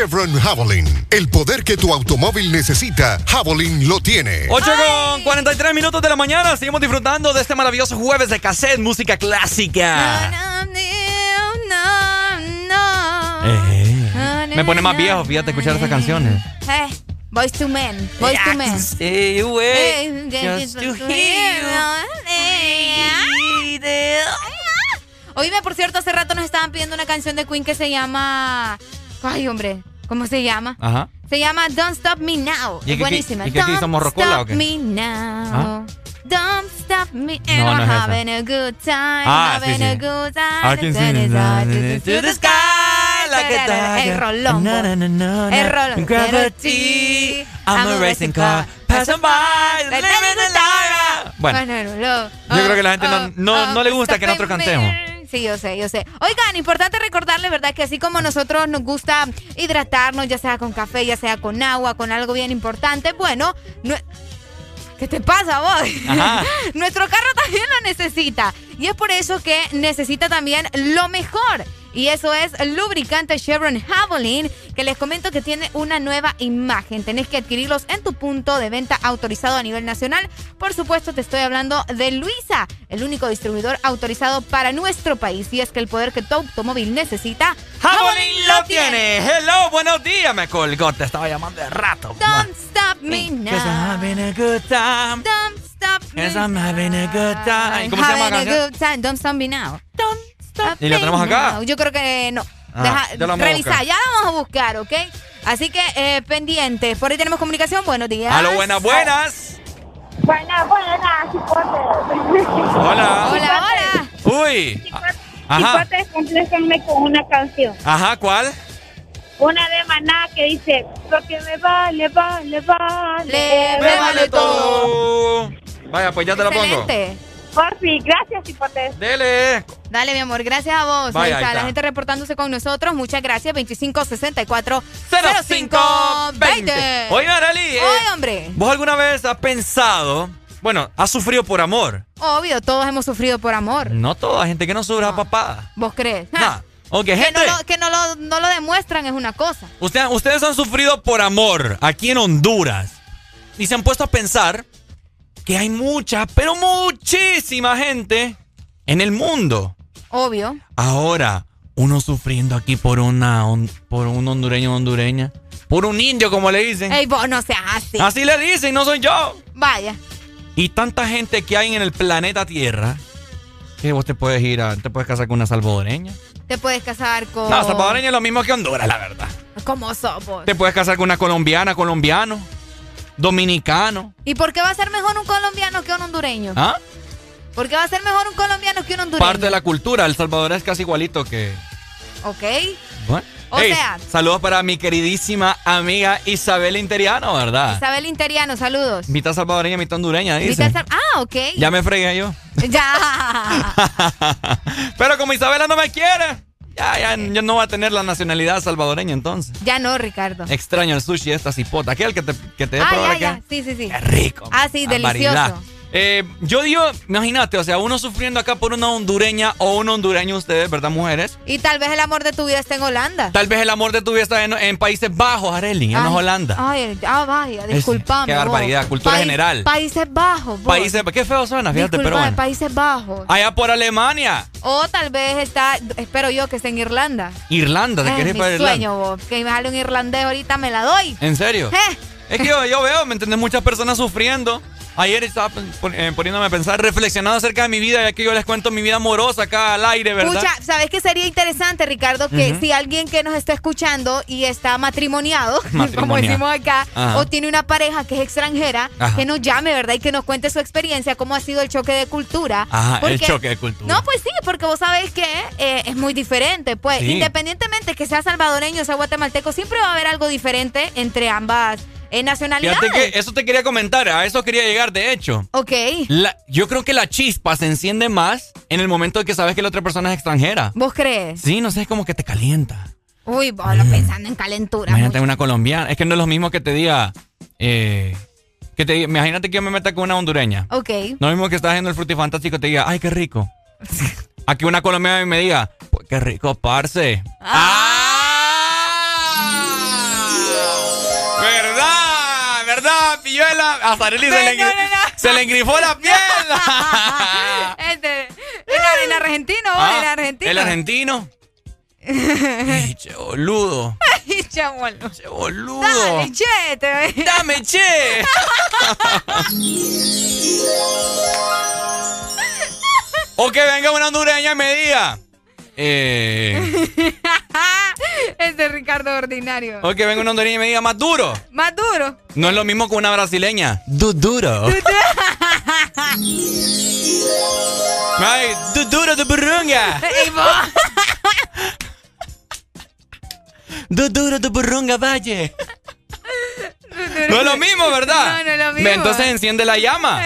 Chevron Javelin. El poder que tu automóvil necesita, Javelin lo tiene. 8 con 43 minutos de la mañana. Seguimos disfrutando de este maravilloso jueves de cassette, música clásica. Eh, me pone más viejo, fíjate, escuchar estas canciones. Eh, Boys to Men. Boys to Men. Stay away, Eh, just to hear Oíme, por cierto, hace rato nos estaban pidiendo una canción de Queen que se llama. Ay, hombre, ¿cómo se llama? Ajá. Se llama Don't Stop Me Now. ¿Y Es buenísima. y qué Don't somos rocola stop o qué? me now. ¿Ah? Don't stop me. No, and no I'm es esa. having a good time. Ah, sí, having sí. a good time. I can see the to the sky like a tiger. El rolón. El rolón. Gravity. I'm a racing car. Passing by. Living the life. Bueno, yo creo que la gente no, no, no le gusta que nosotros cantemos. Sí, yo sé, yo sé. Oigan, importante recordarles, ¿verdad? Que así como nosotros nos gusta hidratarnos, ya sea con café, ya sea con agua, con algo bien importante, bueno, no- ¿qué te pasa vos? *laughs* Nuestro carro también lo necesita. Y es por eso que necesita también lo mejor. Y eso es lubricante Chevron Javelin, que les comento que tiene una nueva imagen. Tenés que adquirirlos en tu punto de venta autorizado a nivel nacional. Por supuesto, te estoy hablando de Luisa, el único distribuidor autorizado para nuestro país. Y es que el poder que tu automóvil necesita, Javelin lo tiene. Hello, buenos días. Me colgó, te estaba llamando de rato. Don't stop me now. I'm having a good time. Don't stop me I'm having a good time. ¿Cómo se llama la canción? Don't stop me now. Don't ¿Y la me tenemos acá? Yo creo que no. Ah, Deja- ya la vamos a revisa, buscar. ya la vamos a buscar, ¿ok? Así que eh, pendientes. Por ahí tenemos comunicación. Buenos días. Aló, buenas, buenas. Buenas, buenas. Hola. Hola, hola. Uy. Ajá. Chicote, compléjenme con una canción. Ajá, ¿cuál? Una de Maná que dice, lo que me vale, vale, vale. Me vale todo. Vaya, pues ya te la pongo. Porfi, gracias, chicote. Dele. Dale, mi amor, gracias a vos. Vaya, ahí ahí está, la gente reportándose con nosotros. Muchas gracias. 2564 0520. Oye, Arali. eh, Oye, hombre. ¿Vos alguna vez has pensado, bueno, has sufrido por amor? Obvio, todos hemos sufrido por amor. No toda gente que no sufra, papá. ¿Vos crees? Nah. Ok, que gente. no, lo, que no, lo, no lo demuestran es una cosa. Usted- ustedes han sufrido por amor aquí en Honduras. Y se han puesto a pensar que hay mucha, pero muchísima gente en el mundo. Obvio. Ahora, uno sufriendo aquí por una por un hondureño o hondureña. Por un indio, como le dicen. Ey, vos no seas así. Así le dicen, no soy yo. Vaya. Y tanta gente que hay en el planeta Tierra. Que vos te puedes ir a. Te puedes casar con una salvadoreña. Te puedes casar con. No, salvadoreña es lo mismo que Honduras, la verdad. ¿Cómo sos vos? Te puedes casar con una colombiana, colombiano, dominicano. ¿Y por qué va a ser mejor un colombiano que un hondureño? ¿Ah? ¿Por qué va a ser mejor un colombiano que un hondureño? Parte de la cultura. El Salvador es casi igualito que. Ok. Bueno. O sea- Saludos para mi queridísima amiga Isabel Interiano, ¿verdad? Isabel Interiano, saludos. Mitad salvadoreña, mitad hondureña, dice. Mitad Ah, ok. Ya me fregué yo. Ya. *laughs* Pero como Isabela no me quiere, ya, ya, yo no voy a tener la nacionalidad salvadoreña entonces. Ya no, Ricardo. Extraño el sushi esta cipota. Aquel que te, que te dé Ah, probar ya, acá. ya. Sí, sí, sí. Qué rico. Ah, sí, delicioso. Eh, yo digo, imagínate, o sea, uno sufriendo acá por una hondureña o un hondureño ustedes, ¿verdad, mujeres? Y tal vez el amor de tu vida está en Holanda. Tal vez el amor de tu vida está en, en Países Bajos, Areli, en Ay, Holanda. Ay, ah, vaya, Es- disculpame. qué barbaridad, vos. cultura general. Países Bajos, vos. Países, qué feo suena, fíjate, pero Disculpame, bueno. Países Bajos. Allá por Alemania, O tal vez está, espero yo que esté en Irlanda. Irlanda, ¿te es mi para Irlanda? sueño, vos. Que me sale un irlandés ahorita, me la doy. ¿En serio? Eh. Es que yo, yo veo, ¿me entiendes? Muchas personas sufriendo. Ayer estaba eh, poniéndome a pensar, reflexionando acerca de mi vida, ya que yo les cuento mi vida amorosa acá al aire, ¿verdad? Escucha, ¿sabes qué sería interesante, Ricardo? Que si alguien que nos está escuchando y está matrimoniado, *laughs* como decimos acá, Ajá. o tiene una pareja que es extranjera, Ajá. que nos llame, ¿verdad? Y que nos cuente su experiencia, cómo ha sido el choque de cultura. Ajá, el Porque- choque de cultura. No, pues sí, porque vos sabés que eh, es muy diferente. Pues, Sí. independientemente que sea salvadoreño o sea guatemalteco, siempre va a haber algo diferente entre ambas eh, nacionalidades. Fíjate que eso te quería comentar, a eso quería llegar, de hecho. Ok. La- yo creo que la chispa se enciende más en el momento de que sabes que la otra persona es extranjera. ¿Vos crees? Sí, no sé, es como que te calienta. Uy, vos lo pensando en calentura. Imagínate una colombiana. Es que no es lo mismo que te diga. eh, que te diga- imagínate que yo me meta con una hondureña. Ok. No es lo mismo que estás haciendo el frutifantástico y te diga, ay, qué rico. *laughs* Aquí una colombiana me diga, pues qué rico, parce. ¿Verdad? A Sareli se, le, se le engrifó la piel. *laughs* Este, en, en argentino, Ah, en argentino. El argentino. *laughs* Ey, che, boludo. Ay, chamuelo. Che, boludo. Dale, che, te Dame, che. *laughs* O que venga una hondureña y me diga. Eh, Ese Ricardo ordinario. o que venga una hondureña y me diga más duro. Más duro. No es lo mismo que una brasileña. Du duro. *laughs* Ay, du duro de burrunga. Ey, vos. *laughs* Du duro de burrunga, valle. *laughs* No es lo mismo, ¿verdad? No, no es lo mismo. Entonces enciende la llama.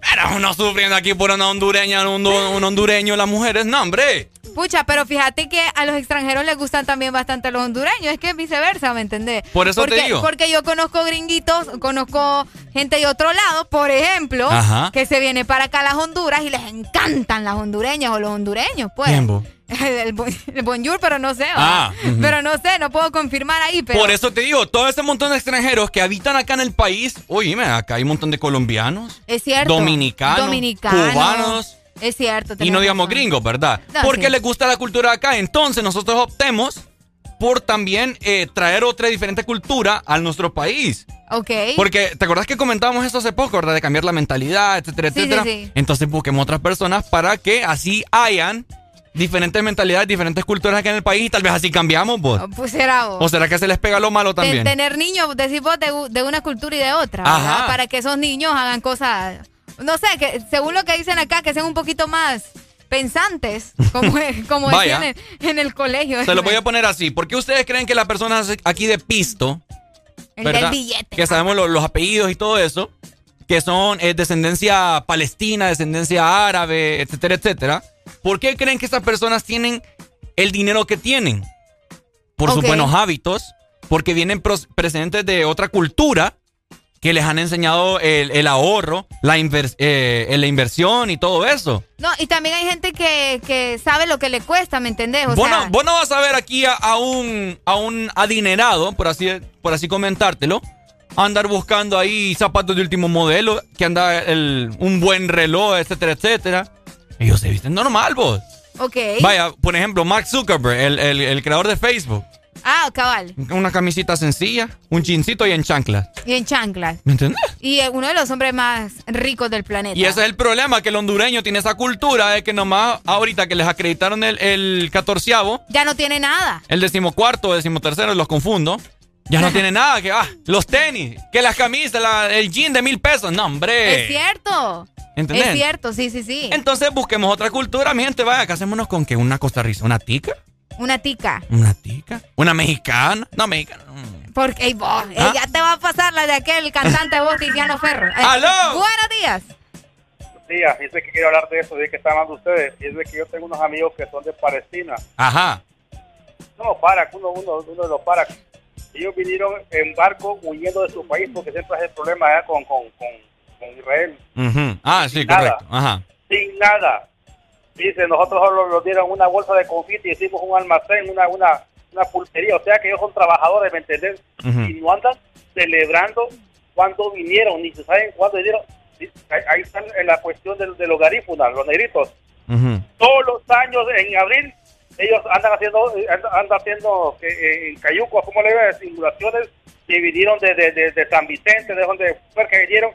Pero uno sufriendo aquí por una hondureña, un, un hondureño, las mujeres, no, hombre. Pucha, pero fíjate que a los extranjeros les gustan también bastante los hondureños. Es que es viceversa, ¿me entendés? Por eso te digo. Porque yo conozco gringuitos, conozco gente de otro lado, por ejemplo, Ajá. que se viene para acá a las Honduras y les encantan las hondureñas o los hondureños, pues. ¿Quién, vos? *laughs* El, bon- el bonjour, pero no sé. Ah. Pero no sé, no puedo confirmar ahí. Pero Por eso te digo, todo ese montón de extranjeros que habitan acá en el país, oíme, acá hay un montón de colombianos, es cierto. dominicanos, Dominicanos. cubanos, Es cierto. y no digamos razón. gringos, ¿verdad? No, Porque sí. les gusta la cultura de acá. Entonces nosotros optemos por también eh, traer otra diferente cultura a nuestro país. Ok. Porque, ¿te acordás que comentábamos esto hace poco, verdad? De cambiar la mentalidad, etcétera, Sí, etcétera. sí. Entonces busquemos otras personas para que así hayan diferentes mentalidades, diferentes culturas acá en el país y tal vez así cambiamos, vos. Pues será vos. ¿O será que se les pega lo malo De- también? tener niños, decís vos, de, de una cultura y de otra, Ajá. Para que esos niños hagan cosas, no sé, que según lo que dicen acá, que sean un poquito más pensantes, *laughs* como, como decían en, en el colegio. Se lo voy a poner así. ¿Por qué ustedes creen que las personas aquí de pisto, El del billete. que sabemos lo- los apellidos y todo eso, que son eh, descendencia palestina, descendencia árabe, etcétera, etcétera, ¿por qué creen que estas personas tienen el dinero que tienen? Por sus buenos hábitos, porque vienen precedentes de otra cultura que les han enseñado el, el ahorro, la, invers- eh, la inversión y todo eso. No, y también hay gente que, que sabe lo que le cuesta, ¿me entendés? O Vos, sea, no, vos no vas a ver aquí a, a un, a un adinerado, por así, por así comentártelo, andar buscando ahí zapatos de último modelo, que anda el, un buen reloj, etcétera, etcétera. Ellos se visten normal, vos. ok. Vaya, por ejemplo, Mark Zuckerberg, el, el- el creador de Facebook. Ah, cabal. Una camisita sencilla, un chincito y en chanclas. Y en chanclas. ¿Me entiendes? Y eh, uno de los hombres más ricos del planeta. Y ese es el problema, que el hondureño tiene esa cultura de que nomás ahorita que les acreditaron el, el catorceavo, Ya no tiene nada. el decimocuarto, decimotercero, los confundo, ya no *laughs* tiene nada, que ah, los tenis, que las camisas, la- el jean de mil pesos, no hombre. Es cierto. ¿Entendés? Es cierto, sí, sí, sí. Entonces busquemos otra cultura, mi gente, vaya, casémonos con que una costarricense, una tica, Una tica. una tica, una mexicana, no mexicana. Porque, ey, vos, ¿Ah? ya te va a pasar la de aquel cantante vos, Tiziano Ferro. Eh, ¡Aló! Buenos días. días, y es que quiero hablar de eso, de que están hablando ustedes, y es de que yo tengo unos amigos que son de Palestina. Ajá. No, para, uno, uno, uno de los para. Ellos vinieron en barco huyendo de su país porque siempre es el problema allá con, con, con, con Israel. Ujú. Ah, sí, correcto. Ajá. Sin nada. Dice, nosotros solo nos dieron una bolsa de confite y hicimos un almacén, una, una, una pulpería. O sea que ellos son trabajadores, ¿me entendés? Y no andan celebrando cuándo vinieron, ni se saben cuándo vinieron. Ahí, está en la cuestión de, de los garífunas, los negritos. Todos los años en abril ellos andan haciendo andan, haciendo eh, en Cayuco, como le ve, simulaciones que vinieron de, de, de, de San Vicente, de donde fue que vinieron.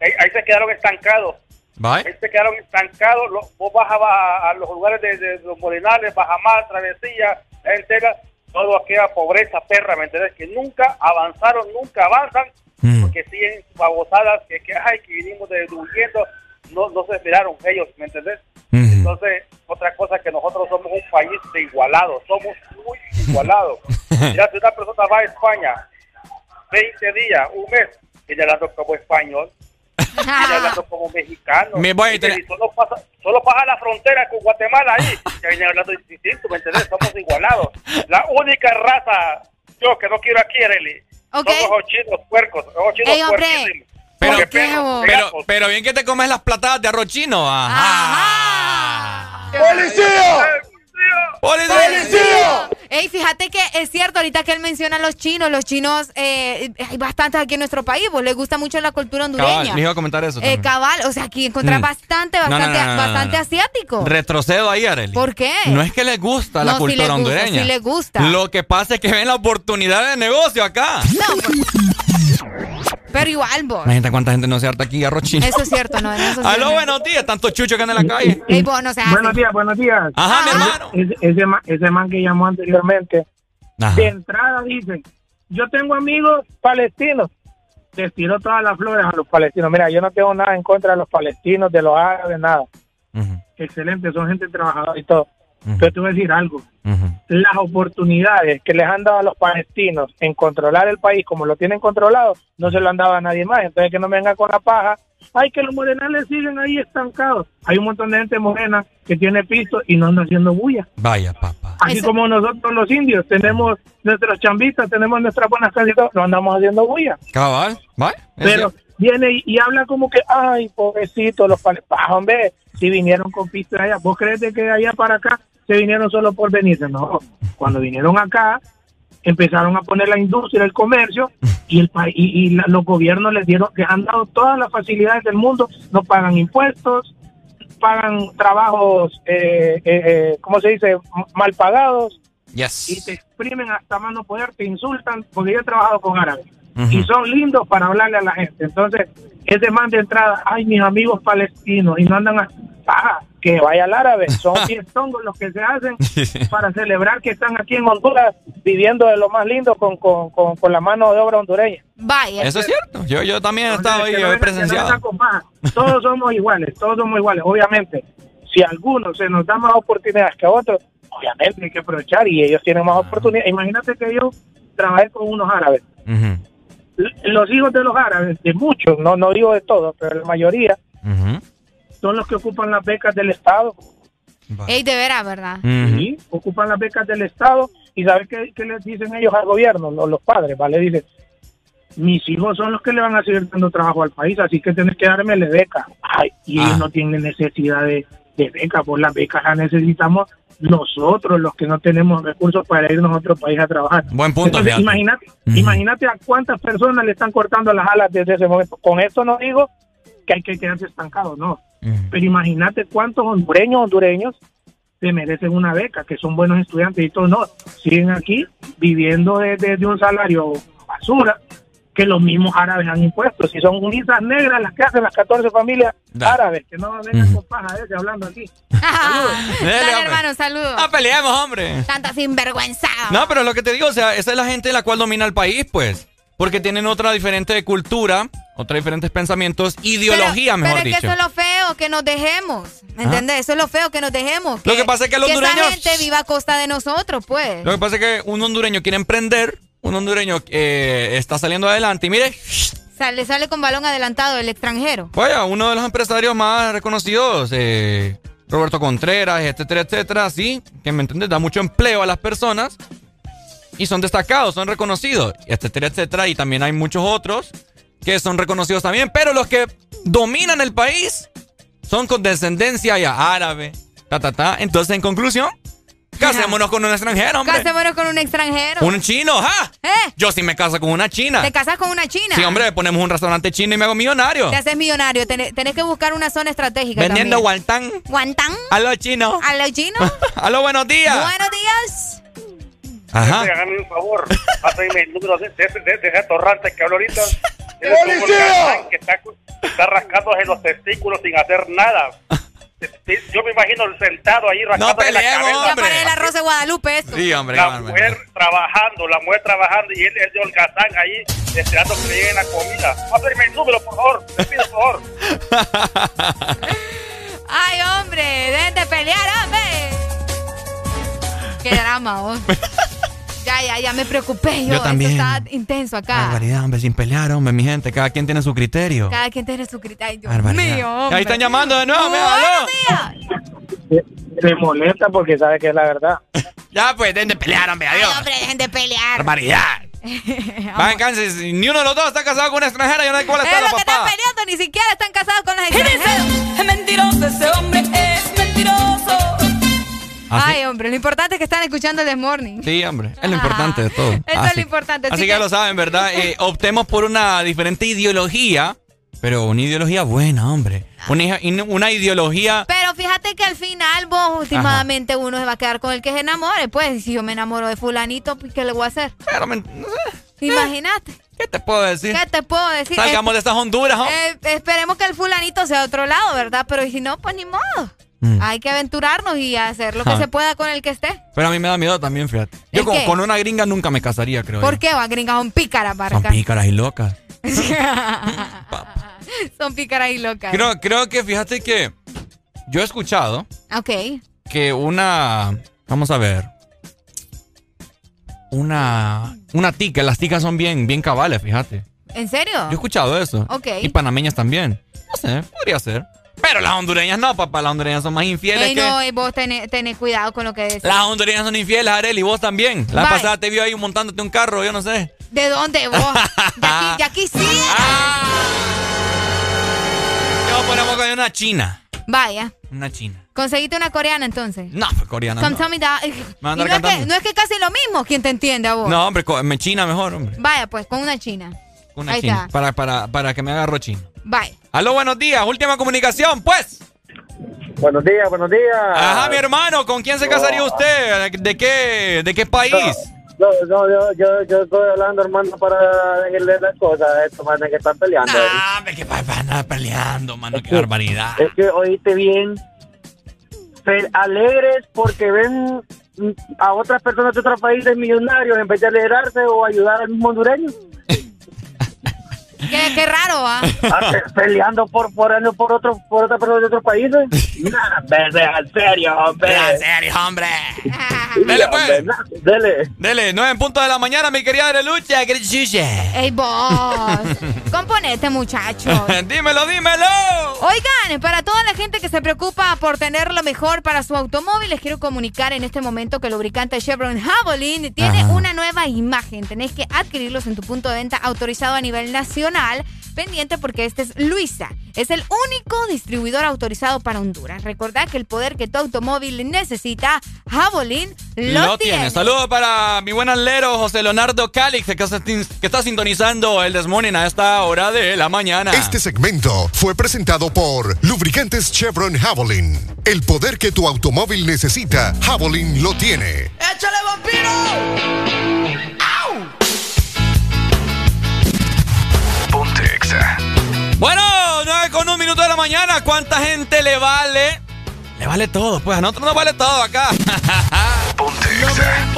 Ahí, ahí se quedaron estancados. Bye. Se quedaron estancados. Lo- vos vas a, a- los lugares de, de los Morenales, Bajamar, Travesía, entera, todo aquella pobreza perra, ¿me entendés? Que nunca avanzaron, nunca avanzan, porque siguen babosadas que, que, ay, que vinimos de huyendo, no, no se esperaron ellos, ¿me entendés? Entonces, otra cosa que nosotros somos un país de igualados, somos muy igualados. *laughs* Mira, si una persona va a España 20 días, un mes, viene hablando como español, viene hablando como mexicano. Me voy a tener- solo, pasa, solo pasa la frontera con Guatemala ahí, ya viene hablando distinto, ¿me entendés? Somos igualados. La única raza, yo que no quiero aquí, Arely, Ok. son los chinos puercos, los chinos Ey, hombre. puerquísimos. Pero, perros, pero, gatos. pero bien que te comes las platadas de arroz chino. Ajá. ¡Policía! ¡Policía! Ey, fíjate que es cierto, ahorita que él menciona a los chinos, los chinos, eh, hay bastantes aquí en nuestro país, pues les gusta mucho la cultura hondureña. Cabal, les iba a comentar eso Eh, cabal, o sea, aquí encontrás Mm. bastante, bastante, no, no, no, bastante no. asiático. Retrocedo ahí, Arely. ¿Por qué? No es que les gusta la cultura les gusta, hondureña. sí les gusta. Lo que pasa es que ven la oportunidad de negocio acá. No, pues, pero igual, vos. Imagínate cuánta gente no se harta aquí arroz chino. Eso es cierto, no, eso *laughs* Aló, buenos días. Tanto chucho que anda en la calle. Ey, vos, no se hace. Buenos días, buenos días. Ajá, mi hermano. Ese, ese, ma- ese man que llamó anteriormente, Ajá. de entrada dice, yo tengo amigos palestinos. Les tiró todas las flores a los palestinos. Mira, yo no tengo nada en contra de los palestinos, de los árabes, nada. Excelente, son gente trabajadora y todo. Pero te voy a decir algo. Las oportunidades que les han dado a los palestinos en controlar el país como lo tienen controlado, no se lo han dado a nadie más. Entonces que no me venga con la paja. Ay, que los morenales siguen ahí estancados. Hay un montón de gente morena que tiene piso y no anda haciendo bulla. Vaya, papá. Así como nosotros los indios tenemos nuestros chambitas, tenemos nuestras buenas casitas, no andamos haciendo bulla. Cabal. Vaya. es Pero cierto. Viene y, habla como que, ay, pobrecito, los palestinos. hombre, si vinieron con pisto de allá, ¿vos crees de que de allá para acá se vinieron solo por venirse? No, cuando vinieron acá, empezaron a poner la industria, el comercio, y el país y, y la- los gobiernos les dieron, les han dado todas las facilidades del mundo, no pagan impuestos, pagan trabajos, eh, eh, eh, ¿cómo se dice?, mal pagados, Yes. y te exprimen hasta más no poder, te insultan, porque yo he trabajado con árabes Y son lindos para hablarle a la gente. Entonces, ese man de entrada, ay, mis amigos palestinos, y no andan a, ah, que vaya al árabe, son *laughs* fiestongos los que se hacen para celebrar que están aquí en Honduras viviendo de lo más lindo con, con, con, con la mano de obra hondureña. Vaya. Eso es cierto. Yo, yo también he estado ahí, yo he no presenciado. Todos somos iguales, todos somos iguales. Obviamente, si a algunos se nos da más oportunidades que a otros, obviamente hay que aprovechar y ellos tienen más oportunidades. Imagínate que yo trabajé con unos árabes. L- Los hijos de los árabes, de muchos, no, no digo de todos, pero la mayoría, son los que ocupan las becas del Estado. Ey, de veras, ¿verdad? Sí, ocupan las becas del Estado y ¿sabes qué, qué les dicen ellos al gobierno, los, los padres? ¿vale? Dicen, mis hijos son los que le van a seguir dando trabajo al país, así que tienes que darme la beca. Ay, y ellos Ah. no tienen necesidad de, de beca, pues las becas las necesitamos nosotros, los que no tenemos recursos para irnos a otro país a trabajar. Buen punto, imagínate, imagínate a cuántas personas le están cortando las alas desde ese momento. Con esto no digo que hay que quedarse estancado, no. Pero imagínate cuántos hondureños, hondureños se merecen una beca, que son buenos estudiantes y todos no. Siguen aquí viviendo de, de- de un salario basura que los mismos árabes han impuesto. Si son misas negras las que hacen las 14 familias árabes, que no vengan con paja ese hablando aquí. *laughs* Dale, hermano, saludos. Ah, peleemos, hombre. Tanta sinvergüenza. No, pero lo que te digo, o sea, esa es la gente la cual domina el país, pues. Porque tienen otra diferente cultura, otra diferentes pensamientos, ideología, pero, mejor pero es dicho. que eso es lo feo, que nos dejemos. ¿Me entendés? Eso es lo feo, que nos dejemos. Lo que pasa es que los esa hondureños- gente viva a costa de nosotros, pues. Lo que pasa es que un hondureño quiere emprender, un hondureño eh, está saliendo adelante y mire, Sale, sale con balón adelantado el extranjero. vaya, uno de los empresarios más reconocidos, eh, Roberto Contreras, etcétera, etcétera, sí, que me entiendes, da mucho empleo a las personas y son destacados, son reconocidos, etcétera, etcétera, y también hay muchos otros que son reconocidos también, pero los que dominan el país son con descendencia ya árabe, ta, ta, ta. Entonces, en conclusión, casémonos con un extranjero, hombre. Casémonos con un extranjero. Un chino, ¡ja! ¿Eh? Yo sí me caso con una china. ¿Te casas con una china? Sí, hombre, ponemos un restaurante chino y me hago millonario. Te haces millonario. Tenés, tenés que buscar una zona estratégica Vendiendo guantán. ¿Guantán? Aló, chino. ¿A los chinos? *laughs* Aló, buenos días. Buenos días. Ajá. Hágame un favor, pásame el número de, de, ese- de, de ese atorrante que hablo ahorita. *laughs* ¡Policía! que está, está rascándose los testículos sin hacer nada. Yo me imagino sentado ahí rascándose la peleemos, cabeza. Ya para el arroz de Guadalupe esto. Sí, hombre. La mujer trabajando, la mujer trabajando y él es de holgazán ahí esperando que le lleguen la comida. Pásame el número, por favor. Te pido, por favor. *laughs* Ay, hombre, dejen de pelear, hombre. Qué drama, vos. Ya, ya, ya me preocupé yo. Yo también. Esto está intenso acá. Barbaridad, hombre, sin pelear, hombre, mi gente. Cada quien tiene su criterio. Cada quien tiene su criterio. Dios Barbaridad. mío, hombre. Ahí están llamando de nuevo, mira, aló. Se molesta porque sabe que es la verdad. *laughs* Ya, pues, dejen de pelear, hombre, adiós. Ay, hombre, dejen de pelear. Barbaridad. *laughs* Va en cáncer, si ni uno de los dos está casado con una extranjera, yo no sé cuál está Es la lo que están papá. peleando, ni siquiera están casados con los extranjeros. Es mentiroso, ese hombre es mentiroso. ¿Ah? Ay, hombre, lo importante es que están escuchando el Morning. Sí, hombre, es lo importante de todo. Eso es lo importante. Así que ya lo saben, ¿verdad? *laughs* Eh, optemos por una diferente ideología, pero una ideología buena, hombre. Una, una ideología... Pero fíjate que al final vos últimamente uno se va a quedar con el que se enamore. Pues si yo me enamoro de fulanito, pues ¿qué le voy a hacer? Pero me- Imagínate. ¿Qué te puedo decir? ¿Qué te puedo decir? Salgamos Eh, de estas Honduras, ¿oh? eh, esperemos que el fulanito sea de otro lado, ¿verdad? Pero si no, pues ni modo. Mm. Hay que aventurarnos y hacer lo que *laughs* Ah. se pueda con el que esté. Pero a mí me da miedo también, fíjate. Yo ¿El con, con una gringa nunca me casaría, creo ¿Por yo. qué? Va, gringas son pícaras, Son barca. pícaras y locas. *laughs* son pícaras y locas. Creo, creo que fíjate que yo he escuchado Ok. que una... Vamos a ver. Una... Una tica. Las ticas son bien, bien cabales, fíjate. ¿En serio? Yo he escuchado eso. Ok. Y panameñas también. No sé, podría ser. Pero las hondureñas no, papá. Las hondureñas son más infieles Ey, que... no, y vos tenés, tenés cuidado con lo que decís. Las hondureñas son infieles, Arel, y vos también. La Bye. pasada te vio ahí montándote un carro, yo no sé. ¿De dónde vos? *laughs* ya, aquí, ya quisiera. Ah. Yo ponemos con una china. Vaya. Una china. Conseguiste una coreana entonces. No, pues coreana. Come no. tell me that. *laughs* No es, que, cantando. no es que casi lo mismo. ¿Quién te entiende a vos? No, hombre, me china mejor, hombre. Vaya, pues, con una china. Una Ahí china. está. Para, para, para que me agarro chino. Vaya. Aló, buenos días. Última comunicación, pues. Buenos días, buenos días. Ajá, mi hermano. ¿Con quién se casaría usted? ¿De qué, de qué país? No, no, yo, yo, yo estoy hablando, hermano, para decirle las cosas a estos manes que están peleando. Ah, que va a andar peleando, mano. Qué barbaridad. Es que oíste bien. Fel- alegres porque ven a otras personas de otros países millonarios en vez de alegrarse o ayudar al mismo hondureño. ¿Qué, qué raro, ¿ah? Ah, pe- Peleando por por por otro por otra persona de otros países. Nah, verde, en serio, hombre. En serio, hombre. Dele, pues. Dele. Dele, 9 en punto de la mañana, mi querida Arelucha. Ey, vos. Componete, muchachos. *laughs* dímelo, dímelo. Oigan, para toda la gente que se preocupa por tener lo mejor para su automóvil, les quiero comunicar en este momento que el lubricante Chevron Javelin tiene Ajá. una nueva imagen. Tenés que adquirirlos en tu punto de venta autorizado a nivel nacional. Pendiente porque este es Luisa. Es el único distribuidor autorizado para Honduras. Recordá que el poder que tu automóvil necesita, Javelin lo, tiene. Saludos para mi buen alero José Leonardo Calix, que está, que está sintonizando el Desmorning a esta hora de la mañana. Este segmento fue presentado por Lubricantes Chevron Javelin. El poder que tu automóvil necesita, Javelin lo tiene. ¡Échale vampiro! Bueno, 9 con un minuto de la mañana. ¿Cuánta gente le vale? Le vale todo, pues a nosotros nos vale todo acá. *laughs*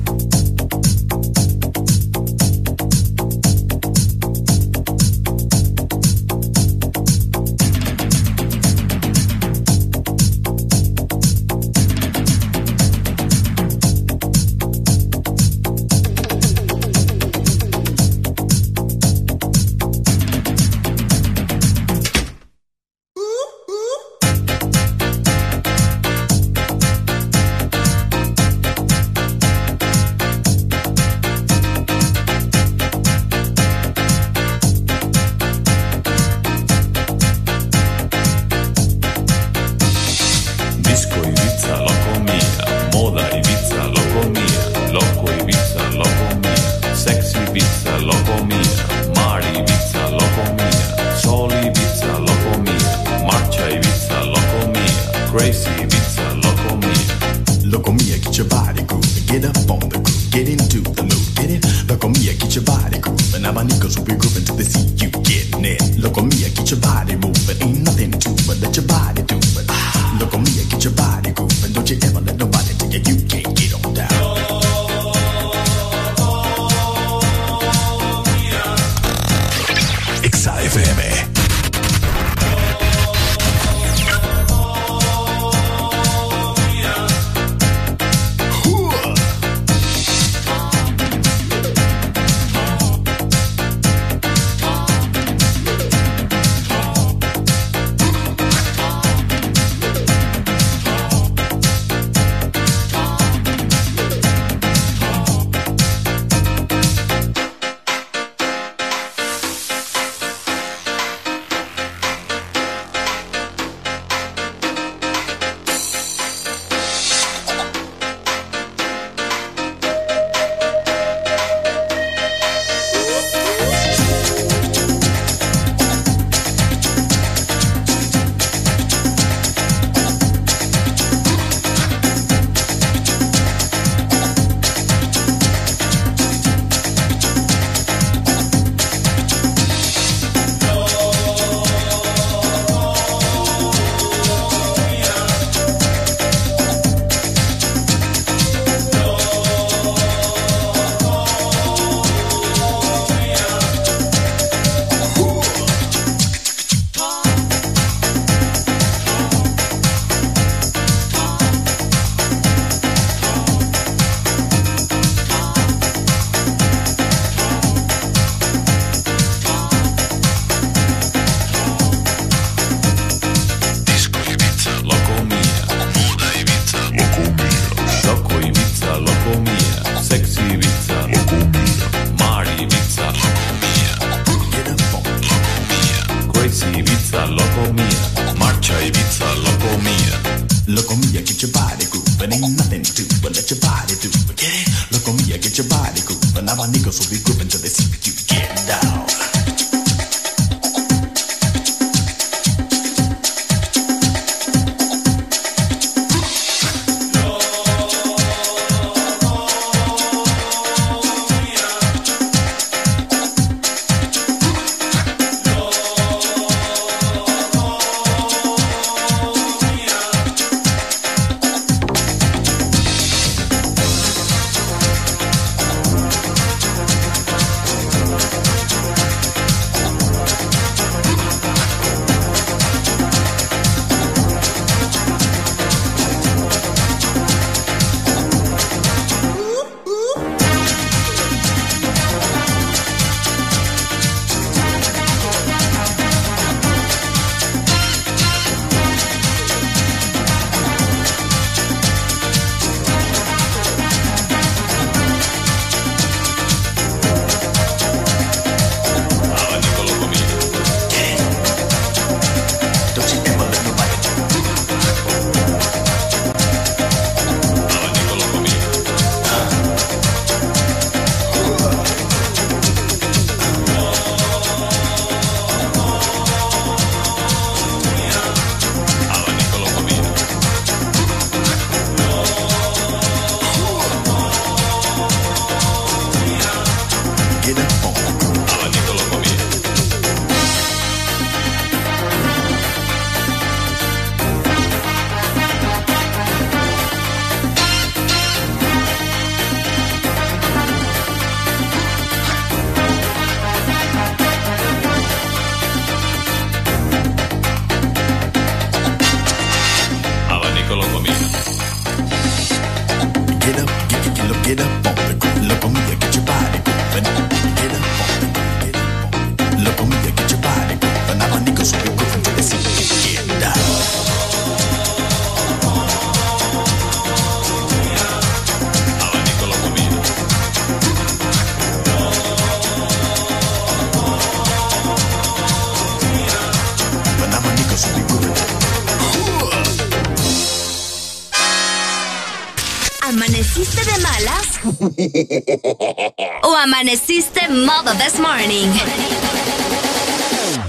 This morning?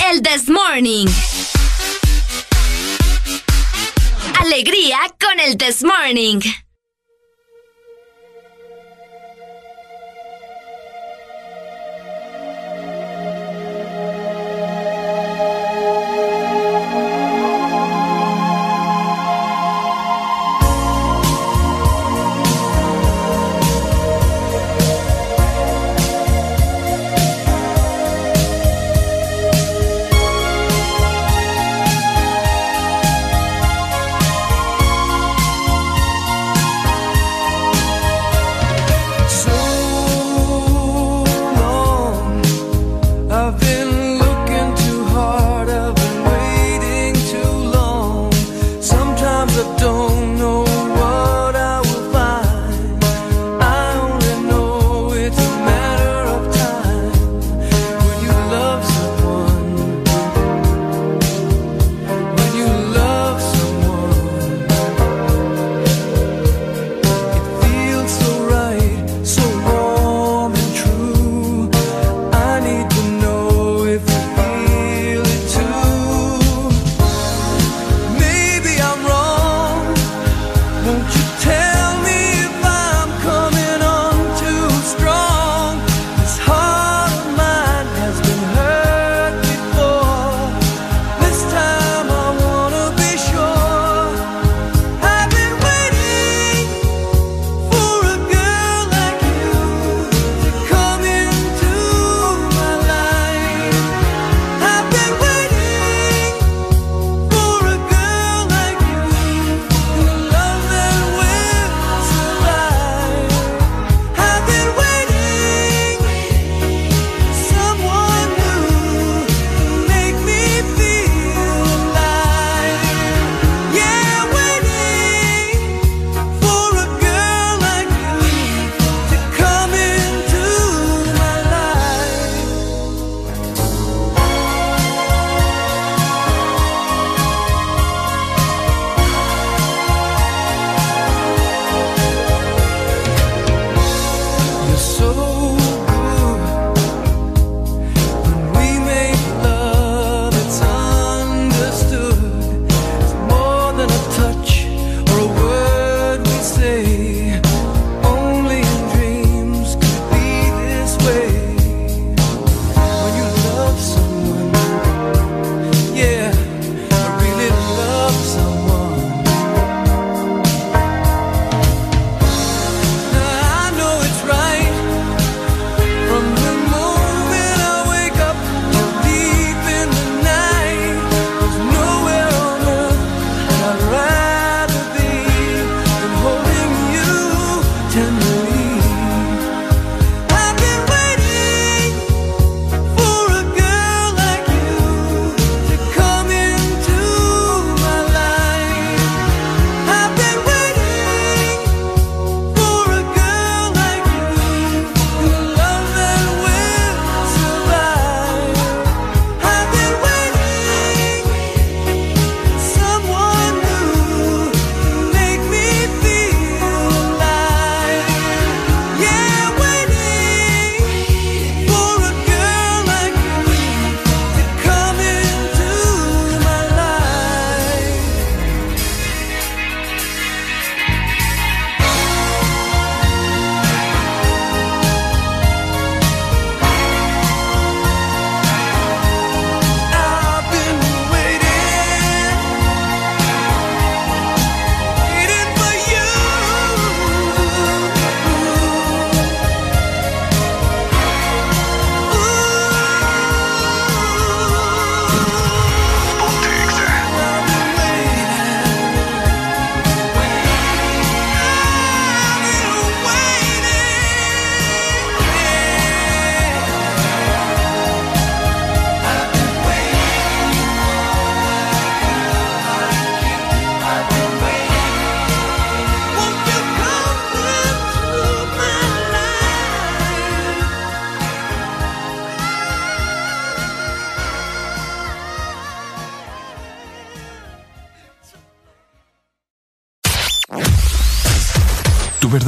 El this morning.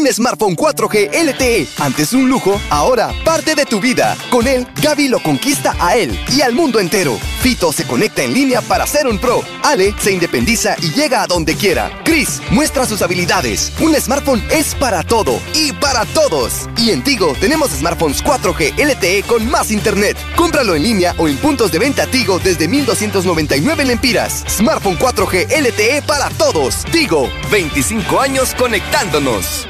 Un smartphone 4G LTE, antes un lujo, ahora parte de tu vida. Con él, Gaby lo conquista a él y al mundo entero. Fito se conecta en línea para ser un pro. Ale se independiza y llega a donde quiera. Chris muestra sus habilidades. Un smartphone es para todo y para todos. Y en Tigo tenemos smartphones 4G LTE con más internet. Cómpralo en línea o en puntos de venta Tigo desde 1299 lempiras. Smartphone 4G LTE para todos. Tigo, 25 años conectándonos.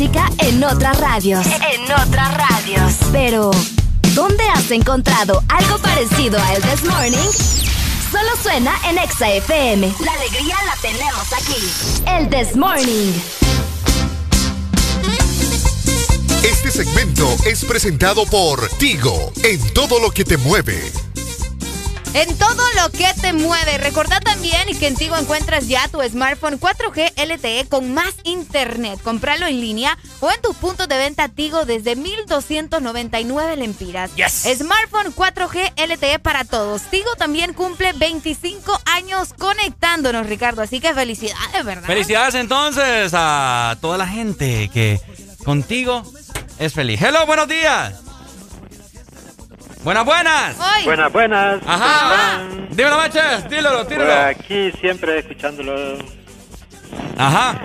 Música en otras radios. En otras radios. Pero, ¿dónde has encontrado algo parecido a El This Morning? Solo suena en Exa FM. La alegría la tenemos aquí. El This Morning. Este segmento es presentado por Tigo, en todo lo que te mueve. En todo lo que te mueve. Recordá también que en Tigo encuentras ya tu smartphone 4G LTE con más internet. Compralo en línea o en tus puntos de venta Tigo desde 1299 lempiras. Yes. Smartphone 4G LTE para todos. Tigo también cumple 25 años conectándonos, Ricardo. Así que felicidades, ¿verdad? Felicidades entonces a toda la gente que contigo es feliz. Hello, buenos días. Buenas, buenas. Buenas, buenas. Ajá. Dímelo, Meches. Dímelo, Por tíralo. aquí siempre escuchándolo. Ajá.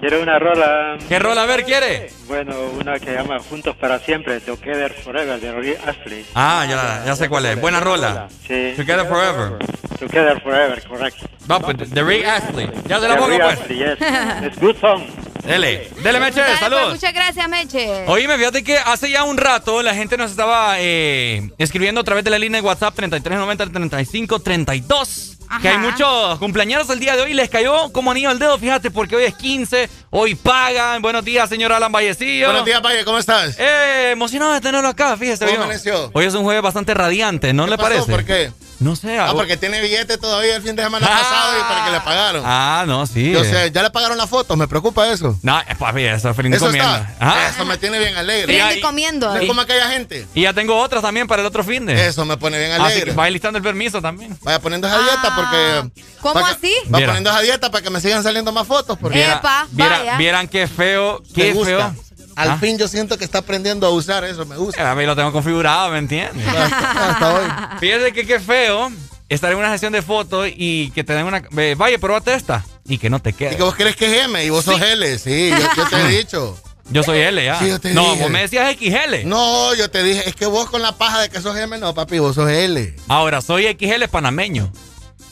Quiero una rola. ¿Qué rola a ver quiere? Bueno, una que se llama Juntos para Siempre, Together Forever, de Rory Ashley. Ah, ya, ya sé cuál es. Buena rola. Sí. Together Forever. Together Forever, correcto. Va, pues, de Rick Astley. Ya se la pongo, pues. Astley, yes. It's good song. Dele. Dele, Meche. Dale, pues, Salud. muchas gracias, Meche. Oíme, fíjate que hace ya un rato la gente nos estaba eh, escribiendo a través de la línea de WhatsApp 3390-3532. Que hay muchos cumpleaños el día de hoy. Les cayó como anillo al dedo, fíjate, porque hoy es 15. Hoy pagan. Buenos días, señor Alan Vallecillo. Buenos días, Valle, ¿cómo estás? Eh, emocionado de tenerlo acá, fíjese. ¿Cómo? Hoy es un jueves bastante radiante, ¿no le pasó? parece? ¿Por qué? No sé. Ah, algo- porque tiene billete todavía el fin de semana pasado y para que le pagaron. Ah, no, sí. Yo sé, ya le pagaron la foto, me preocupa eso. No, eh, papi, eso es Eso comiendo. está. Ajá. Eso me tiene bien alegre. Y comiendo. No es como aquella gente. Y ya tengo otras también para el otro fin de. Eso me pone bien Así alegre. que vaya listando el permiso también. Vaya poniendo esa dieta porque. ¿Cómo para que- así? Va poniendo esa dieta para que me sigan saliendo más fotos. Porque Viera- Epa, viera- vaya. vieran qué feo, qué feo. Al Ah. fin yo siento que está aprendiendo a usar eso, me gusta. A mí lo tengo configurado, ¿me entiendes? Hasta, hasta hoy. Fíjate que qué feo estar en una sesión de fotos y que te den una. ve, Vaya, probate esta. Y que no te Y quede. que vos crees que es M y vos sos L, sí, yo, yo te he *laughs* dicho. Yo soy L ya. Sí, yo te no, dije. vos me decías XL. No, yo te dije, es que vos con la paja de que sos M, no, papi, vos sos L. Ahora, soy XL panameño.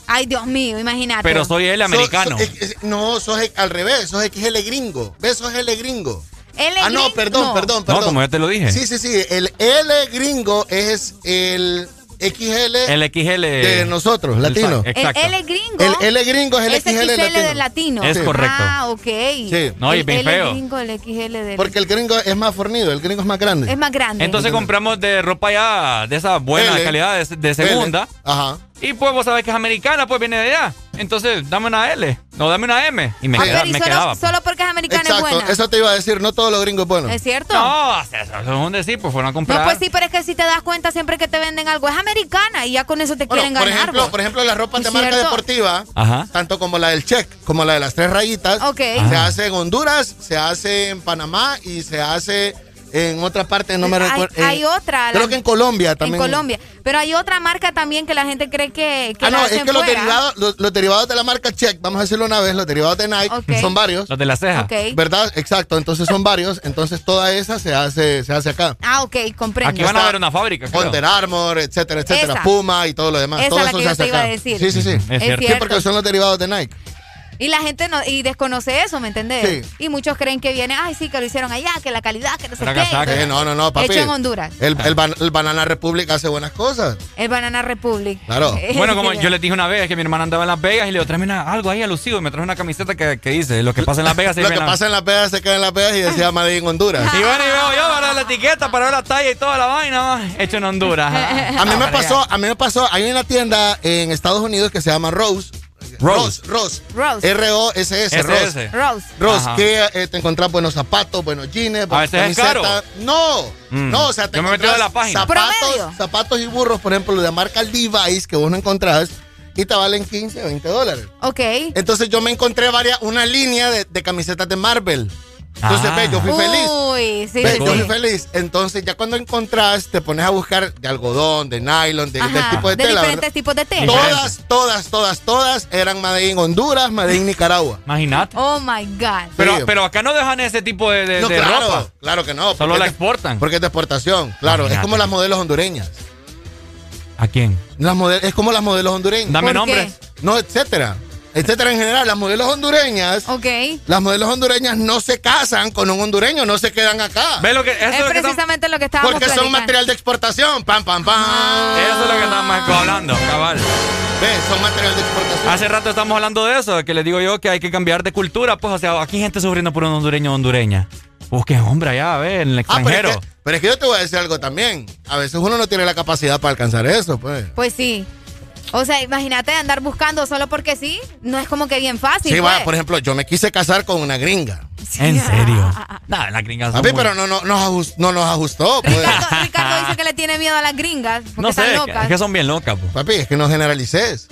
Ay, Dios mío, imagínate. Pero soy L americano. No, sos al revés, sos XL gringo. ¿Ves? Sos L gringo. L Ah, no, gringo. perdón, perdón, No, perdón. como ya te lo dije. Sí, sí, sí. El L gringo es el XL El XL. de nosotros, latinos. El Exacto. L gringo. El L gringo es el XL XL latino. de latino. Es correcto. Ah, ok. Sí. No, y el bien L feo. gringo, el XL de Porque el gringo es más fornido, el gringo es más grande. Es más grande. Entonces compramos de ropa ya de esa buena L. calidad de, de segunda. L. Ajá. Y pues vos sabés que es americana, pues viene de allá. Entonces, dame una L. No, dame una M. Y me, Ah, queda- y me solo, quedaba. pues. solo porque es americana Exacto, es buena. eso te iba a decir, no todo lo gringo es bueno. ¿Es cierto? No, eso es un decir, pues fueron a comprar. No, pues sí, pero es que si te das cuenta siempre que te venden algo es americana y ya con eso te Bueno, quieren por ganar. ejemplo, vos. por ejemplo, las ropas de ¿Es marca cierto? deportiva, Ajá. tanto como la del check, como la de las tres rayitas, se hace en Honduras, se hace en Panamá y se hace en otra parte, no me Hay- recuerdo. hay otra, Creo la- que en Colombia también. En Colombia. Pero hay otra marca también que la gente cree que, que Ah, no, es que los derivados, los, los derivados de la marca Check, vamos a decirlo una vez, los derivados de Nike, son varios. Los de la ceja. ¿Verdad? Exacto, entonces son varios, entonces toda esa se hace, se hace acá. Ah, ok, comprendo. Aquí van a ver una fábrica. Under Armour, etcétera, etcétera, Esa. Puma y todo lo demás. Esa todo la eso que se yo hace te iba a acá. decir. Sí, sí, sí. Es cierto. Sí, porque son los derivados de Nike. Y la gente no, y desconoce eso, ¿me entendés? Sí. Y muchos creen que viene, ay, sí, que lo hicieron allá, que la calidad, que no sé qué. no, no, no, papi. Hecho en Honduras. El, el, ban- el Banana Republic hace buenas cosas. El Banana Republic. Claro. *laughs* Bueno, como yo les dije una vez que mi hermana andaba en Las Vegas y le digo, tráeme una- algo ahí alusivo. Y me trajo una camiseta que, que dice, lo que pasa en Las Vegas se Lo que en la- pasa en Las Vegas se queda en Las Vegas y decía Made in Honduras. Y bueno, y veo yo para la etiqueta, para ver la talla y toda la vaina, hecho en Honduras. A mí me pasó, a mí me pasó, hay una tienda en Estados Unidos que se llama Rose. Rose. Rose. Rose. R-O-S-S. Rose. Rose. Rose, que eh, te encontrás buenos zapatos, buenos jeans, buenas camisetas. No, Mm. no, o sea, te Yo me metí la página. Zapatos, zapatos y burros, por ejemplo, de marca Levi's que vos no encontrás y te valen 15, 20 dólares. Ok. Entonces yo me encontré varias, una línea de, de camisetas de Marvel. Entonces, Ah. ve, yo fui feliz. Uy, sí, Ve, sí, yo sí. fui feliz. Entonces, ya cuando encontrás, te pones a buscar de algodón, de nylon, de, del Ajá, tipo de, de tela. diferentes ¿verdad? tipos de tela. Todas, todas, todas, todas eran Made in Honduras, Made in *laughs* Nicaragua. Imagínate. Oh my God. Pero, Sí. pero acá no dejan ese tipo de, de- No, de claro, ropa. claro que no. Solo la exportan. Porque es de exportación, claro. Es como las modelos hondureñas. ¿A quién? Las model- es como las modelos hondureñas. Dame ¿Por nombres. qué? No, etcétera. Etcétera en general, las modelos hondureñas, Ok. las modelos hondureñas no se casan con un hondureño, no se quedan acá. ¿Ves lo que, eso Es es lo que estamos- precisamente lo que estábamos Porque son material de exportación, pam, pam, pam. Eso es lo que estamos hablando, cabal. ¿Ves? Son material de exportación. Hace rato estamos hablando de eso, que les digo yo que hay que cambiar de cultura, pues, o sea, aquí hay gente sufriendo por un hondureño o hondureña. Busquen hombre allá, ve, en el Ah, pero extranjero. es, que, pero es que yo te voy a decir algo también. A veces uno no tiene la capacidad para alcanzar eso, pues. Pues sí. O sea, imagínate andar buscando solo porque sí. No es como que bien fácil. Sí, pues. va, por ejemplo, yo me quise casar con una gringa. ¿En serio? *laughs* Nah, la gringa son Papi, muy- pero no, no, nos ajus- no nos ajustó, pues. Ricardo, Ricardo dice que le tiene miedo a las gringas porque No sé, están es locas. que, es que son bien locas, pues. Papi, es que no generalices.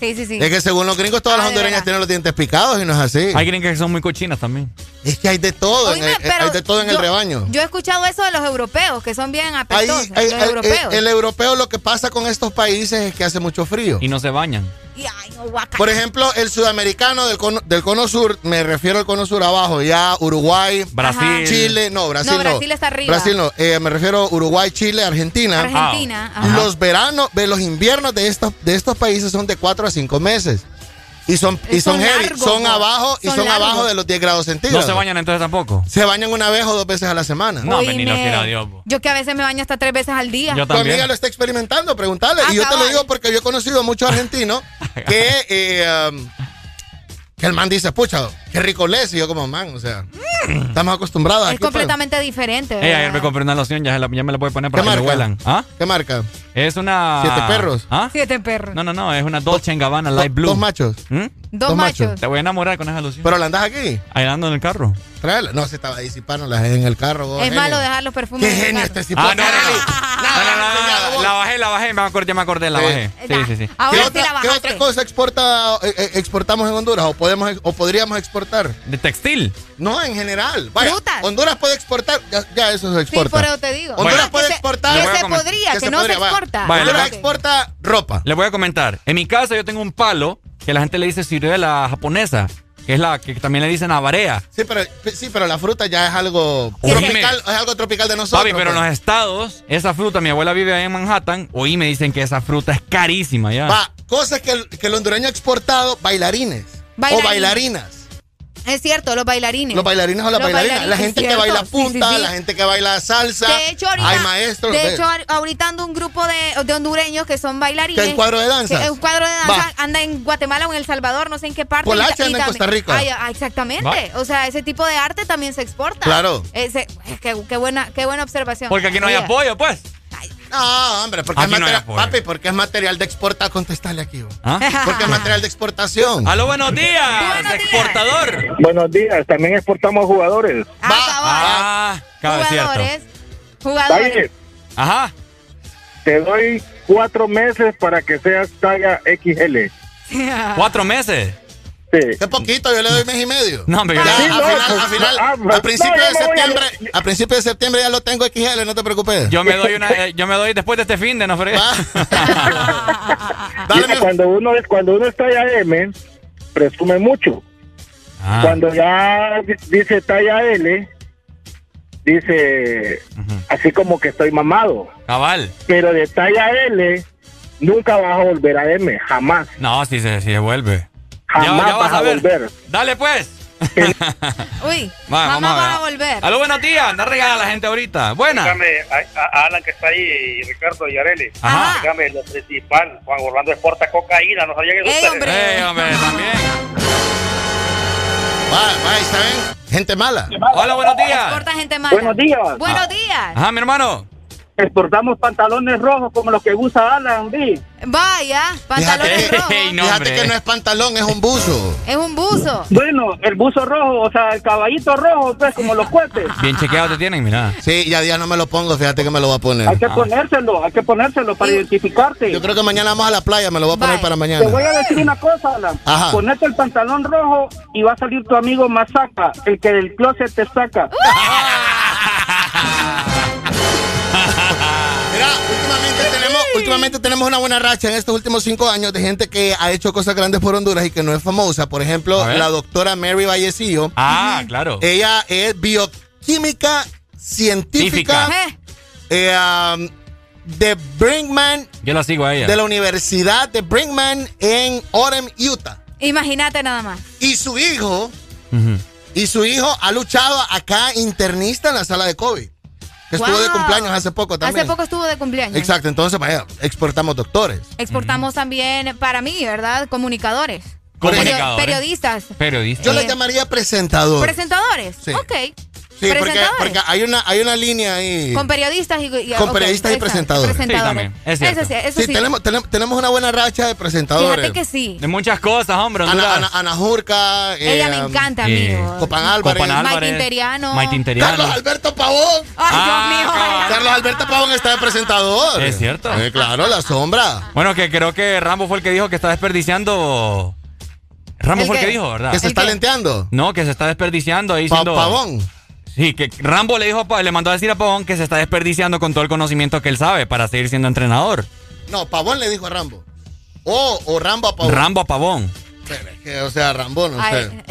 Sí, sí, sí. Es que según los gringos, todas Ah, las hondureñas tienen los dientes picados y no es así. Hay gringas que son muy cochinas también. Es que hay de todo, en el, hay de todo en el rebaño. Yo he escuchado eso de los europeos, que son bien apestosos. ahí- los europeos. el europeo lo que pasa con estos países es que hace mucho frío. Y no se bañan. Ay, no. Por ejemplo, el sudamericano del cono, del cono sur, me refiero al cono sur abajo, ya Uruguay, Brasil. Chile, no, Brasil no. No, Brasil está arriba. Brasil no, eh, me refiero a Uruguay, Chile, Argentina. Argentina. ajá. Los veranos, de los inviernos de estos, de estos países son de 4 a 5 meses. Y son, y son, Son heavy, largos, son ¿no? abajo y Son son largos. abajo de los 10 grados centígrados. No se bañan entonces tampoco. Se bañan una vez o dos veces a la semana. No, Oíme, ni lo quiera Dios. Yo que a veces me baño hasta tres veces al día. Yo Tu también. amiga lo está experimentando, preguntarle. Ah, y yo te lo digo porque yo he conocido a muchos argentinos que, eh, um, que el man dice, pucha, qué rico les. Y yo como, man, o sea, estamos acostumbrados es aquí. pues. completamente diferente. Ey, ¿verdad? ayer me compré una loción, ya, se la- ya me la voy a poner para ¿Qué que me marca? huelan. ¿Ah? ¿Qué marca? Es una... ¿Siete perros? ¿Ah? Siete perros. No, no, no, es una Dolce Gabbana Light Blue. Dos machos. ¿Mm? Dos dos machos. machos. Te voy a enamorar con esa loción. Pero la andas aquí. Ahí ando en el carro. Tráela. No, se estaba disipando la en el carro. vos, Es genio. malo dejar los perfumes. Qué en el genio carro. este tipo. Ah, no, no, no. La bajé, la bajé, me acordé, me acordé, la Sí. bajé. Sí, Ya. sí, sí. ¿Qué, Ahora sí otra, la qué otra cosa exporta, eh, eh, exportamos en Honduras o podemos o podríamos exportar? De textil. No, en general. Vaya, Frutas. Honduras puede exportar, ya, ya eso se Sí, exporta. por eso te digo. Honduras puede que se- exportar. Que se podría, que, no se exporta. Honduras exporta ropa. Les voy a comentar. En mi casa yo tengo un palo que la gente le dice ciruela japonesa, que es la que también le dicen avarea. Sí, pero, sí, pero la fruta ya es algo Oíme. tropical, es algo tropical de nosotros. Papi, pero en pues. los estados, esa fruta, mi abuela vive ahí en Manhattan, hoy me dicen que esa fruta es carísima ya. Va, cosas que el, que el hondureño ha exportado, bailarines. Bailarines. O bailarinas. Es cierto, los bailarines. Los bailarines o las Los bailarinas. La gente que baila Sí, sí, punta, sí. la gente que baila salsa. De hecho, ahorita, hay maestros. de hecho, ahor- ahorita anda un grupo de, de hondureños que son bailarines. ¿Que el cuadro de danza? Que un cuadro de danza Va. anda en Guatemala o en El Salvador, no sé en qué parte. Polache anda en Costa Rica. Ay, ah, exactamente. O sea, ese tipo de arte también se exporta. Claro. Ese, qué, qué buena, qué buena observación. Porque aquí no hay apoyo, pues. No, hombre, porque es no material, papi, porque es material de exportación. Contestarle aquí. vos. ¿Ah? Porque es material de exportación. Aló, buenos días, exportador. Buenos días, también exportamos jugadores. Ah, cierto. Jugadores. Jugadores. Ajá. te doy cuatro meses para que seas talla XL. Cuatro meses. Sí. Qué poquito, yo le doy mes y medio. No, hombre, Ya, yo- a Sí, final, no, a pues, final, ah, a pues, principio no, de a- septiembre, a principio de septiembre ya lo tengo XL, no te preocupes. Yo me doy una, eh, yo me doy después de este fin de no fregué. *laughs* Mira, cuando uno es cuando uno es talla M, presume mucho. Ah. Cuando ya di- dice talla L, dice así como que estoy mamado. Cabal. Pero de talla L nunca vas a volver a M, jamás. No, si se, si se vuelve. Jamás vas a volver. Dale pues. *laughs* Uy, Va, vamos a ver. vas a volver. Aló, buenos días. Anda regala la gente ahorita. Buena. Dígame, a, a Alan que está ahí y Ricardo y Areli. Ajá. Dígame, lo principal, Juan Orlando exporta cocaína, no sabía que eso Ey, hombre. Ey, hombre, *laughs* también. Va, va, ahí está bien. Gente mala. Hola, buenos días. Exporta gente mala. Buenos días. Buenos días. Ajá, mi hermano. Exportamos pantalones rojos como los que usa Alan, vi. Vaya, pantalones Fíjate, rojos. No, Fíjate que no es pantalón, es un buzo. Es un buzo. Bueno, el buzo rojo, o sea, el caballito rojo, pues, como los cohetes. Bien chequeado te tienen, mira. Sí, ya día no me lo pongo, fíjate que me lo voy a poner. Hay que Ah. ponérselo, hay que ponérselo para identificarte. Yo creo que mañana vamos a la playa, me lo voy a poner Bye. para Te mañana. voy a decir una cosa, Alan. Ajá. Ponete el pantalón rojo y va a salir tu amigo Masaka, el que del closet te saca. Últimamente tenemos una buena racha en estos últimos cinco años de gente que ha hecho cosas grandes por Honduras y que no es famosa. Por ejemplo, la doctora Mary Vallecillo. Ah, claro. Ella es bioquímica científica Eh, eh, um, de Brinkman, Yo la sigo a ella. de la Universidad de Brinkman en Orem, Utah. Imagínate nada más. Y su hijo, y su hijo ha luchado acá internista en la sala de COVID. Que estuvo de cumpleaños hace poco también. Hace poco estuvo de cumpleaños. Exacto, entonces vaya, exportamos doctores. Exportamos también, para mí, ¿verdad? Comunicadores. Comunicadores. Perio- periodistas. Periodista. Yo Eh, le llamaría presentador. Presentadores. Sí. Ok. Sí, porque, porque hay una hay una línea ahí. Con periodistas y, y- Con periodistas y presentadores. presentadores. Sí, también, es. Eso sí, eso Sí, sí. Tenemos, tenemos, tenemos una buena racha de presentadores. Fíjate que sí. De muchas cosas, hombre. Ana. Ana, Ana Jurca. Ella eh, me encanta, eh, amigo. Copan Álvarez. Copan Mike Álvarez. Interiano. Mike Interiano. Carlos Alberto Pavón. Ay, Ah, Dios mío. cabal. Carlos Alberto Pavón está de presentador. Es cierto. Eh, claro, la sombra. Bueno, que creo que Rambo fue el que dijo que está desperdiciando. Rambo ¿El fue el que dijo, ¿verdad? Que se ¿El está qué? lenteando. No, que se está desperdiciando ahí Pa- siendo. Pavón. Sí, que Rambo le dijo, a Pa- le mandó a decir a Pavón que se está desperdiciando con todo el conocimiento que él sabe para seguir siendo entrenador. No, Pavón le dijo a Rambo. O, o Rambo a Pavón. Rambo a Pavón. Pero es que, o sea, Rambo, no sé.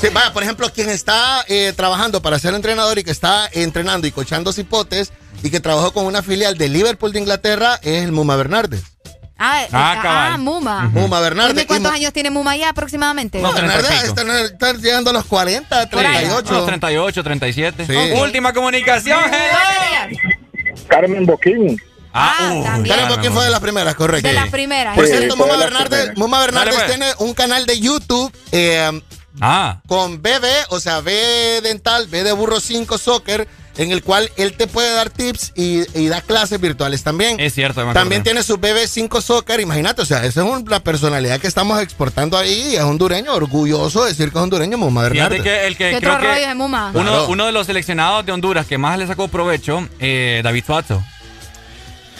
Sí, vaya, por ejemplo, quien está eh, trabajando para ser entrenador y que está entrenando y coachando cipotes y que trabajó con una filial de Liverpool de Inglaterra es el Muma Bernárdez. Ah, eh, Ah, ah. Muma. Muma Bernárdez. Dime ¿Cuántos años tiene Muma ya aproximadamente? No, pico. está, está llegando a los 40, Por ahí. 38. No, 38, 37. Sí. Última comunicación, hello. Carmen Boquín. Ah, uh, también. Karen Boquín fue de las primeras, correcto. De las primeras. Por Sí, cierto, Muma primeras. Muma Bernárdez Dale, pues. tiene un canal de YouTube eh, Ah, con BB, o sea, B dental, B de burro 5 soccer, en el cual él te puede dar tips y, y da clases virtuales también. es cierto. me También tiene su BB5 Soccer, imagínate, o sea, esa es un- la personalidad que estamos exportando ahí y es hondureño, orgulloso de decir que es hondureño, Muma Bernárdez. que el que ¿Qué creo otro rollo que de Muma? uno, Claro. uno de los seleccionados de Honduras que más le sacó provecho, eh, David Suazo.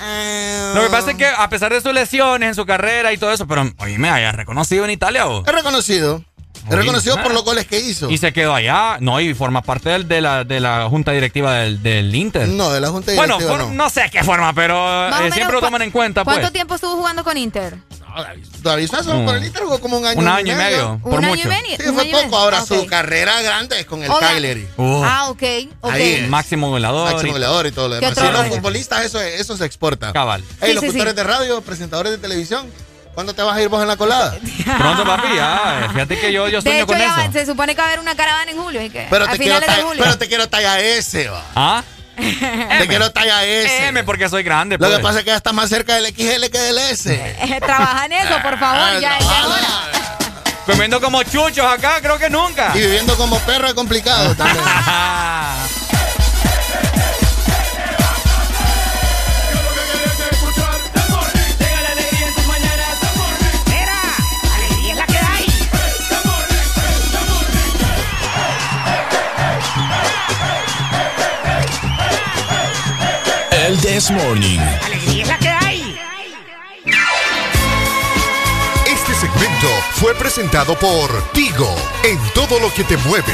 Eh, Lo que pasa es que a pesar de sus lesiones en su carrera y todo eso, pero oye, me haya reconocido en Italia o Es reconocido. Es reconocido ah. por los goles que hizo. y se quedó allá, no, y forma parte del- de, la, de la junta directiva del, del Inter. No, de la Junta bueno, Directiva for- no. no. sé qué forma, pero eh, siempre lo ¿cu- toman en cuenta, pues. ¿Cuánto tiempo estuvo jugando con Inter? No, David, David Suazo Mm. por el Inter jugó como un año, Un año y medio, ¿Un por año mucho. y medio? Sí, ¿Un fue año y medio? poco. Ahora Ah, su carrera grande es con el Cagliari. Uh, Ah, ok, ok. Ahí es. máximo goleador. Máximo goleador y todo lo ¿Qué demás. Sí, los futbolistas, eso, eso se exporta. Cabal. Hey, Sí, sí, locutores sí. de radio, presentadores de televisión, ¿cuándo te vas a ir vos en la colada? *laughs* Pronto, papi, ya. Fíjate que yo, yo De sueño hecho, con ya eso. va- se supone que va a haber una caravana en julio. ¿y qué? Pero te, quiero de julio. pero te quiero talla S, va. ¿Ah? Te quiero talla S. M porque soy grande. Lo pues. que pasa es que ya está más cerca del XL que del S. *laughs* Trabaja en eso, por favor, ya, ya es hora. Comiendo como chuchos acá, creo que nunca. Y viviendo como perro es complicado también. *laughs* This Morning. Este segmento fue presentado por Tigo, en todo lo que te mueve.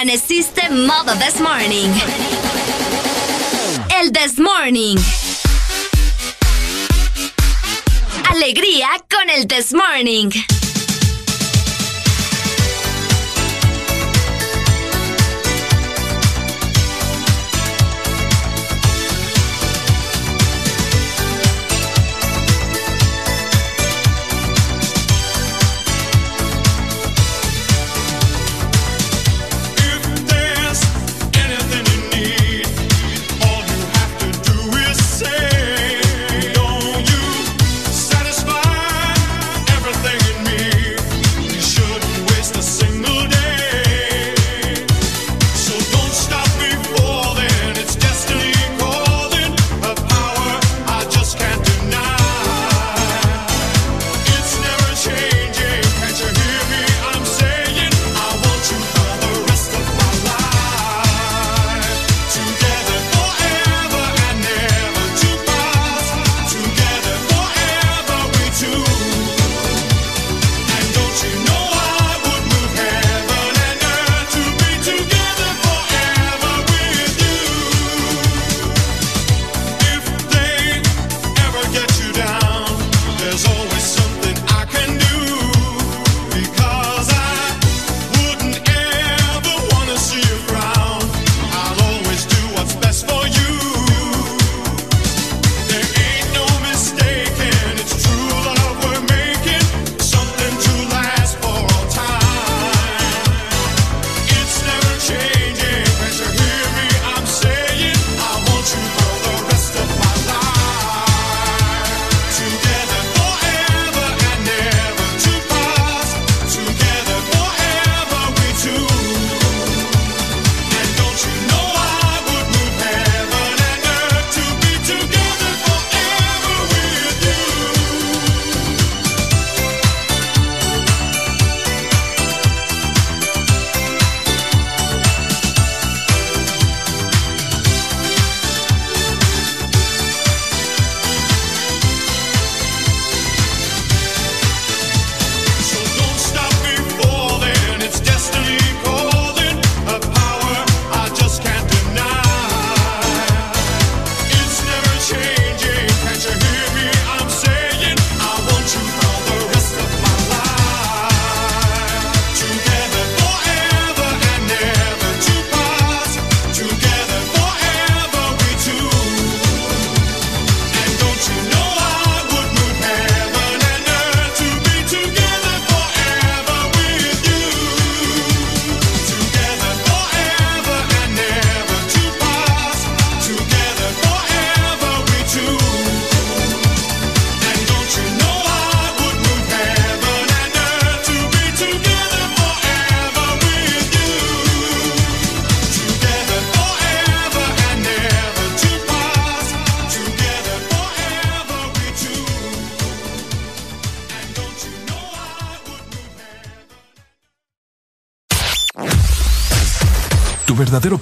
Amaneciste modo this morning? El this morning. Alegría con el this morning.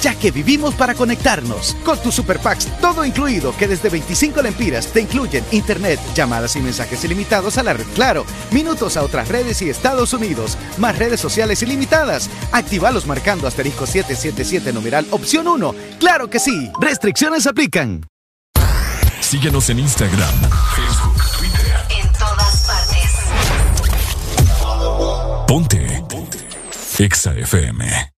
ya que vivimos para conectarnos. Con tus Super Packs, todo incluido, que desde 25 lempiras te incluyen internet, llamadas y mensajes ilimitados a la red Claro, minutos a otras redes y Estados Unidos, más redes sociales ilimitadas. Actívalos marcando asterisco 777 numeral opción 1. ¡Claro que sí! Restricciones aplican. Síguenos en Instagram, Facebook, Twitter. En todas partes. Ponte. Ponte. Exa FM.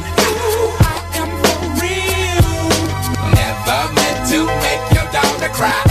right.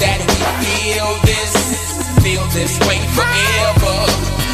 That we feel this, feel this way forever.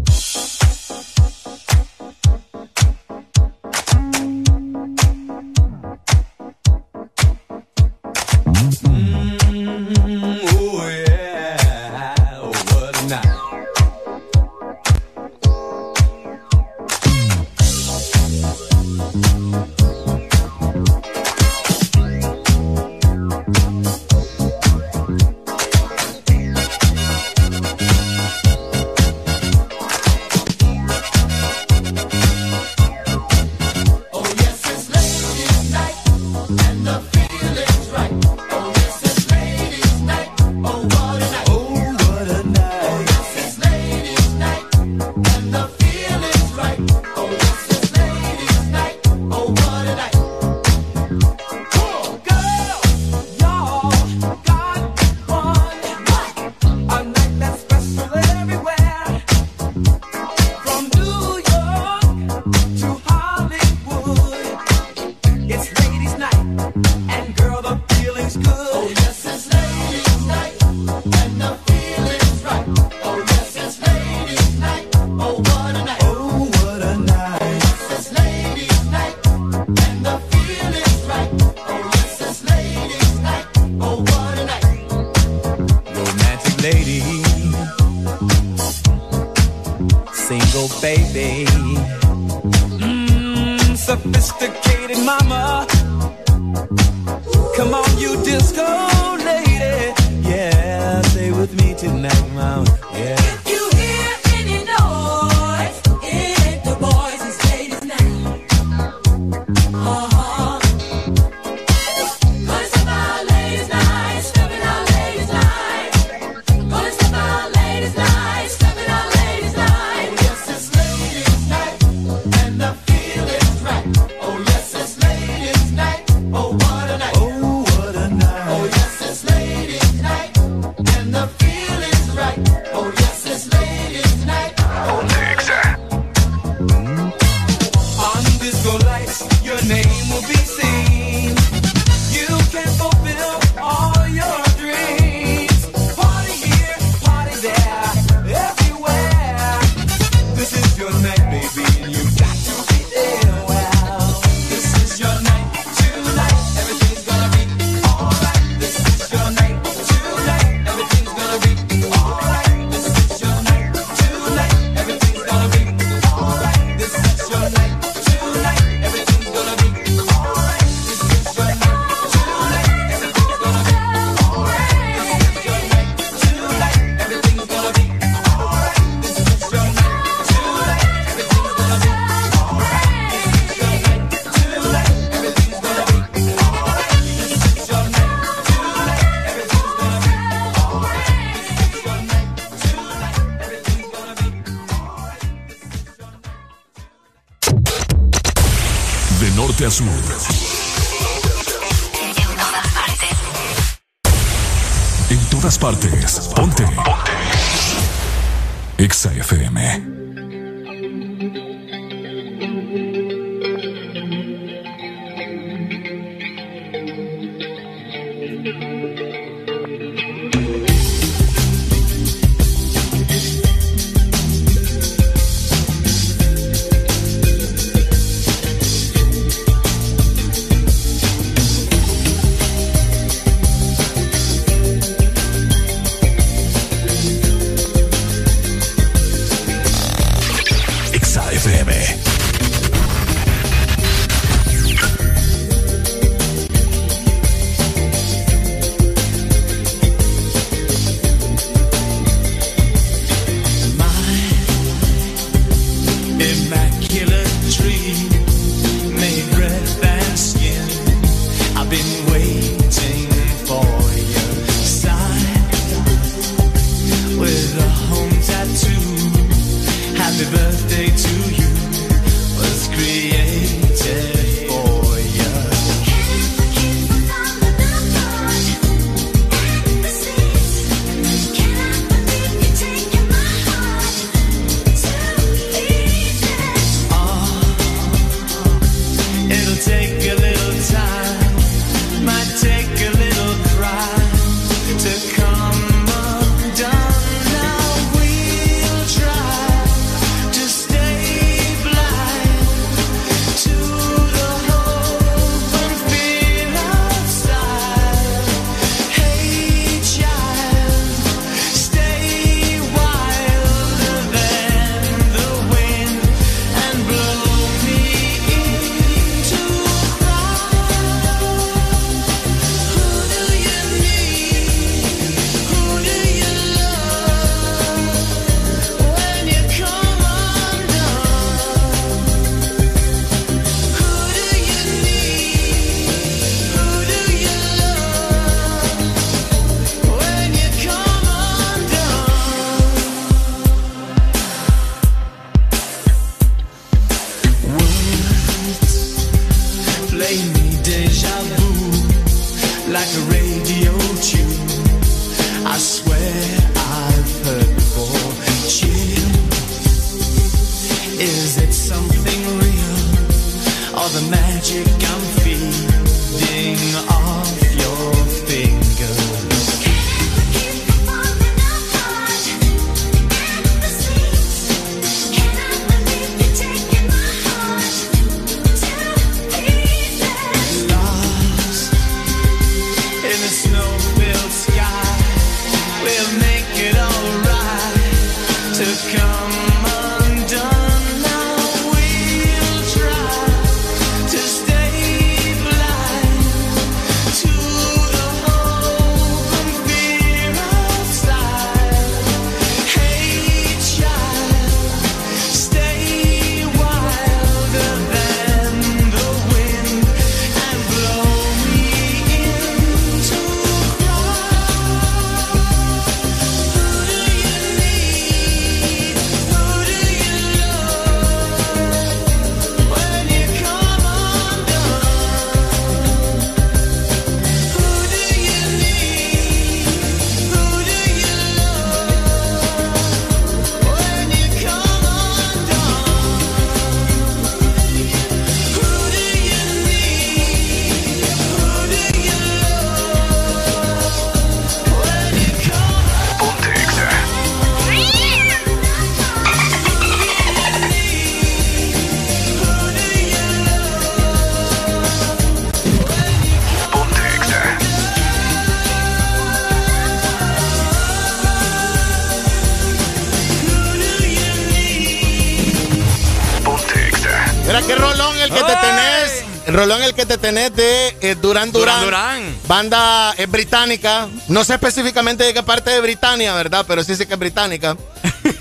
El rolón el que te tenés de eh, Durán Durán. Durán. Banda eh, británica. No sé específicamente de qué parte de Britania, ¿verdad? Pero sí sé que es británica. *laughs*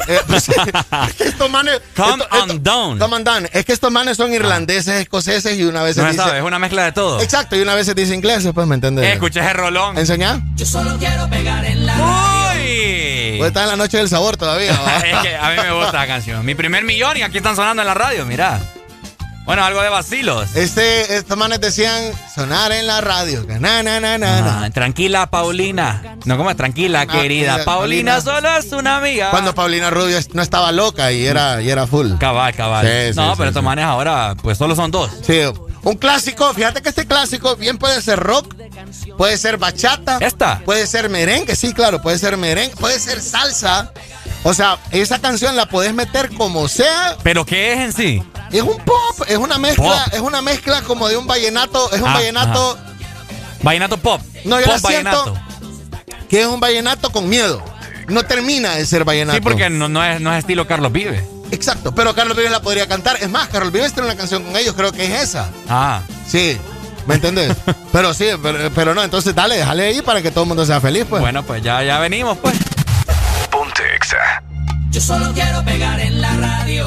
Eh, pues, es que estos manes. *laughs* Come esto- on esto- down. Come on down. Es que estos manes son irlandeses, escoceses y una vez No dice. sabes, es una mezcla de todo. Exacto, y una vez dice ingleses, pues me entiendes. Eh, escuché ese rolón. ¿Enseñá? Yo solo quiero pegar en la ¡Uy! Pues está en la noche del sabor todavía. *laughs* es que a mí me gusta la canción. Mi primer millón y aquí están sonando en la radio, mira. Bueno, algo de vacilos. Este, estos manes decían sonar en la radio. que Na, na, na, na, na. Ah, tranquila, Paulina. No, ¿cómo es? Tranquila, querida. querida, Paulina, Paulina. solo es una amiga. Cuando Paulina Rubio no estaba loca y era, y era full. Cabal, cabal. Sí, sí, no, sí, pero estos manes ahora, pues solo son dos. Sí, un clásico. Fíjate que este clásico bien puede ser rock, puede ser bachata. ¿Esta? Puede ser merengue, sí, claro, puede ser merengue, puede ser salsa. O sea, esa canción la puedes meter como sea. ¿Pero qué es en sí? Es un pop, es una mezcla, Pop. es una mezcla como de un vallenato, es un Ah, vallenato. Vallenato pop. No, yo pop vallenato. que es un vallenato con miedo. No termina de ser vallenato. Sí, porque no, no, es, no es estilo Carlos Vive. Exacto, pero Carlos Vives la podría cantar. Es más, Carlos Vives tiene una canción con ellos, creo que es esa. Ah. Sí, ¿me entendés? *laughs* pero sí, pero, pero no, entonces dale, déjale ahí para que todo el mundo sea feliz, pues. Bueno, pues ya, ya venimos, pues. Ponte Exa. Yo solo quiero pegar en la radio.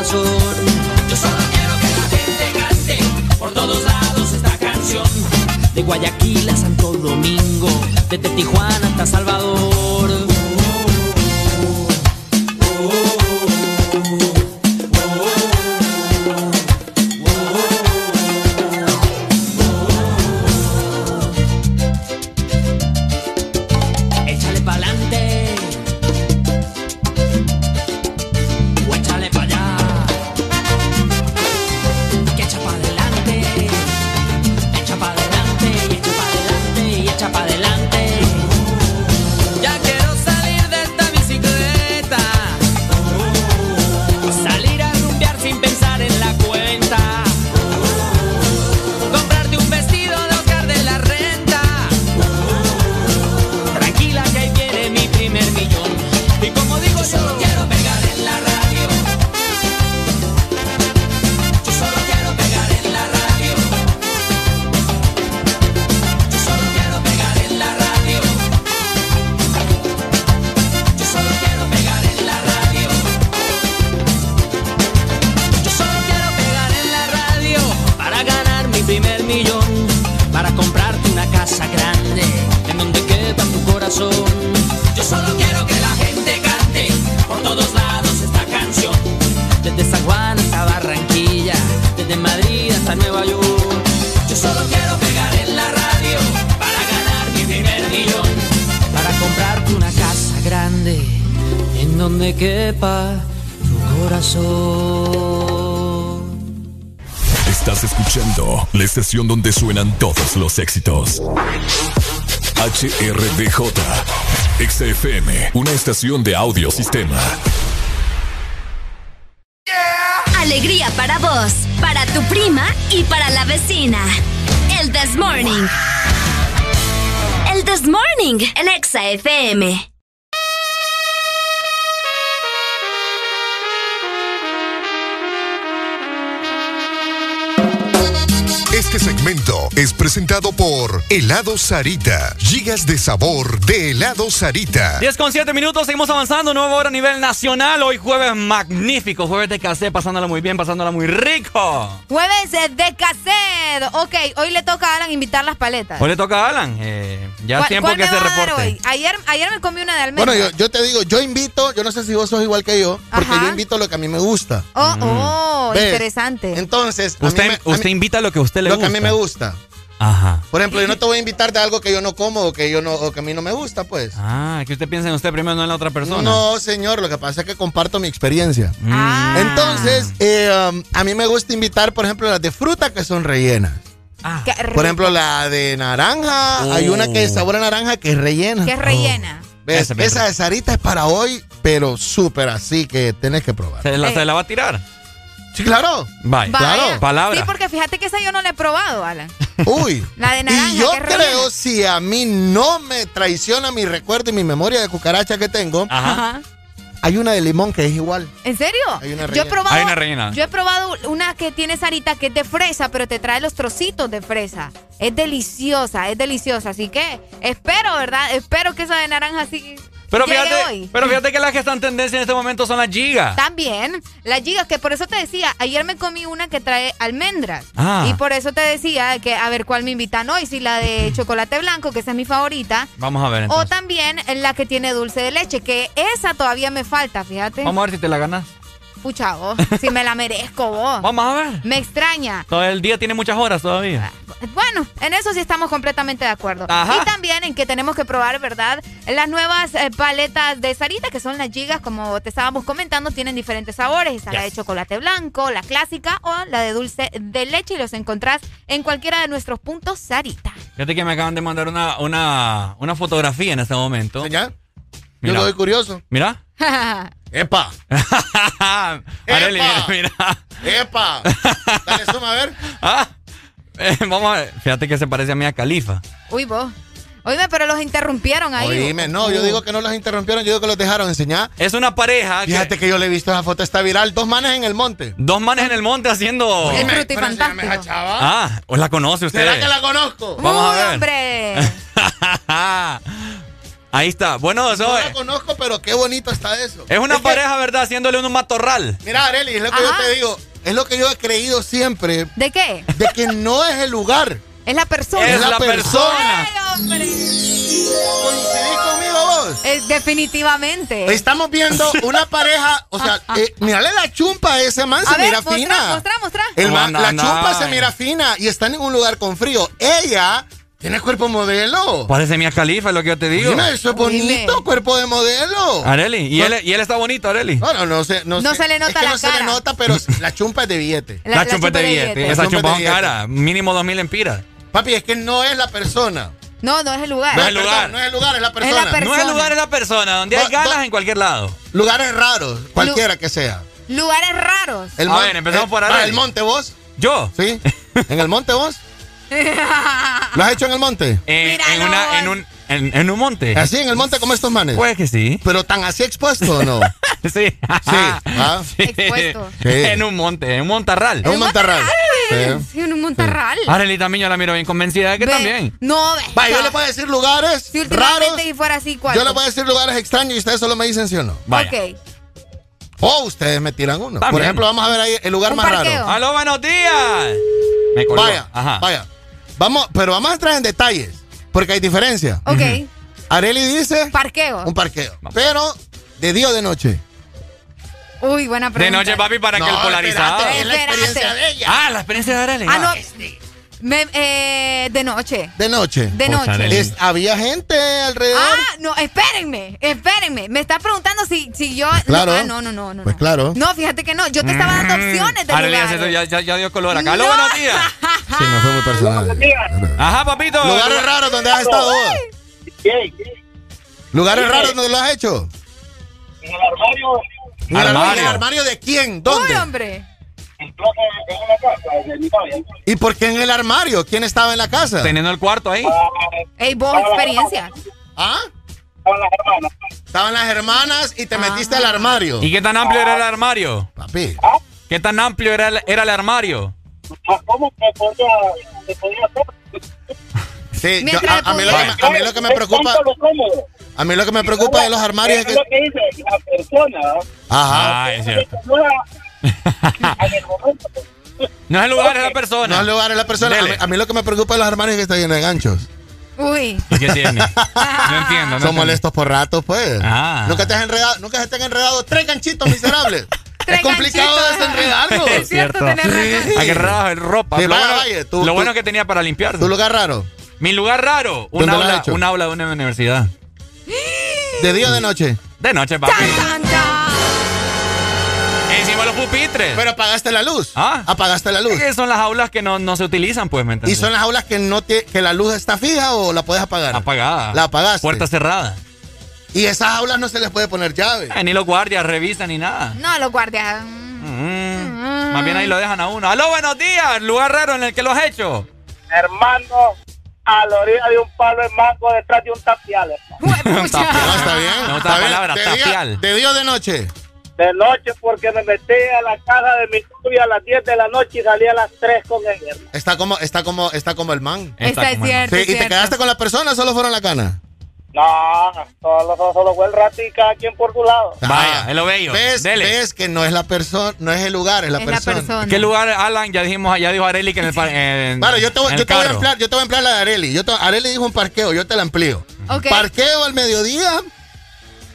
Yo solo quiero que la gente cante por todos lados esta canción. De Guayaquil a Santo Domingo, desde Tijuana hasta Salvador. Todos los éxitos. HRDJ, XFM, una estación de audio sistema. Alegría para vos, para tu prima y para la vecina. El This Morning. El This Morning en Exa presentado por Helado Sarita. Gigas de sabor de Helado Sarita. 10 con 7 minutos, seguimos avanzando, nueva hora a nivel nacional. Hoy jueves magnífico, jueves de casé, pasándola muy bien, pasándola muy rico. Jueves de cassette. Ok, hoy le toca a Alan invitar las paletas. Hoy le toca a Alan, eh, ya es ¿Cuál- tiempo cuál que me se va a dar reporte. hoy? Ayer, ayer me comí una de almendra. Bueno, yo, yo te digo, yo invito, yo no sé si vos sos igual que yo, porque Ajá. yo invito lo que a mí me gusta. Oh, oh, ¿Ves? interesante. Entonces, a mí Usted, me- a usted mí- invita lo que a usted le lo gusta. que a mí me gusta. Ajá. Por ejemplo, yo no te voy a invitar de algo que yo no como o que yo no o que a mí no me gusta, pues. Ah, que usted piensa en usted primero, no en la otra persona. No, señor, lo que pasa es que comparto mi experiencia. Ah. Entonces, eh, um, a mí me gusta invitar, por ejemplo, las de fruta que son rellenas. Rico. Por ejemplo, la de naranja, hay una que es sabor a naranja que es rellena. Que es rellena. ¿Ves? Ese me Esa de Sarita es para hoy, pero súper así que tenés que probar. ¿Se la, Eh. se la va a tirar? Sí, claro. Bye. Vaya. Palabra. Sí, porque fíjate que esa yo no la he probado, Alan. *laughs* Uy. La de naranja, y yo creo, rellena. si a mí no me traiciona mi recuerdo y mi memoria de cucaracha que tengo, Ajá. hay una de limón que es igual. ¿En serio? Hay una yo he rellena. probado, Hay una rellena. Yo he probado una que tiene Sarita que es de fresa, pero te trae los trocitos de fresa. Es deliciosa, es deliciosa. Así que espero, ¿verdad? Espero que esa de naranja sí Pero fíjate, pero fíjate que las que están en tendencia en este momento son las gigas. También, las gigas, que por eso te decía, ayer me comí una que trae almendras. Ah. Y por eso te decía que a ver cuál me invitan hoy, si la de *laughs* chocolate blanco, que esa es mi favorita. Vamos a ver O también la que tiene dulce de leche, que esa todavía me falta, fíjate. Vamos a ver si te la ganas. Pucha, vos, si me la merezco vos. *laughs* Vamos a ver. Me extraña. Todo el día tiene muchas horas todavía. Bueno, en eso sí estamos completamente de acuerdo. Ajá. Y también en que tenemos que probar, ¿verdad? Las nuevas eh, paletas de Sarita, que son las gigas, como te estábamos comentando, tienen diferentes sabores. Está la de Yes. chocolate blanco, la clásica o la de dulce de leche y los encontrás en cualquiera de nuestros puntos Sarita. Fíjate que me acaban de mandar una, una, una fotografía en este momento. ¿Ya? Yo Mira. lo doy curioso. Mira. *laughs* ¡Epa! *laughs* Arely, mira, mira. ¡Epa! Dale, suma a ver. *laughs* Ah, eh, vamos a ver. Fíjate que se parece a Mia Califa. Uy, vos. Oíme, pero los interrumpieron ahí. Oíme, no, yo digo que no los interrumpieron, yo digo que los dejaron enseñar. Es una pareja. Fíjate que yo le he visto esa foto, está viral. Dos manes en el monte. Dos manes en el monte haciendo. Oíme, pero esa chava. Ah, ¿o la conoce usted? ¿Será que la conozco? Vamos a Uy, ver. hombre. Ahí está. Bueno, eso No es. la conozco, pero qué bonito está eso. Es una que- pareja, ¿verdad? Haciéndole un matorral. Mira, Areli, es lo que Ajá. yo te digo. Es lo que yo he creído siempre. ¿De qué? De que no es el lugar. Es la persona. Es la persona. ¡Ay, hombre! ¿Coincidís conmigo vos? Es definitivamente. Estamos viendo *laughs* una pareja, o sea, eh, mírale la chumpa a ese man, A se ver, mira mostra, fina. mostra, mostra. El man- No, la no, chumpa no. se mira fina y está en un lugar con frío. Ella tiene cuerpo modelo. Parece Mia Califa, es lo que yo te digo. Dime, eso es Dime. bonito, cuerpo de modelo. Areli, y él, y él está bonito, Areli. No, no, no, sé, no, No sé. se le Es nota que la no se le nota, pero *laughs* la chumpa es de billete. La, chumpa es de billete. Esa chumpa es es de cara. Mínimo dos mil empiras. Papi, es que no es la persona. No, no es el lugar. No es el Perdón, lugar. No es el lugar, es la persona. la persona. No es el lugar, es la persona. Donde hay ganas en cualquier lado. Lugares raros, cualquiera que sea. Lugares raros. El A ver, empezamos eh, por Areli. el monte vos? ¿Yo? ¿Sí? *laughs* ¿En el monte vos? *laughs* ¿Lo has hecho en el monte? En, Míralo, en, una, en, un, en, en un monte. ¿Así en el monte como estos manes? Pues que sí. ¿Pero tan así expuesto o no? *laughs* Sí. Sí. ¿ah? *laughs* Sí. Expuesto. Sí. En un monte, en un montarral. En un montarral. Sí. Sí, en un montarral. Arely también yo la miro bien convencida de que Ve. también. No. Va, yo le puedo decir lugares Si últimamente raros. y fuera así, ¿cuál? Yo le a decir lugares extraños y ustedes solo me dicen sí o no. Vaya. Ok. O ustedes me tiran uno. Por ejemplo, vamos a ver ahí el lugar Un más parqueo. raro. ¡Aló, buenos días! Me colgó. Vaya, Ajá. vaya. Vamos, pero vamos a entrar en detalles, porque hay diferencia. Ok. Areli dice Parqueo. un parqueo, pero de día o de noche. Uy, buena De pregunta. noche, papi, para que el polarizado. espérate, es la experiencia de ella. Ah, la experiencia de Arely. Ah, no. Me- eh, de noche. De noche. De noche. Es- había gente alrededor. Ah, no, espérenme, espérenme. Me está preguntando si, si yo. Claro. No, ah, no, no, no, no. Pues claro. No, fíjate que no. Yo te estaba dando opciones de lugares. ya, ya- ya dio color acá. No. buenos días. *laughs* Sí, me fue muy personal. Ajá, papito. Lugares raros donde has estado. Lugares raros donde lo has hecho. En el armario, ¿En el Armario. ¿En el armario de quién? ¿Dónde? Uy, hombre. En una casa de mi novia. ¿Y por qué en el armario? ¿Quién estaba en la casa? Teniendo el cuarto ahí. Ey, vos, experiencia. ¿Ah? Estaban las hermanas. Estaban las hermanas y te metiste al armario. ¿Y qué tan amplio era el armario? Papi. ¿Qué tan amplio era el, era el armario? Ah, ¿Cómo que podía, se podía? Sí, yo- a, a mí lo que me, a mí lo que me Es preocupa, a mí lo que me preocupa de los armarios es Es que, lo que dice la persona. ajá, Ah, es cierto. No era en el momento. No es el lugar, es la persona. no es lugar es la persona. A mí, Dele. a mí lo que me preocupa de los armarios es que está lleno de ganchos. Uy. ¿Y qué tiene? No *laughs* entiendo. No Son molestos por ratos, pues. Ah. Nunca te has enredado, nunca se te han enredado tres ganchitos miserables. *laughs* Es complicado ganchitos. desenredarlos. *laughs* Es cierto, tenés razón. Agarrado el ropa. Sí, lo bueno, vaya, tú- lo tú- bueno que tenía para limpiarse. ¿Tu lugar raro? Mi lugar raro. Un ¿Dónde lo has aula, un aula de una universidad. ¿De día o de noche? De noche, papi. Tan, tan, pupitres. Pero apagaste la luz. Ah. Apagaste la luz. Es que son las aulas que no, no se utilizan, pues, ¿me ¿Y entiendes? son las aulas que no te, que la luz está fija o la puedes apagar? apagadas. La apagaste. Puerta cerrada. Y esas aulas no se les puede poner llave. Eh, ni los guardias revisan ni nada. No, los guardias. mm, Mm. Más bien ahí lo dejan a uno. Aló, buenos días. Lugar raro en el que lo has hecho. Hermano, a la orilla de un palo de mango detrás de un tapial. hermano. No, *laughs* está bien. Gusta está la bien. palabra, día, tapial. de día o de noche. De noche porque me metí a la casa de mi novia a las 10 de la noche y salí a las 3 con él. hermano. Está como, está como, está como el man. Está como el- cierto. Sí, es ¿Y te quedaste con la persona o solo fueron la cana? No, solo, solo, solo fue el rato y cada quien por su lado. Vaya, es lo bello. ¿Ves, Dele. ves que no es la persona, no es el lugar, es la Es la persona. ¿Qué lugar, Alan? Ya dijimos, ya dijo Areli que en el par- en, Bueno, yo te, voy- en el yo te voy a carro. ampliar, yo te voy a ampliar la de Areli. Yo te- Areli dijo un parqueo, yo te la amplío. Ok. Parqueo al mediodía,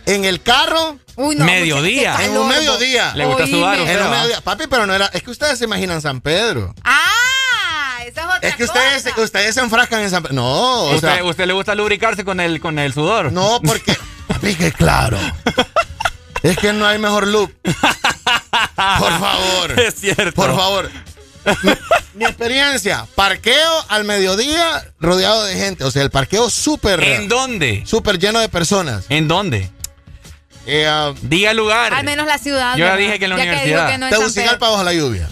en el carro, Uy, no, Mediodía. en un mediodía. Le gusta Oíme. sudar En un mediodía. Papi, pero no era. Es que ustedes se imaginan San Pedro. Ah, esa es otra Es que ustedes, cosa. ustedes se enfrascan en San Pedro. No, o ¿Usted, sea. ¿Usted le gusta lubricarse con el, con el sudor? No, porque. *laughs* Papi, que claro. Es que no hay mejor look. Por favor. Es cierto. Por favor. Mi, mi experiencia, parqueo al mediodía rodeado de gente. O sea, el parqueo súper ¿En dónde? súper lleno de personas. ¿En dónde? Eh, ah, Diga el lugar. Al menos la ciudad. Yo ya dije que en la Ya universidad. que no Tegucigalpa bajo la lluvia.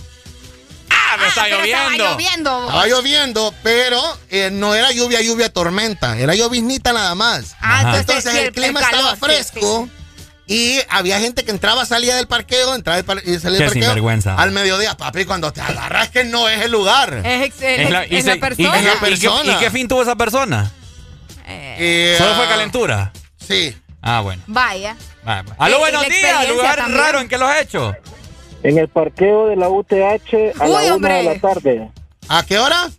¡Ah, me está Ah, pero lloviendo! Estaba lloviendo. Estaba lloviendo, pero eh, no era lluvia, lluvia, tormenta. Era lloviznita nada más. Ah, entonces, Entonces sí, el clima calor, estaba sí, fresco. Y había gente que entraba, salía del parqueo, entraba y salía del parqueo. sinvergüenza. Al mediodía, papi, cuando te agarras que no es el lugar. Es, es- Es la, y es se- la y- persona. Es la y- y qué- persona. ¿Y qué fin tuvo esa persona? Eh, ¿Solo fue ah, calentura? Sí. Ah, bueno. Vaya. Ah. Aló, buenos días. Lugar también. raro en que lo has hecho. En el parqueo de la UTH a Uy, la una hombre. de la tarde. ¿A qué hora?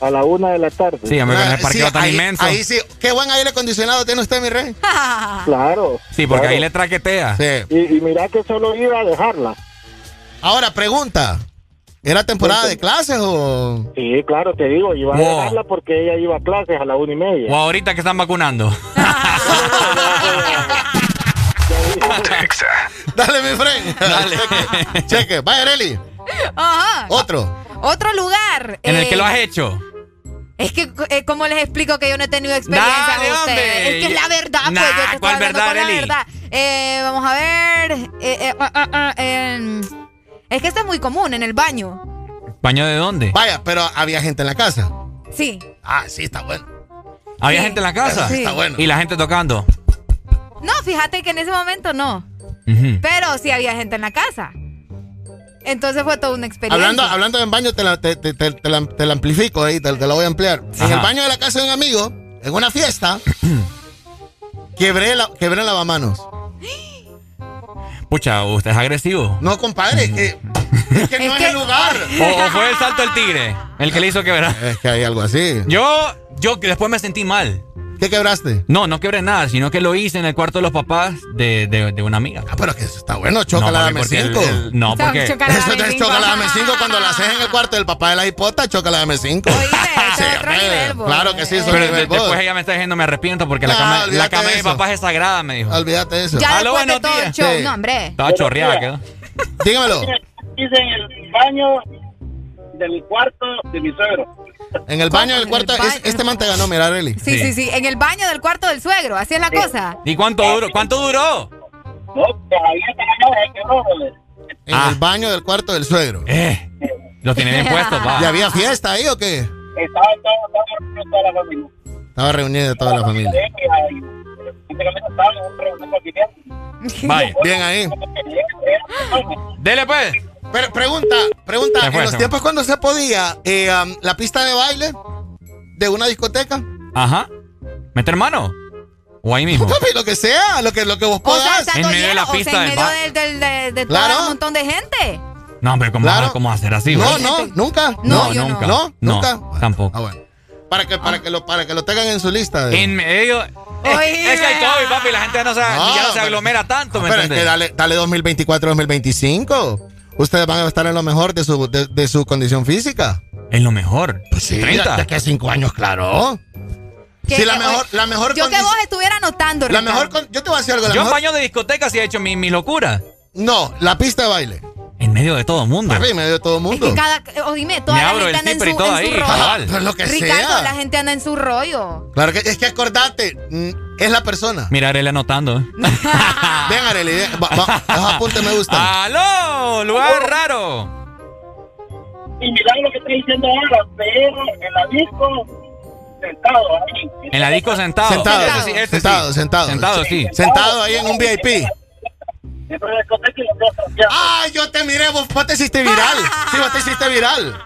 A la una de la tarde. Sí, hombre, con Ah, ese parqueo sí, tan ahí, inmenso. Ahí sí. Qué buen aire acondicionado tiene usted, mi rey. *laughs* Claro. sí, porque claro. ahí le traquetea. Sí. Y, y mira que solo iba a dejarla. Ahora, pregunta. ¿Era temporada de clases o...? Sí, claro, te digo, iba a dejarla porque ella iba a clases a la una y media. O ahorita que están vacunando. *laughs* *laughs* *laughs* Dale, mi friend. Dale. Cheque. Cheque. Vaya, Areli. Ajá. Otro. Otro lugar. en el eh, que lo has hecho. Es que, eh, ¿cómo les explico que yo no he tenido experiencia Dale, con ustedes? hombre. Es que es la verdad, pues Nah, yo te estoy ¿cuál hablando verdad, con la verdad. Eh, vamos a ver. eh, eh, ah, ah, ah, es que esto es muy común en el baño. ¿Baño de dónde? Vaya, pero había gente en la casa. Sí. Ah, sí, está bueno. ¿Había Sí. gente en la casa? Sí. Está bueno. Y la gente tocando. No, fíjate que en ese momento no. Pero sí había gente en la casa. Entonces fue toda una experiencia. Hablando, hablando en baño, te la, te, te- te- te la- te la amplifico ahí, te, te la voy a ampliar. En el baño de la casa de un amigo, en una fiesta, *clears throat* quebré, la, quebré el lavamanos. Pucha, usted es agresivo. No, compadre, es que, es que *laughs* no es, el lugar. O, o fue el salto del tigre el que le hizo quebrar. Es que hay algo así. Yo, yo que después me sentí mal. ¿Qué quebraste? No, no quebré nada, sino que lo hice en el cuarto de los papás de, de, de una amiga. Ah, pero que eso está bueno, chócala no, dame papi, porque 5. el- el- no, porque... Eso es chócala dame 5 cuando la haces en el cuarto del papá de la hipota, chócala dame 5. Claro que sí, eso Pero es nivel de- después vos. ella me está diciendo me arrepiento porque la cama, la cama de de mi papá es sagrada, me dijo. Olvídate de eso. Ya Aló, de buenos todo el días. show. Sí. No, hombre. Estaba chorreada, quedó. Dígamelo. Hice en el baño del cuarto de mi suegro. En el baño del cuarto, es- este man te ganó, mira, Arely. Sí, sí, sí. En el baño del cuarto del suegro. Así es la cosa. ¿Y cuánto duró? ¿Cuánto duró? En Ah. el baño del cuarto del suegro. Eh, lo tiene bien puesto, *laughs* pa. ¿Y había fiesta ahí o qué? Estaba estaba- estaba toda la familia. Estaba reunida toda la familia. *laughs* Vaya. Bien ahí. Dele pues. Pero pregunta, pregunta, en los tiempos cuando se podía, eh, um, la pista de baile de una discoteca, Ajá. ¿Meter mano? ¿O ahí mismo? papi, lo que sea, lo que, lo que vos O sea, podás. En medio de la o pista sea, en del medio ba- del, del, de, Claro. todo un montón de gente. No, hombre, ¿cómo, Claro. ¿cómo hacer así? No, güey? no, nunca. No, nunca. no. No, nunca. Tampoco. Ah, bueno. Para que, para que lo, para que lo tengan en su lista. de- En medio. Es, Oye, es que hay. COVID, papi, la gente no se, No, ya no se pero- aglomera tanto, ¿me Pero es entiendes? que dale, dale 2024, 2025. Ustedes van a estar en lo mejor de su, de, de su condición física. Es lo mejor. Pues sí, 30. de que a cinco años, claro. Que- Sí, la mejor, la mejor Yo que vos estuviera anotando, La Ricardo. mejor yo te voy a decir algo. La Yo en mejor- baño de discoteca sí he hecho mi, mi locura. no, la pista de baile. En medio de todo el mundo. Papi, en medio de todo el Es mundo. que cada, o dime, toda Me la abro gente el anda en su, zipper y todo en su ahí, rollo. Pues lo que Ricardo, sea. la gente anda en su rollo. Claro que es que acordate, mm, es la persona. Mira, Arely anotando. *laughs* Ven, Arely, ven, va- va- esos apuntes me gustan. ¡Aló! Lugar raro. Y mira lo que estoy diciendo ahora, pero en la disco, sentado ahí. En la disco sentado. Sentado, Ese sí, ese sí. sentado, sentado. Sentado, sí. Sentado ahí en un VIP. Dentro de la discoteca y los dos trapeando. ¡Ah, yo te miré! Vos, vos te hiciste viral. Sí, vos te hiciste viral.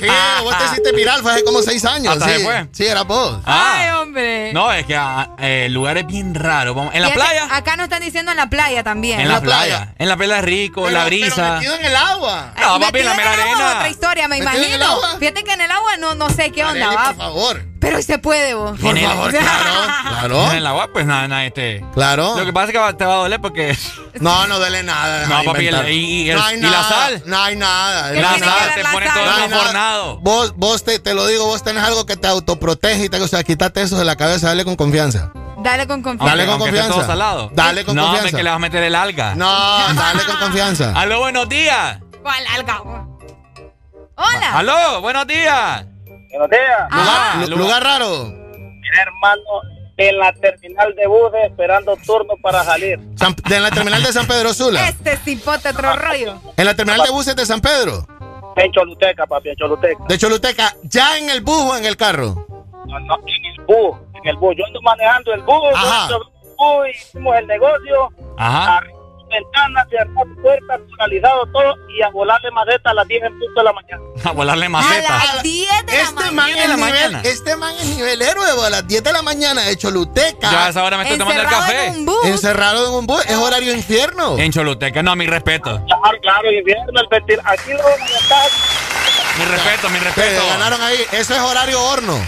Sí, vos te hiciste viral, fue hace como seis años. ¿Hasta sí. fue? Sí, era vos. Ay, Ah. hombre. No, es que ah, eh, el lugar es bien raro. Vamos- En la playa. Acá nos están diciendo en la playa también. En la la playa. playa. En la playa rico, la Pero- brisa. Pero metido en el agua. No, papi, en la mera arena. otra historia, me ¿Metido en el imagino. agua? Fíjate que en el agua no, no sé qué onda, va. por favor. Pero se puede, vos. Por En el- favor, claro. Claro. En el agua, pues nada, nada, este. Claro. Lo que pasa es que va- te va a doler porque. *laughs* No, no duele nada. No, papi, el- y- y el- no hay y la sal. No hay nada. ¿Qué La sal te la pone sal? todo No. Vos, vos te, te lo digo, vos tenés algo que te autoprotege y te, o sea, quítate eso de la cabeza, dale con confianza. Dale con confianza. Dale con Aunque esté confianza. todo salado. Dale con no, confianza. que le vas a meter el alga. No, dale con confianza. *laughs* Aló, buenos días. ¿Cuál alga? Hola. Aló, buenos días. Buenos días. Ah, Lu- lugar raro. Mira, hermano, en la terminal de buses esperando turno para salir. San- de en la terminal de San Pedro Sula. Este cipote otro rollo. En la terminal de buses de San Pedro. En Choluteca, papi, en Choluteca. De Choluteca. Ya en el bus o en el carro. No, no, en el bus, en el bus. Yo ando manejando el bus, Ajá. yo el bus, hicimos el negocio, Ajá. Ventanas, cerramos puertas, finalizado todo y a volarle maceta a las 10 en punto de la mañana. *laughs* A volarle A maceta. las 10 de la Este man, mañana. es la nivel, mañana. este man es nivel héroe, bo, a las 10 de la mañana de Choluteca. Yo a esa hora me estoy tomando el café. en un bus. Encerrado en un bus. Es horario infierno. En Choluteca, no, mi respeto. Claro, claro, invierno, el vestir. Aquí lo ventaja Mi respeto, mi Te respeto. ganaron ahí. Eso es horario horno.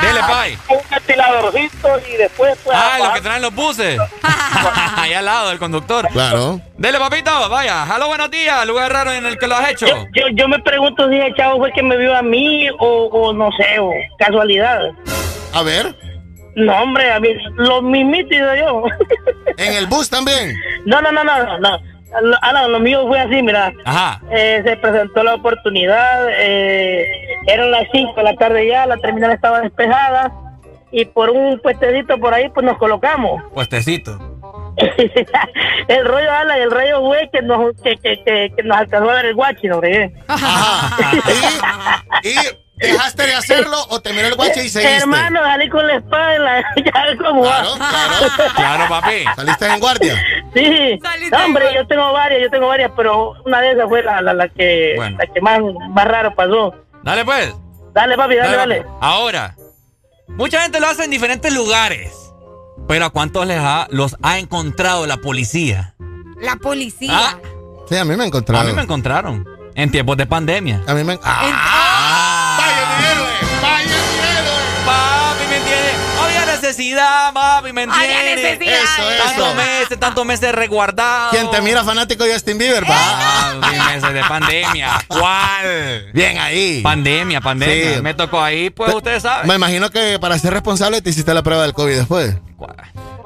Dele, pay. un ventiladorcito y después pues Ah, los que traen los buses. *laughs* Ahí al lado del conductor. Claro. Dele, papito, vaya. Halo, buenos días. Lugar raro en el que lo has hecho. yo, yo, yo me pregunto si el chavo fue que me vio a mí o, o no sé, o casualidad. A ver. No, hombre, a mí, lo mismito yo. En el bus también. no, no, no, no, no. Alan, lo mío fue así, mira. Ajá. Eh, se presentó la oportunidad, eh, eran las 5 de la tarde ya, la terminal estaba despejada y por un puestecito por ahí pues nos colocamos. Puestecito. *laughs* el rollo Alan, el rollo fue que nos, que, que, que, que nos alcanzó a ver el guachi, ¿no? Ajá. *laughs* ¿Y, y dejaste de hacerlo o te miró el guache y seguiste? Hermano, salí con la espada en la... *laughs* ya como va. Claro, claro. Claro, papi. Saliste en guardia. Sí, No, hombre, yo tengo varias, yo tengo varias, pero una de esas fue la, la, la que, Bueno. la que más, más raro pasó. Dale, pues. Dale, papi, dale, dale. papi. Ahora, mucha gente lo hace en diferentes lugares. Pero ¿a cuántos les ha, los ha encontrado la policía? La policía. Ah. Sí, a mí me A encontraron. mí me encontraron. En tiempos de pandemia. A mí me. ¡Ah! Necesidad, mami, ¿me Había entiendes? necesidad. Eso, eso. Tantos meses, tantos meses resguardados. ¿Quién te mira fanático de Justin Bieber? Va. Ah, seis meses de pandemia. ¿Cuál? Bien ahí. Pandemia, pandemia. Sí. Me tocó ahí, pues ustedes saben. Me imagino que para ser responsable te hiciste la prueba del COVID después.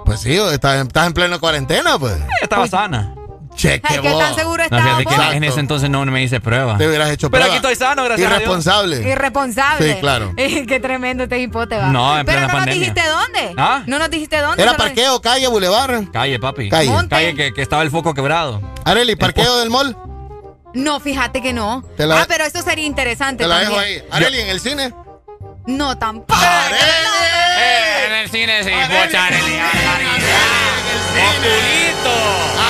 Pues sí, estás, estás en pleno cuarentena, pues. Estaba sana. Cheque, Ay, ¿qué tan seguro No, estaba fíjate que en ese entonces no me hice prueba. Te hubieras hecho Pero prueba. aquí estoy sano, gracias a Dios. Irresponsable. Irresponsable. Sí, claro. *laughs* Qué tremendo este hipote va. No, en Pero plena no pandemia. nos dijiste dónde. ¿Ah? No nos dijiste dónde. ¿Era parqueo, calle, bulevar? Calle, papi. Calle. Calle que, que estaba el foco quebrado. Areli, ¿parqueo del mall? No, fíjate que no. Te la- ah, pero eso sería interesante Te la también. dejo ahí. Areli, ¿en el cine? No, tampoco. Eh, en el cine sí, pocha, Arely. Oscurito. Areli, en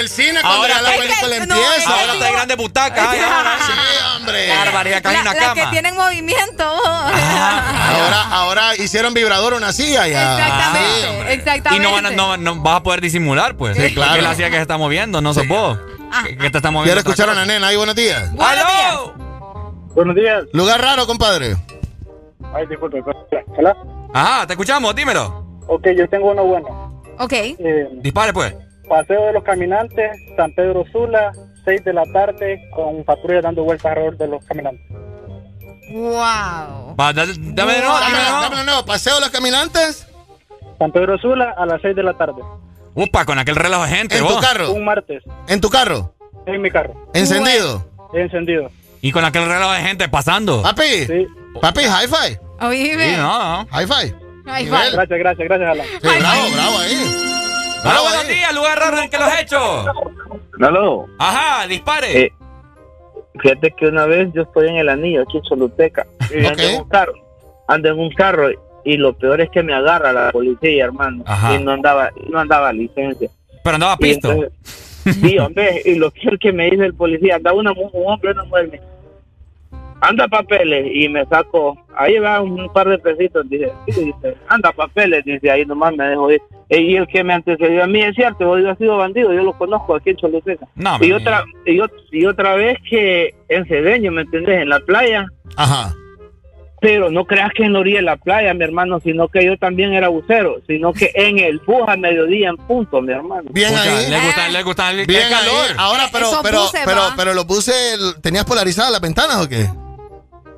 el cine cuando Ahora ya la película no, empieza. es que Ahora está de grande butaca. ay, ahora. Sí, hombre. Barbaridad, La- una las cama. que tienen movimiento. Ahora, ahora hicieron vibrador una silla ya. Exactamente, Y exactamente. no, van a- no, no vas a poder disimular, pues. Sí, claro. Porque la hacía que se está moviendo, no sos vos. Que, que te está moviendo. Quiero otra escuchar a la nena ahí, buenos días. ¡Aló! Buenos días. Lugar raro, compadre. Ay, disculpe. ¿Hola? Ajá, te escuchamos, dímelo. Ok, yo tengo uno bueno. Ok. Eh, Dispare, pues. Paseo de los Caminantes, San Pedro Sula, 6 de la tarde, con patrulla dando vueltas alrededor de los caminantes. Wow. Va, dale- dame de nuevo, dame de Dame, nuevo. dame de nuevo. Paseo de los caminantes. San Pedro Sula a las 6 de la tarde. Upa, con aquel reloj de gente, En vos. tu carro. Un martes, En tu carro. en mi carro. Encendido. Encendido. Y con aquel reloj de gente pasando. Papi. Sí. Papi, hi-fi. Oíme. Sí, no, no. Hi-fi. Va. Gracias, gracias, gracias, Alan. Sí, bravo, bravo ahí. Hola, Bravo buenos días, lugar raro en el que lo has hecho. Aló, Ajá, dispare. eh, fíjate que una vez yo estoy en el anillo aquí en Choluteca y ando en un carro, ando en un carro y lo peor es que me agarra la policía, hermano, Ajá. y no andaba, no andaba licencia. Pero andaba pisto. entonces- sí, hombre, y lo peor que me dice el policía, anda una un hombre, una mujer, anda papeles y me saco, ahí va un par de pesitos, dice, anda papeles, dice, ahí nomás me dejo ir. Eh, Y el que me antecedió a mí es cierto, yo he sido bandido, yo lo conozco aquí en Choluteca. No, y otra y, y otra vez que en Cedeño, ¿me entendés? En la playa. Ajá. Pero no creas que en la orilla de la playa, mi hermano, sino que yo también era bucero, sino que en el Fuja mediodía en punto, mi hermano. Bien Pucha, ahí. Le gusta, le gusta el Bien calor. ahí. Ahora, pero, Esos pero, buses, pero, va. pero los buses, ¿tenías polarizadas las ventanas o qué?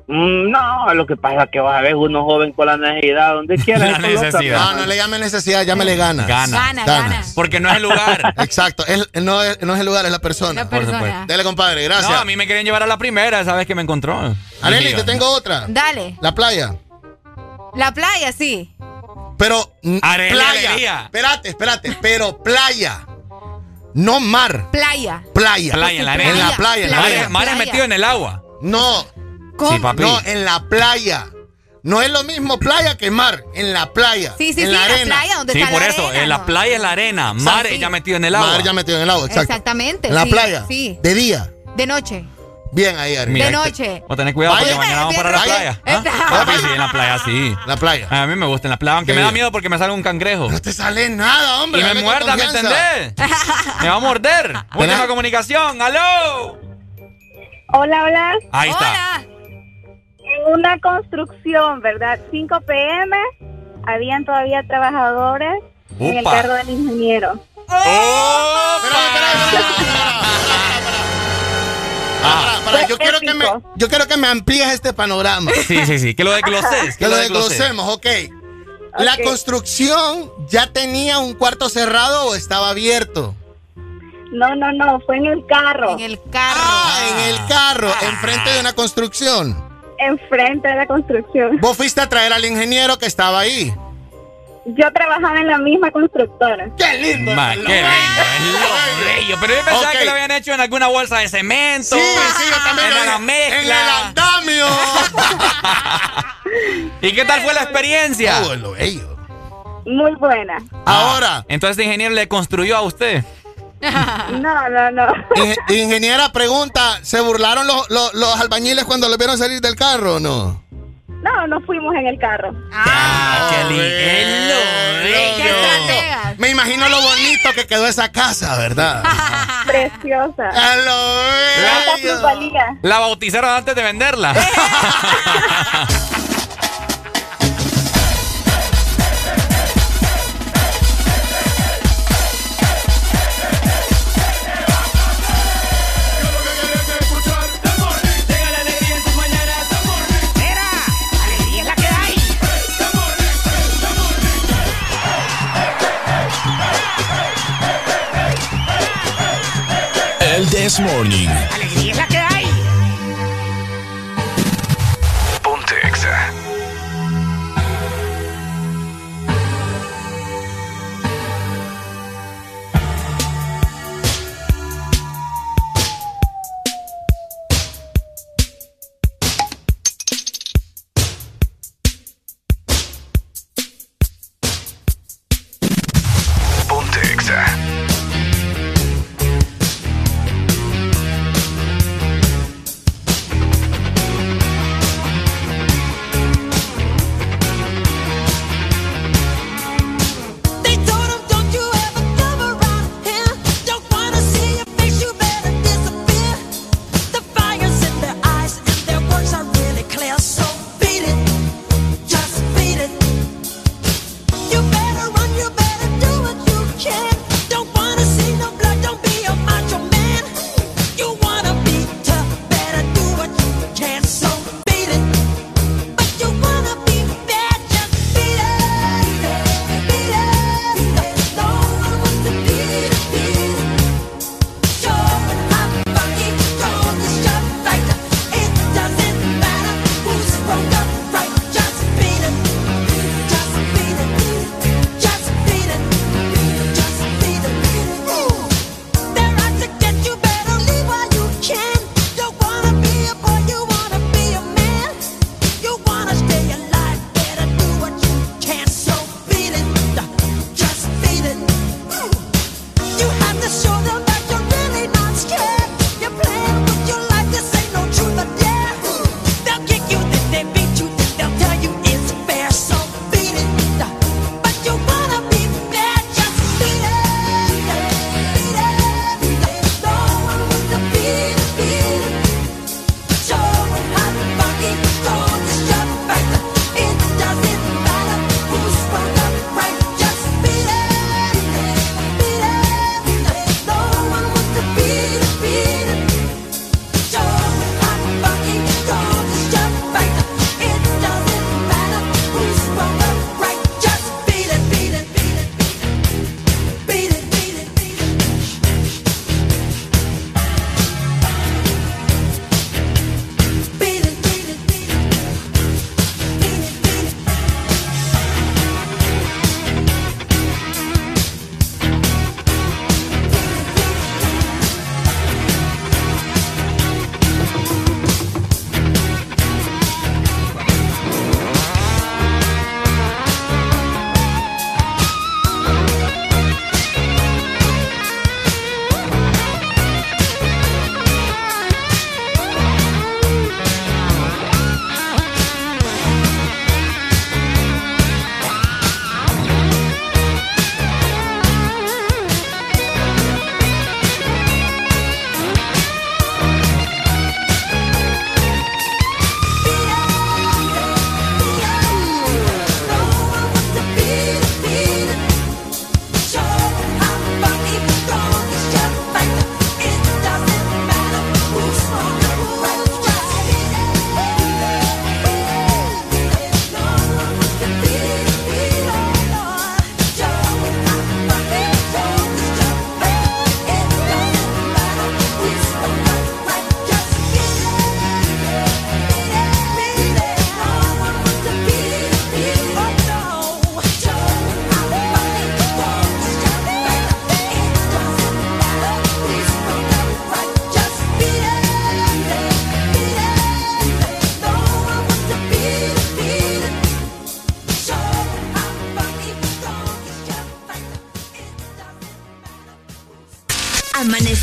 Mm, no, lo que pasa es que vas a ver uno joven con la necesidad, donde *laughs* quiera. La necesidad. No, no le llames necesidad, llámele ganas. Gana. Gana, gana. Porque no es el lugar. *laughs* Exacto, es- no, es, no es el lugar, es la persona. La Por persona. supuesto. Dele, compadre, gracias. No, a mí me querían llevar a la primera, esa vez que me encontró. Areli, te tengo otra. Dale. La playa. La playa, sí. Pero playa. alegría. Espérate, espérate. Pero playa. No mar. Playa. Playa. Playa, en la arena. En la playa, en la Mar, arena. es- mar es metido en el agua. No, ¿Cómo? Sí, papi. no, en la playa. No es lo mismo playa que mar. En la playa. Sí, sí, en sí, la la arena. playa donde Sí, está por la eso. arena, En la playa es la arena. Mar sí. ya metido en el agua. Mar ya metido en el agua, exacto. Exactamente. En la sí, playa. Sí. De día. De noche. Bien ahí. Mira, de este- noche. O tener cuidado porque mañana vamos para la playa. ¿Ah? Papi, sí, en la playa sí. La playa. A mí me gusta en la playa, aunque Sí. me da miedo porque me sale un cangrejo. No te sale nada, hombre. Y me muerda, ¿me entendés? *laughs* Me va a morder. Última comunicación. ¡Aló! Hola, hola. Ahí está. En una construcción, ¿verdad? 5 pm, habían todavía trabajadores en el Upa. carro del ingeniero. ¡Oh! Para, para, Fue yo, quiero que me, yo quiero que me amplíes este panorama. Sí, sí, sí. Que lo desgloses. Que lo desglosemos, ok. ¿La construcción ya tenía un cuarto cerrado o estaba abierto? No, no, no, fue en el carro, En el carro. Ah, en el carro, enfrente de una construcción. Enfrente de la construcción. Vos fuiste a traer al ingeniero que estaba ahí. Yo trabajaba en la misma constructora. ¡Qué lindo! Ma, qué lindo, es bello. Pero yo pensaba que lo habían hecho en alguna bolsa de cemento. Sí, sí, yo también En lo la mezcla. En el andamio. *laughs* ¿Y qué tal fue la experiencia? Oh, lo bello. Muy buena. Ahora, Entonces el ingeniero le construyó a usted. *laughs* No, no, no. inge- ingeniera pregunta, ¿se burlaron los, los, los albañiles cuando lo vieron salir del carro o no? No, no fuimos en el carro. Ah, qué lindo. Lo Qué bello. estrategas. Me imagino lo bonito que quedó esa casa, ¿verdad? *laughs* Preciosa. A lo Alta bello. plusvalía. La bautizaron antes de venderla. *laughs* This Morning.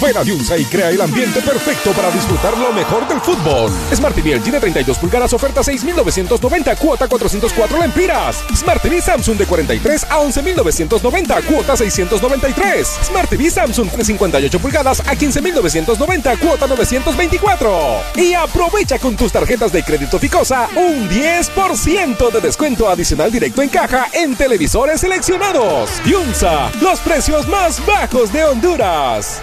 Ven a y crea el ambiente perfecto para disfrutar lo mejor del fútbol. Smart TV LG de 32 pulgadas, oferta 6.990, cuota 404 lempiras. Smart TV Samsung de 43 a 11.990, cuota 693. Smart TV Samsung de 58 pulgadas a 15.990, cuota 924. Y aprovecha con tus tarjetas de crédito Ficosa un 10% de descuento adicional directo en caja en televisores seleccionados. Yunza, los precios más bajos de Honduras.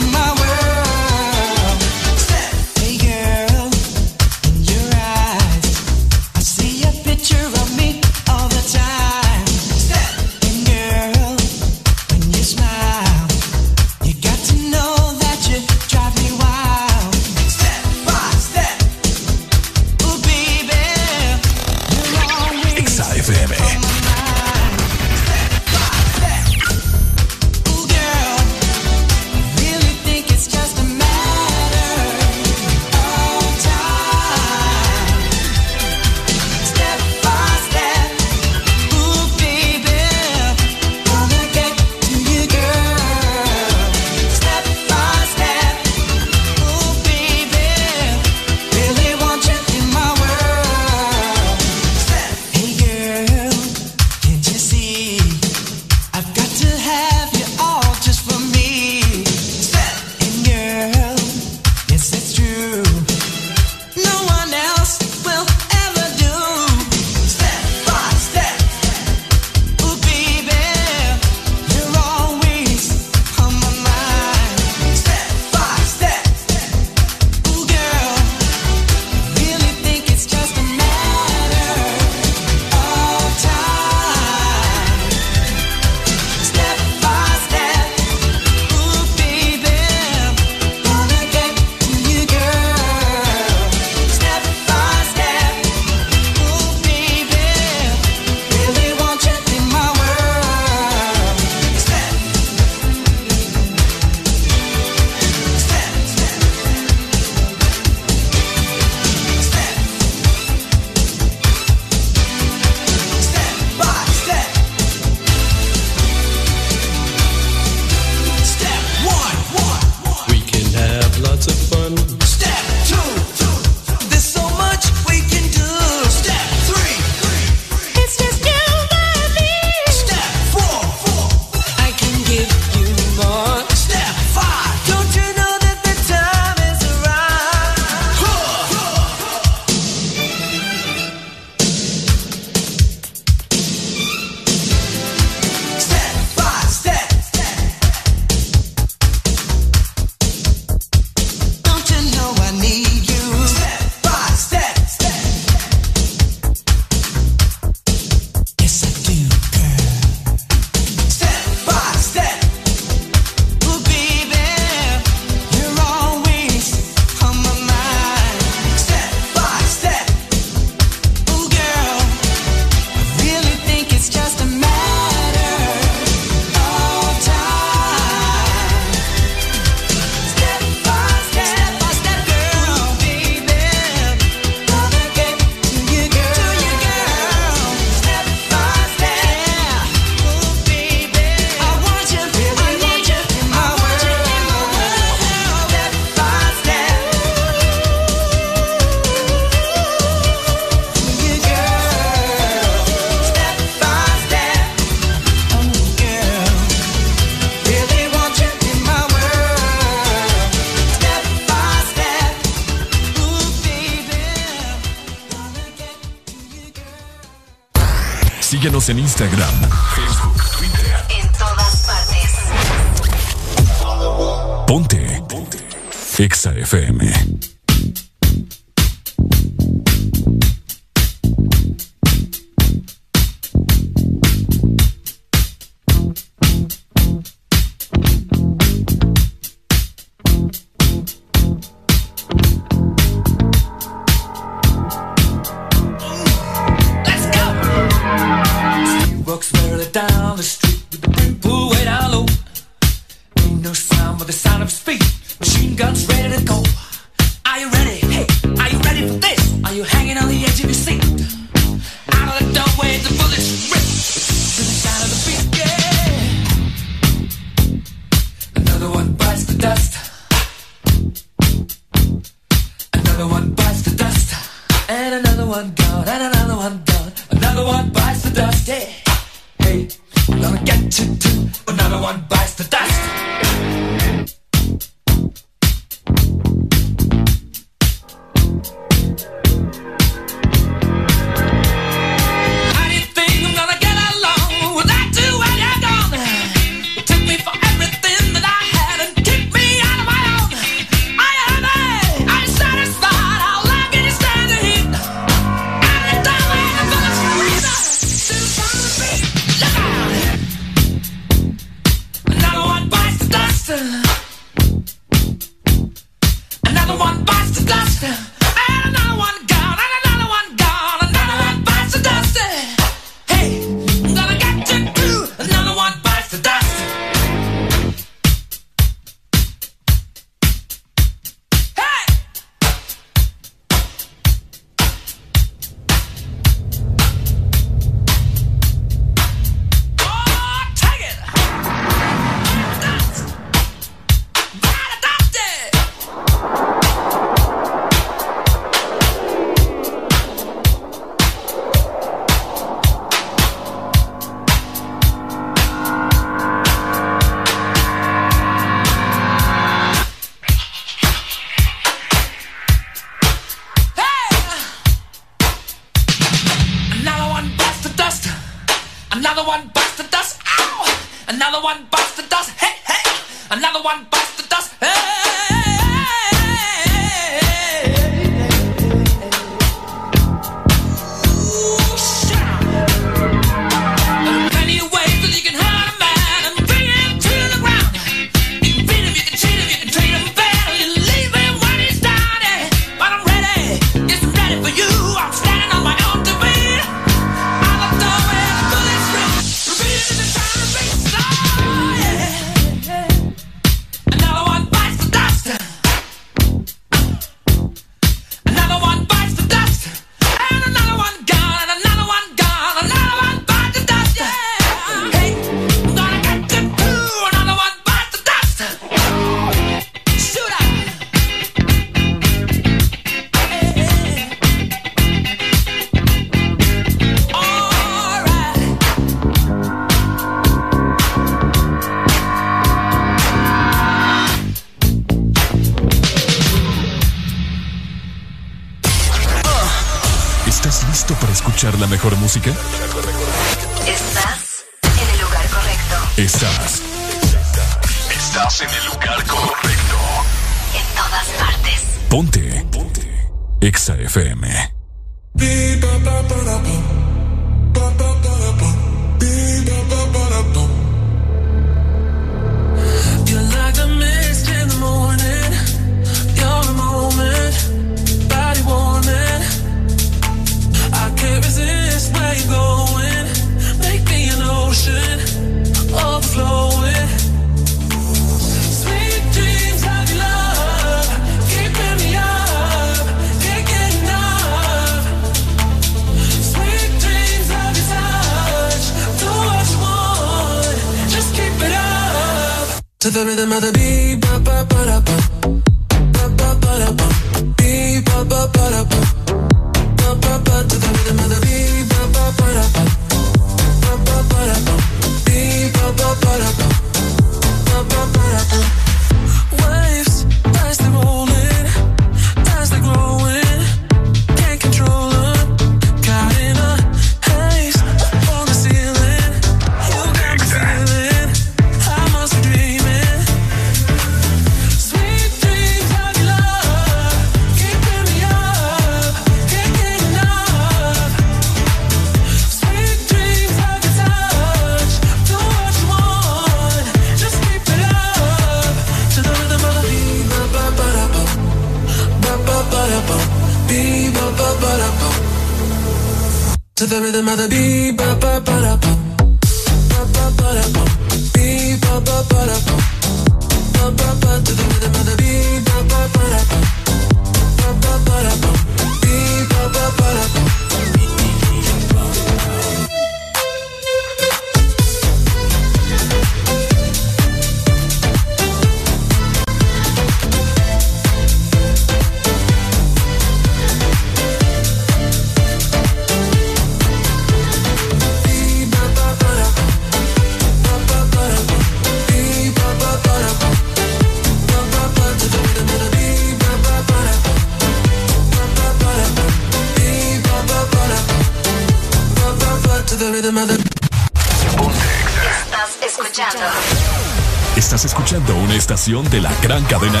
De la gran cadena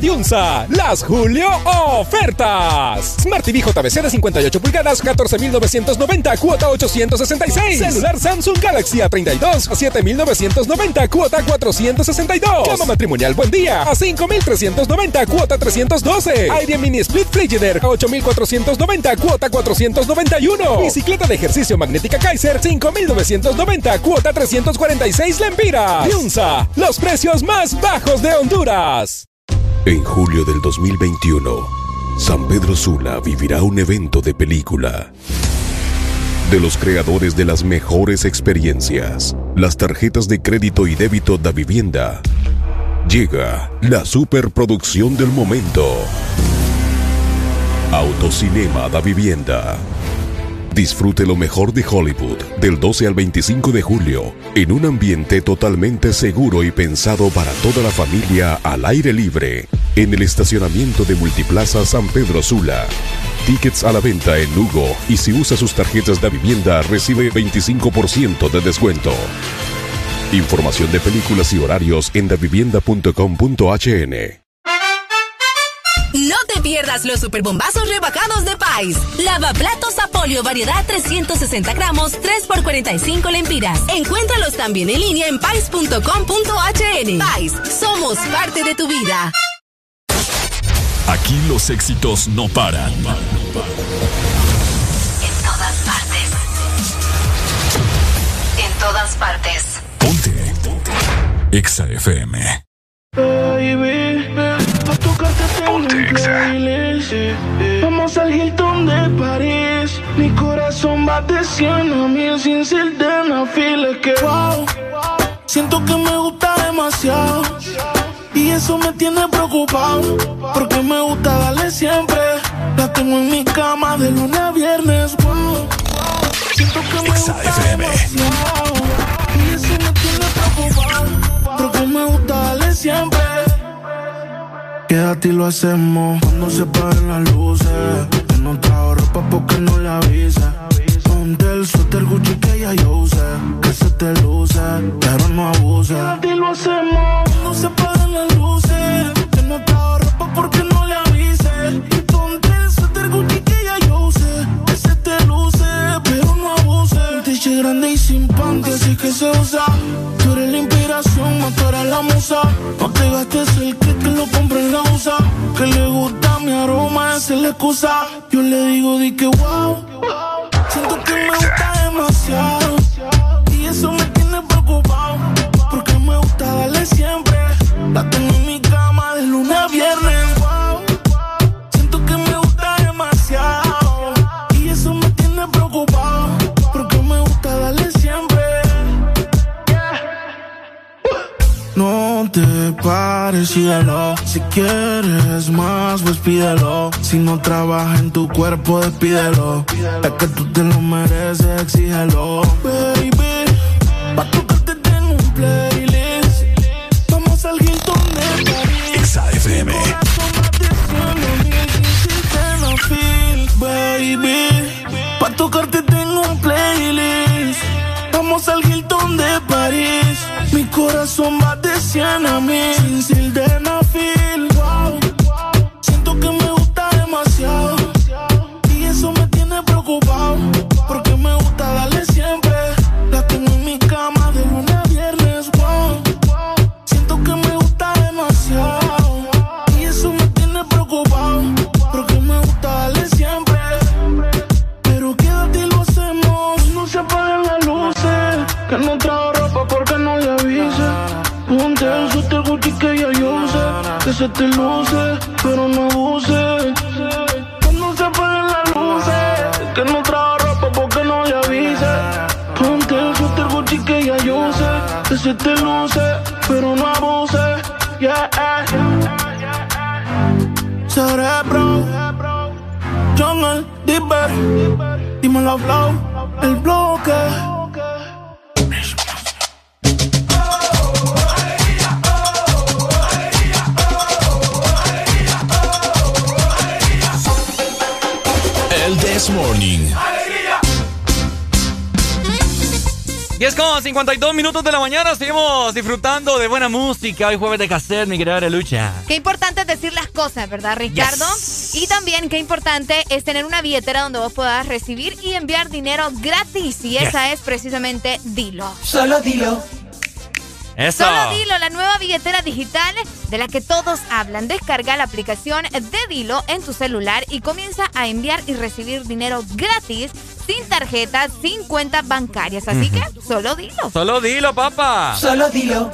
Diunsa las Julio ofertas. Smart TV JBC de 58 pulgadas, 14,990, cuota 866. Celular Samsung Galaxy A32, 7,990, cuota 462. Cama matrimonial Buen Día, a 5,390, cuota 312. Aire Mini Split Frigider, a 8,490, cuota 491. Bicicleta de ejercicio magnética Kaiser, 5,990, cuota 346 Lempiras. Diunsa, los precios más bajos de Honduras. En julio del 2021, San Pedro Sula vivirá un evento de película. De los creadores de las mejores experiencias, las tarjetas de crédito y débito da vivienda. Llega la superproducción del momento. Autocinema da vivienda. Disfrute lo mejor de Hollywood del 12 al 25 de julio en un ambiente totalmente seguro y pensado para toda la familia al aire libre en el estacionamiento de Multiplaza San Pedro Sula. Tickets a la venta en Lugo y si usa sus tarjetas de vivienda recibe 25% de descuento. Información de películas y horarios en davivienda.com.hn. No te pierdas los superbombazos rebajados de Pais. Lavaplatos Apolio variedad 360 gramos, 3 por 45 lempiras. Encuéntralos también en línea en pais.com.hn. Pais, somos parte de tu vida. Aquí los éxitos no paran. En todas partes. En todas partes. Exa FM. Pa' tocarte tengo un playlist. Vamos al Hilton de París. Mi corazón va de 100 a mil sin ser de una fila. Es que wow, siento que me gusta demasiado. Y eso me tiene preocupado. Porque tengo en mi cama de lunes a viernes. Wow, siento que me gusta demasiado. Y eso me tiene preocupado. Porque me gusta darle siempre. Quédate y lo hacemos cuando se paren las luces. Yo no trajo ropa porque no le avisa. Ponte el suéter Gucci que ya yo usé. Que se te luce, pero no abuse. Quédate y lo hacemos cuando se paren las luces. Yo no trajo ropa porque no se usa. Tú eres la inspiración, eres la musa. No te gastes el que lo compré en la USA. Que le gusta mi aroma, esa es la excusa. Yo le digo, di que wow. Siento que me gusta demasiado. Pares, síguelo. Si quieres más, pues pídelo. Si no trabaja en tu cuerpo, despídelo. Es que tú te lo mereces, exígelo. Baby, pa' tocarte tengo un playlist. Vamos al Hilton de París. Exa FM. Baby, pa' tocarte tengo un playlist. Vamos al Hilton de París. Mi corazón va de 100 a mil. 52 minutos de la mañana, seguimos disfrutando de buena música. Hoy jueves de cassette, mi querida Lucha. Qué importante es decir las cosas, ¿verdad, Ricardo? Y también qué importante es tener una billetera donde vos puedas recibir y enviar dinero gratis. Y esa es precisamente Dilo. Solo dilo. Eso. Solo Dilo, la nueva billetera digital de la que todos hablan. Descarga la aplicación de Dilo en tu celular y comienza a enviar y recibir dinero gratis, sin tarjetas, sin cuentas bancarias. Así que solo Dilo. Solo dilo, papá. Solo dilo.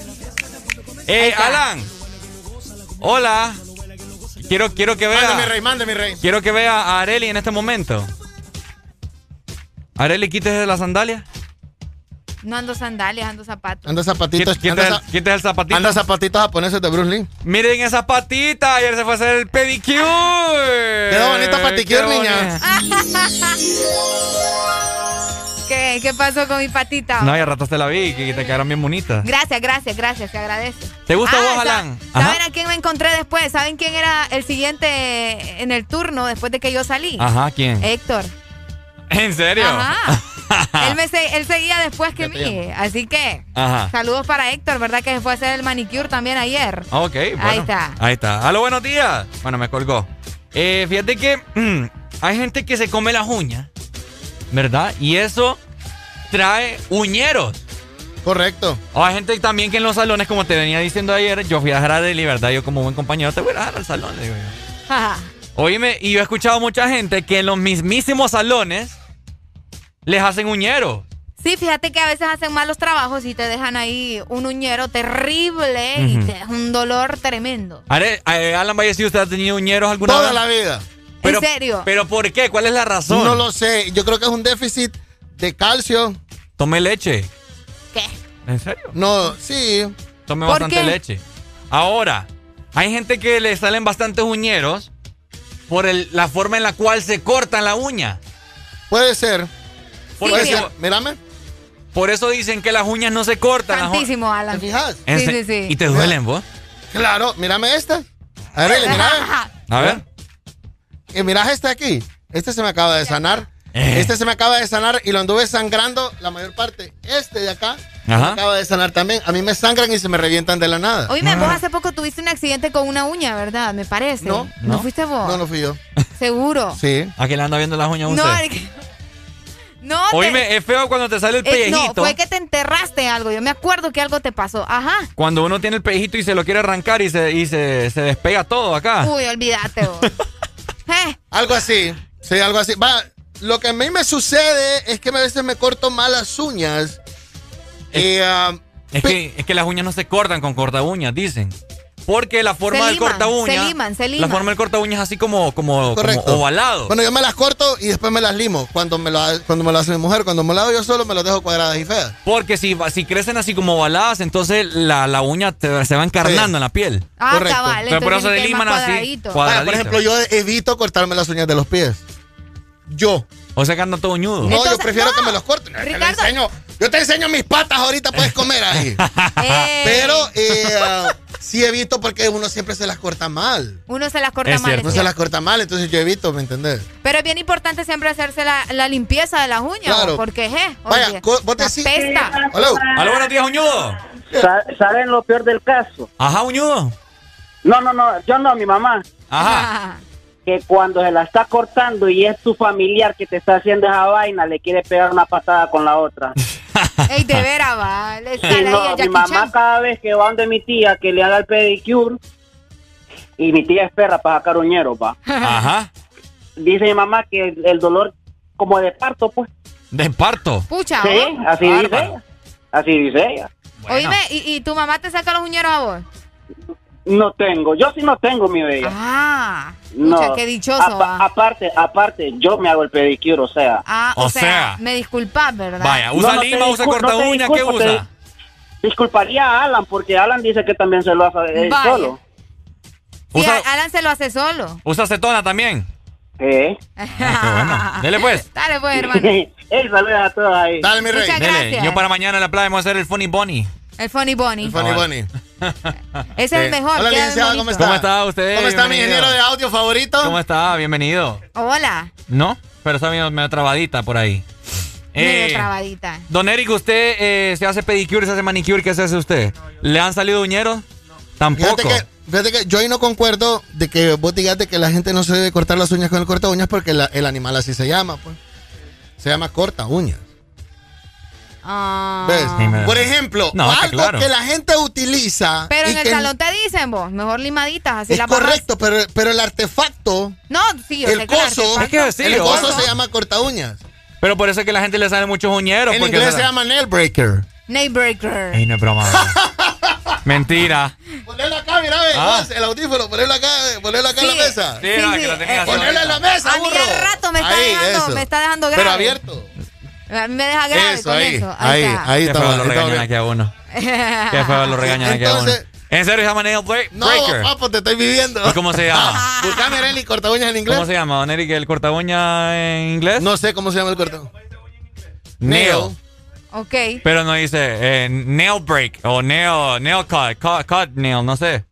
Eh, Alan. Hola. Quiero, quiero que vea. Mande, mi rey, mande, mi rey. Quiero que vea a Areli en este momento. Areli, quítese la sandalia. No ando sandalias, ando zapatos. Anda zapatitos. Anda, quita el- zapatito. anda zapatitos japoneses de Bruce Lee. Miren esas patitas. Ayer se fue a hacer el pedicure. Quedó bonito paticure, niña. *laughs* ¿Qué, ¿Qué pasó con mi patita? No, ya rato te la vi, que te quedaron bien bonitas. Gracias, gracias, gracias, se agradece. ¿Te gusta Ah, vos, Alan? ¿Saben a quién me encontré después? ¿Saben quién era el siguiente en el turno después de que yo salí? Ajá, ¿quién? Héctor. ¿En serio? Ajá. *laughs* él, me se- él seguía después que te mí. Así que, Ajá. saludos para Héctor, ¿verdad? Que se fue a hacer el manicure también ayer. Ok, bueno. Ahí está. Ahí está. Aló, buenos días. Bueno, me colgó. Eh, fíjate que *clears throat* hay gente que se come las uñas, ¿verdad? Y eso trae uñeros. Correcto. O hay gente también que en los salones, como te venía diciendo ayer, yo fui a dejar a Deli, ¿verdad? Yo como buen compañero te voy a dejar al salón, le digo yo. *laughs* Ajá. Oíme, y yo he escuchado mucha gente que en los mismísimos salones les hacen uñeros. Sí, fíjate que a veces hacen malos trabajos y te dejan ahí un uñero terrible y te un dolor tremendo. Are- eh, Alan Valle, si usted ha tenido uñeros alguna Toda vez? la vida. Pero, ¿En serio? ¿Pero por qué? ¿Cuál es la razón? No lo sé. Yo creo que es un déficit de calcio. Tome leche. ¿Qué? ¿En serio? No, sí. Tome ¿Por bastante qué? leche. Ahora, hay gente que le salen bastantes uñeros por el- la forma en la cual se cortan la uña. Puede ser. Por, Puede eso, ser. Mírame. por eso dicen que las uñas no se cortan. Santísimo, Alan. ¿Te fijas? ¿En Sí, sí, sí. ¿Y te duelen vos? Claro, mírame esta. Arely, mírame. A ver. Y mira este aquí. Este se me acaba de sanar. Eh. Este se me acaba de sanar y lo anduve sangrando la mayor parte. Este de acá se me Ajá. acaba de sanar también. A mí me sangran y se me revientan de la nada. Oíme, Ah. vos hace poco tuviste un accidente con una uña, ¿verdad? Me parece. No. ¿No, ¿No? fuiste vos? No, no fui yo. *laughs* Seguro. Sí. ¿A quién le anda viendo las uñas a usted? No, que- *laughs* no, te- Oíme, es feo cuando te sale el eh, pellejito. no, fue que te enterraste algo. Yo me acuerdo que algo te pasó. Ajá. Cuando uno tiene el pellejito y se lo quiere arrancar y se, y se, se despega todo acá. Uy, olvídate vos. *laughs* Eh, Algo así. Sí, algo así. Va, lo que a mí me sucede es que a veces me corto mal las uñas. Y, ah, Es que, es que las uñas no se cortan con corta uñas, dicen. Porque la forma Se del liman, corta uña. se liman, se La liman. forma del corta uña es así como, como, Correcto. como ovalado. bueno, yo me las corto y después me las limo. Cuando me lo, cuando me lo hace mi mujer, cuando me lo hago yo solo, me las dejo cuadradas y feas. Porque si, si crecen así como ovaladas, entonces la, la uña te- se va encarnando Sí. en la piel. ah, Correcto. cabal. Entonces, por eso se liman así. por ejemplo, yo evito cortarme las uñas de los pies. Yo. O sea que anda todo uñudo. No, yo prefiero no. que me los corten. Te lo Ricardo. Yo te enseño mis patas ahorita, puedes comer ahí. *laughs* Pero eh, sí evito porque uno siempre se las corta mal. Uno se las corta Es mal. cierto. No es se las corta mal, entonces yo evito, ¿me entendés? Pero es bien importante siempre hacerse la, la limpieza de las uñas. Claro. Porque, je, Vaya, oye, vos la decís- pesta. Hola. Aló, buenos días, uñudo. Sa- ¿Saben lo peor del caso? Ajá, uñudo. No, no, no, yo no, mi mamá. Ajá. *laughs* Que cuando se la está cortando y es tu familiar que te está haciendo esa vaina, le quiere pegar una patada con la otra. *laughs* Ey, de veras, va. Le Sí, sale no, ahí a mi Jackie mamá Chan. cada vez que va donde mi tía que le haga el pedicure y mi tía es perra para sacar uñeros, va. Ajá. Dice mi mamá que el, el dolor como de parto, pues. De parto. Pucha, Sí, así dice ella. Así dice ella. Bueno. Oíme, ¿y, ¿y tu mamá te saca los uñeros a vos? No tengo, yo sí no tengo, mi bella. Ah, no. pucha, qué dichoso. Aparte, aparte, yo me hago el pedicure, o sea. Ah, o, O sea, sea. me disculpas, ¿verdad? Vaya, usa No, no lima, usa corta no uña, ¿qué usa? Disculparía a Alan, porque Alan dice que también se lo hace él Vaya. solo. Sí, Usa- Alan se lo hace solo. Usa acetona también. ¿Eh? Ah, qué bueno. Dele pues. *laughs* Dale, pues, hermano. *laughs* Ey, saludos a todos ahí. Dale, mi rey. Muchas Dele. gracias. Yo para mañana en la playa vamos a hacer el funny bunny. El Funny Bunny. Funny Cabal. Bunny. Ese *laughs* es el Sí. mejor. Hola, licenciado, ¿cómo está? ¿Cómo está usted? ¿Cómo está mi ingeniero de audio favorito? ¿Cómo está? Bienvenido. Hola. ¿No? Pero está medio, medio trabadita por ahí. Medio Eh, trabadita. Don Eric, ¿usted eh, se hace pedicure, se hace manicure? ¿Qué se hace usted? ¿Le han salido uñeros? Tampoco. Fíjate que, fíjate que yo ahí no concuerdo de que vos digas de que la gente no se debe cortar las uñas con el corta uñas porque la- el animal así se llama, pues. Se llama corta uñas. Ah. ¿Ves? Por ejemplo, No, algo claro. que la gente utiliza. Pero y en el salón te dicen vos, mejor limaditas, así Es bajas. correcto, pero, pero el artefacto, No, sí, yo el sé que el coso, Es que sí, el ¿o? coso se llama corta uñas. Pero por eso es que la gente le sale muchos uñeros. En porque inglés la- se llama nail breaker. Nail breaker. Ey, no es broma. *laughs* Mentira. Ponelo acá, mira, ve, Ah. vos, el audífono, ponelo acá, ponelo acá en Sí. la mesa. Sí, no, que lo tenía así Ponelo en la mesa, A mí burro. al rato me está, Ahí, dejando, eso. me está dejando grave. Pero abierto. A mí me deja grave Eso, con ahí, eso. ahí, está. ahí Qué está. feo ahí lo está regañan aquí a uno. *laughs* Qué feo lo regañan aquí a uno. Entonces- ¿En serio se llama nail break- No, breaker? papo, te estoy viviendo. ¿Y cómo se llama? *laughs* Buscame, Arely, corta uñas en inglés. ¿Cómo se llama, Don Eric, el corta uña en inglés? No sé cómo se llama el corta Nail. Ok. Pero no dice eh, nail break o nail, nail cut, cut, cut nail, no sé.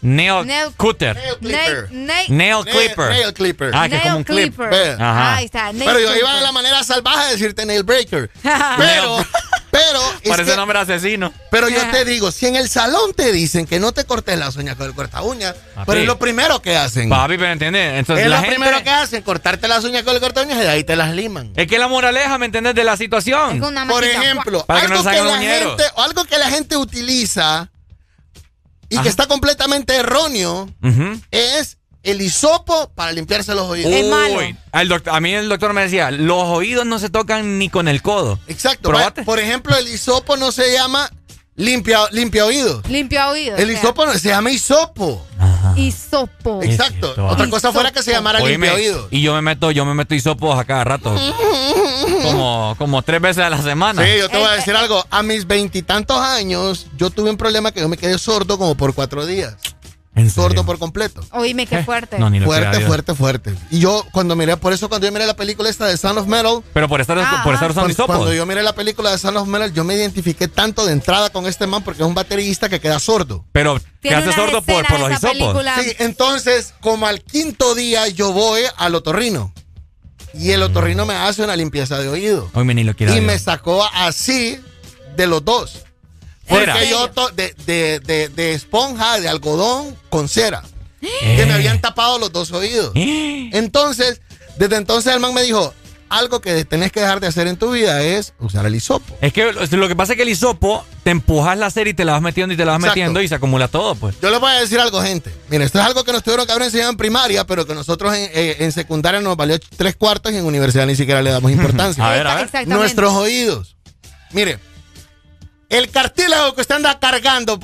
Nail, Nail- cutter. Nail, nail, Nail clipper. Nail clipper. Ah, que es como un clip. clipper. Ve. Ajá. Ahí está. nail Pero yo iba clipper. de la manera salvaje de decirte nail breaker. *laughs* Pero, Parece que- nombre asesino. pero yo te digo, si en el salón te dicen que no te cortes las uñas con el corta uñas, pero es lo primero que hacen. Papi, pero entiendes. Entonces, es la lo gente- primero que hacen, cortarte las uñas con el corta uñas y de ahí te las liman. Es que la moraleja, ¿me entendés? De la situación. una Por ejemplo, Para que no algo, que la gente, algo que la gente utiliza y Ajá. que está completamente erróneo es el hisopo para limpiarse los oídos. Es malo. Uy, al doct- a mí el doctor me decía, los oídos no se tocan ni con el codo. Exacto. Probate. Por ejemplo, el hisopo no se llama limpia, limpia oídos. Limpio oído. El o sea, hisopo no, se llama hisopo. Hisopo. Exacto. Otra cosa fuera que se llamara Oíme, limpia oídos. y yo me meto, yo me meto hisopos a cada rato. como, como tres veces a la semana. Sí, yo te voy a Eh, decir algo. A mis veintitantos años, yo tuve un problema que yo me quedé sordo como por cuatro días. ¿En Sordo por completo. Oíme, qué ¿Qué? fuerte. No, ni lo Fuerte, fuerte, fuerte. Y yo, cuando miré, por eso cuando yo miré la película esta de Sound of Metal, Pero por estar, Ah, por estar usando cuando, hisopos. cuando yo miré la película de Sound of Metal, yo me identifiqué tanto de entrada con este man porque es un baterista que queda sordo. Pero, ¿qué Tiene hace sordo por, por los hisopos? película. Sí, entonces, como al quinto día, yo voy al otorrino. Y el otorrino me hace una limpieza de oído. Hoy me ni lo quiera Y Dios. me sacó así de los dos. Fuera. Porque yo de, de, de, de esponja, de algodón con cera. Que me habían tapado los dos oídos. Eh. Entonces, desde entonces el man me dijo, algo que tenés que dejar de hacer en tu vida es usar el hisopo. Es que lo que pasa es que el hisopo te empujas la cera y te la vas metiendo y te la vas Exacto. metiendo y se acumula todo, pues. Yo les voy a decir algo, gente. Mira, esto es algo que nos tuvieron que haber enseñado en primaria, pero que nosotros en, eh, en secundaria nos valió tres cuartos y en universidad ni siquiera le damos importancia. *laughs* A ver, a ver. Nuestros oídos. Mire, el cartílago que usted anda cargando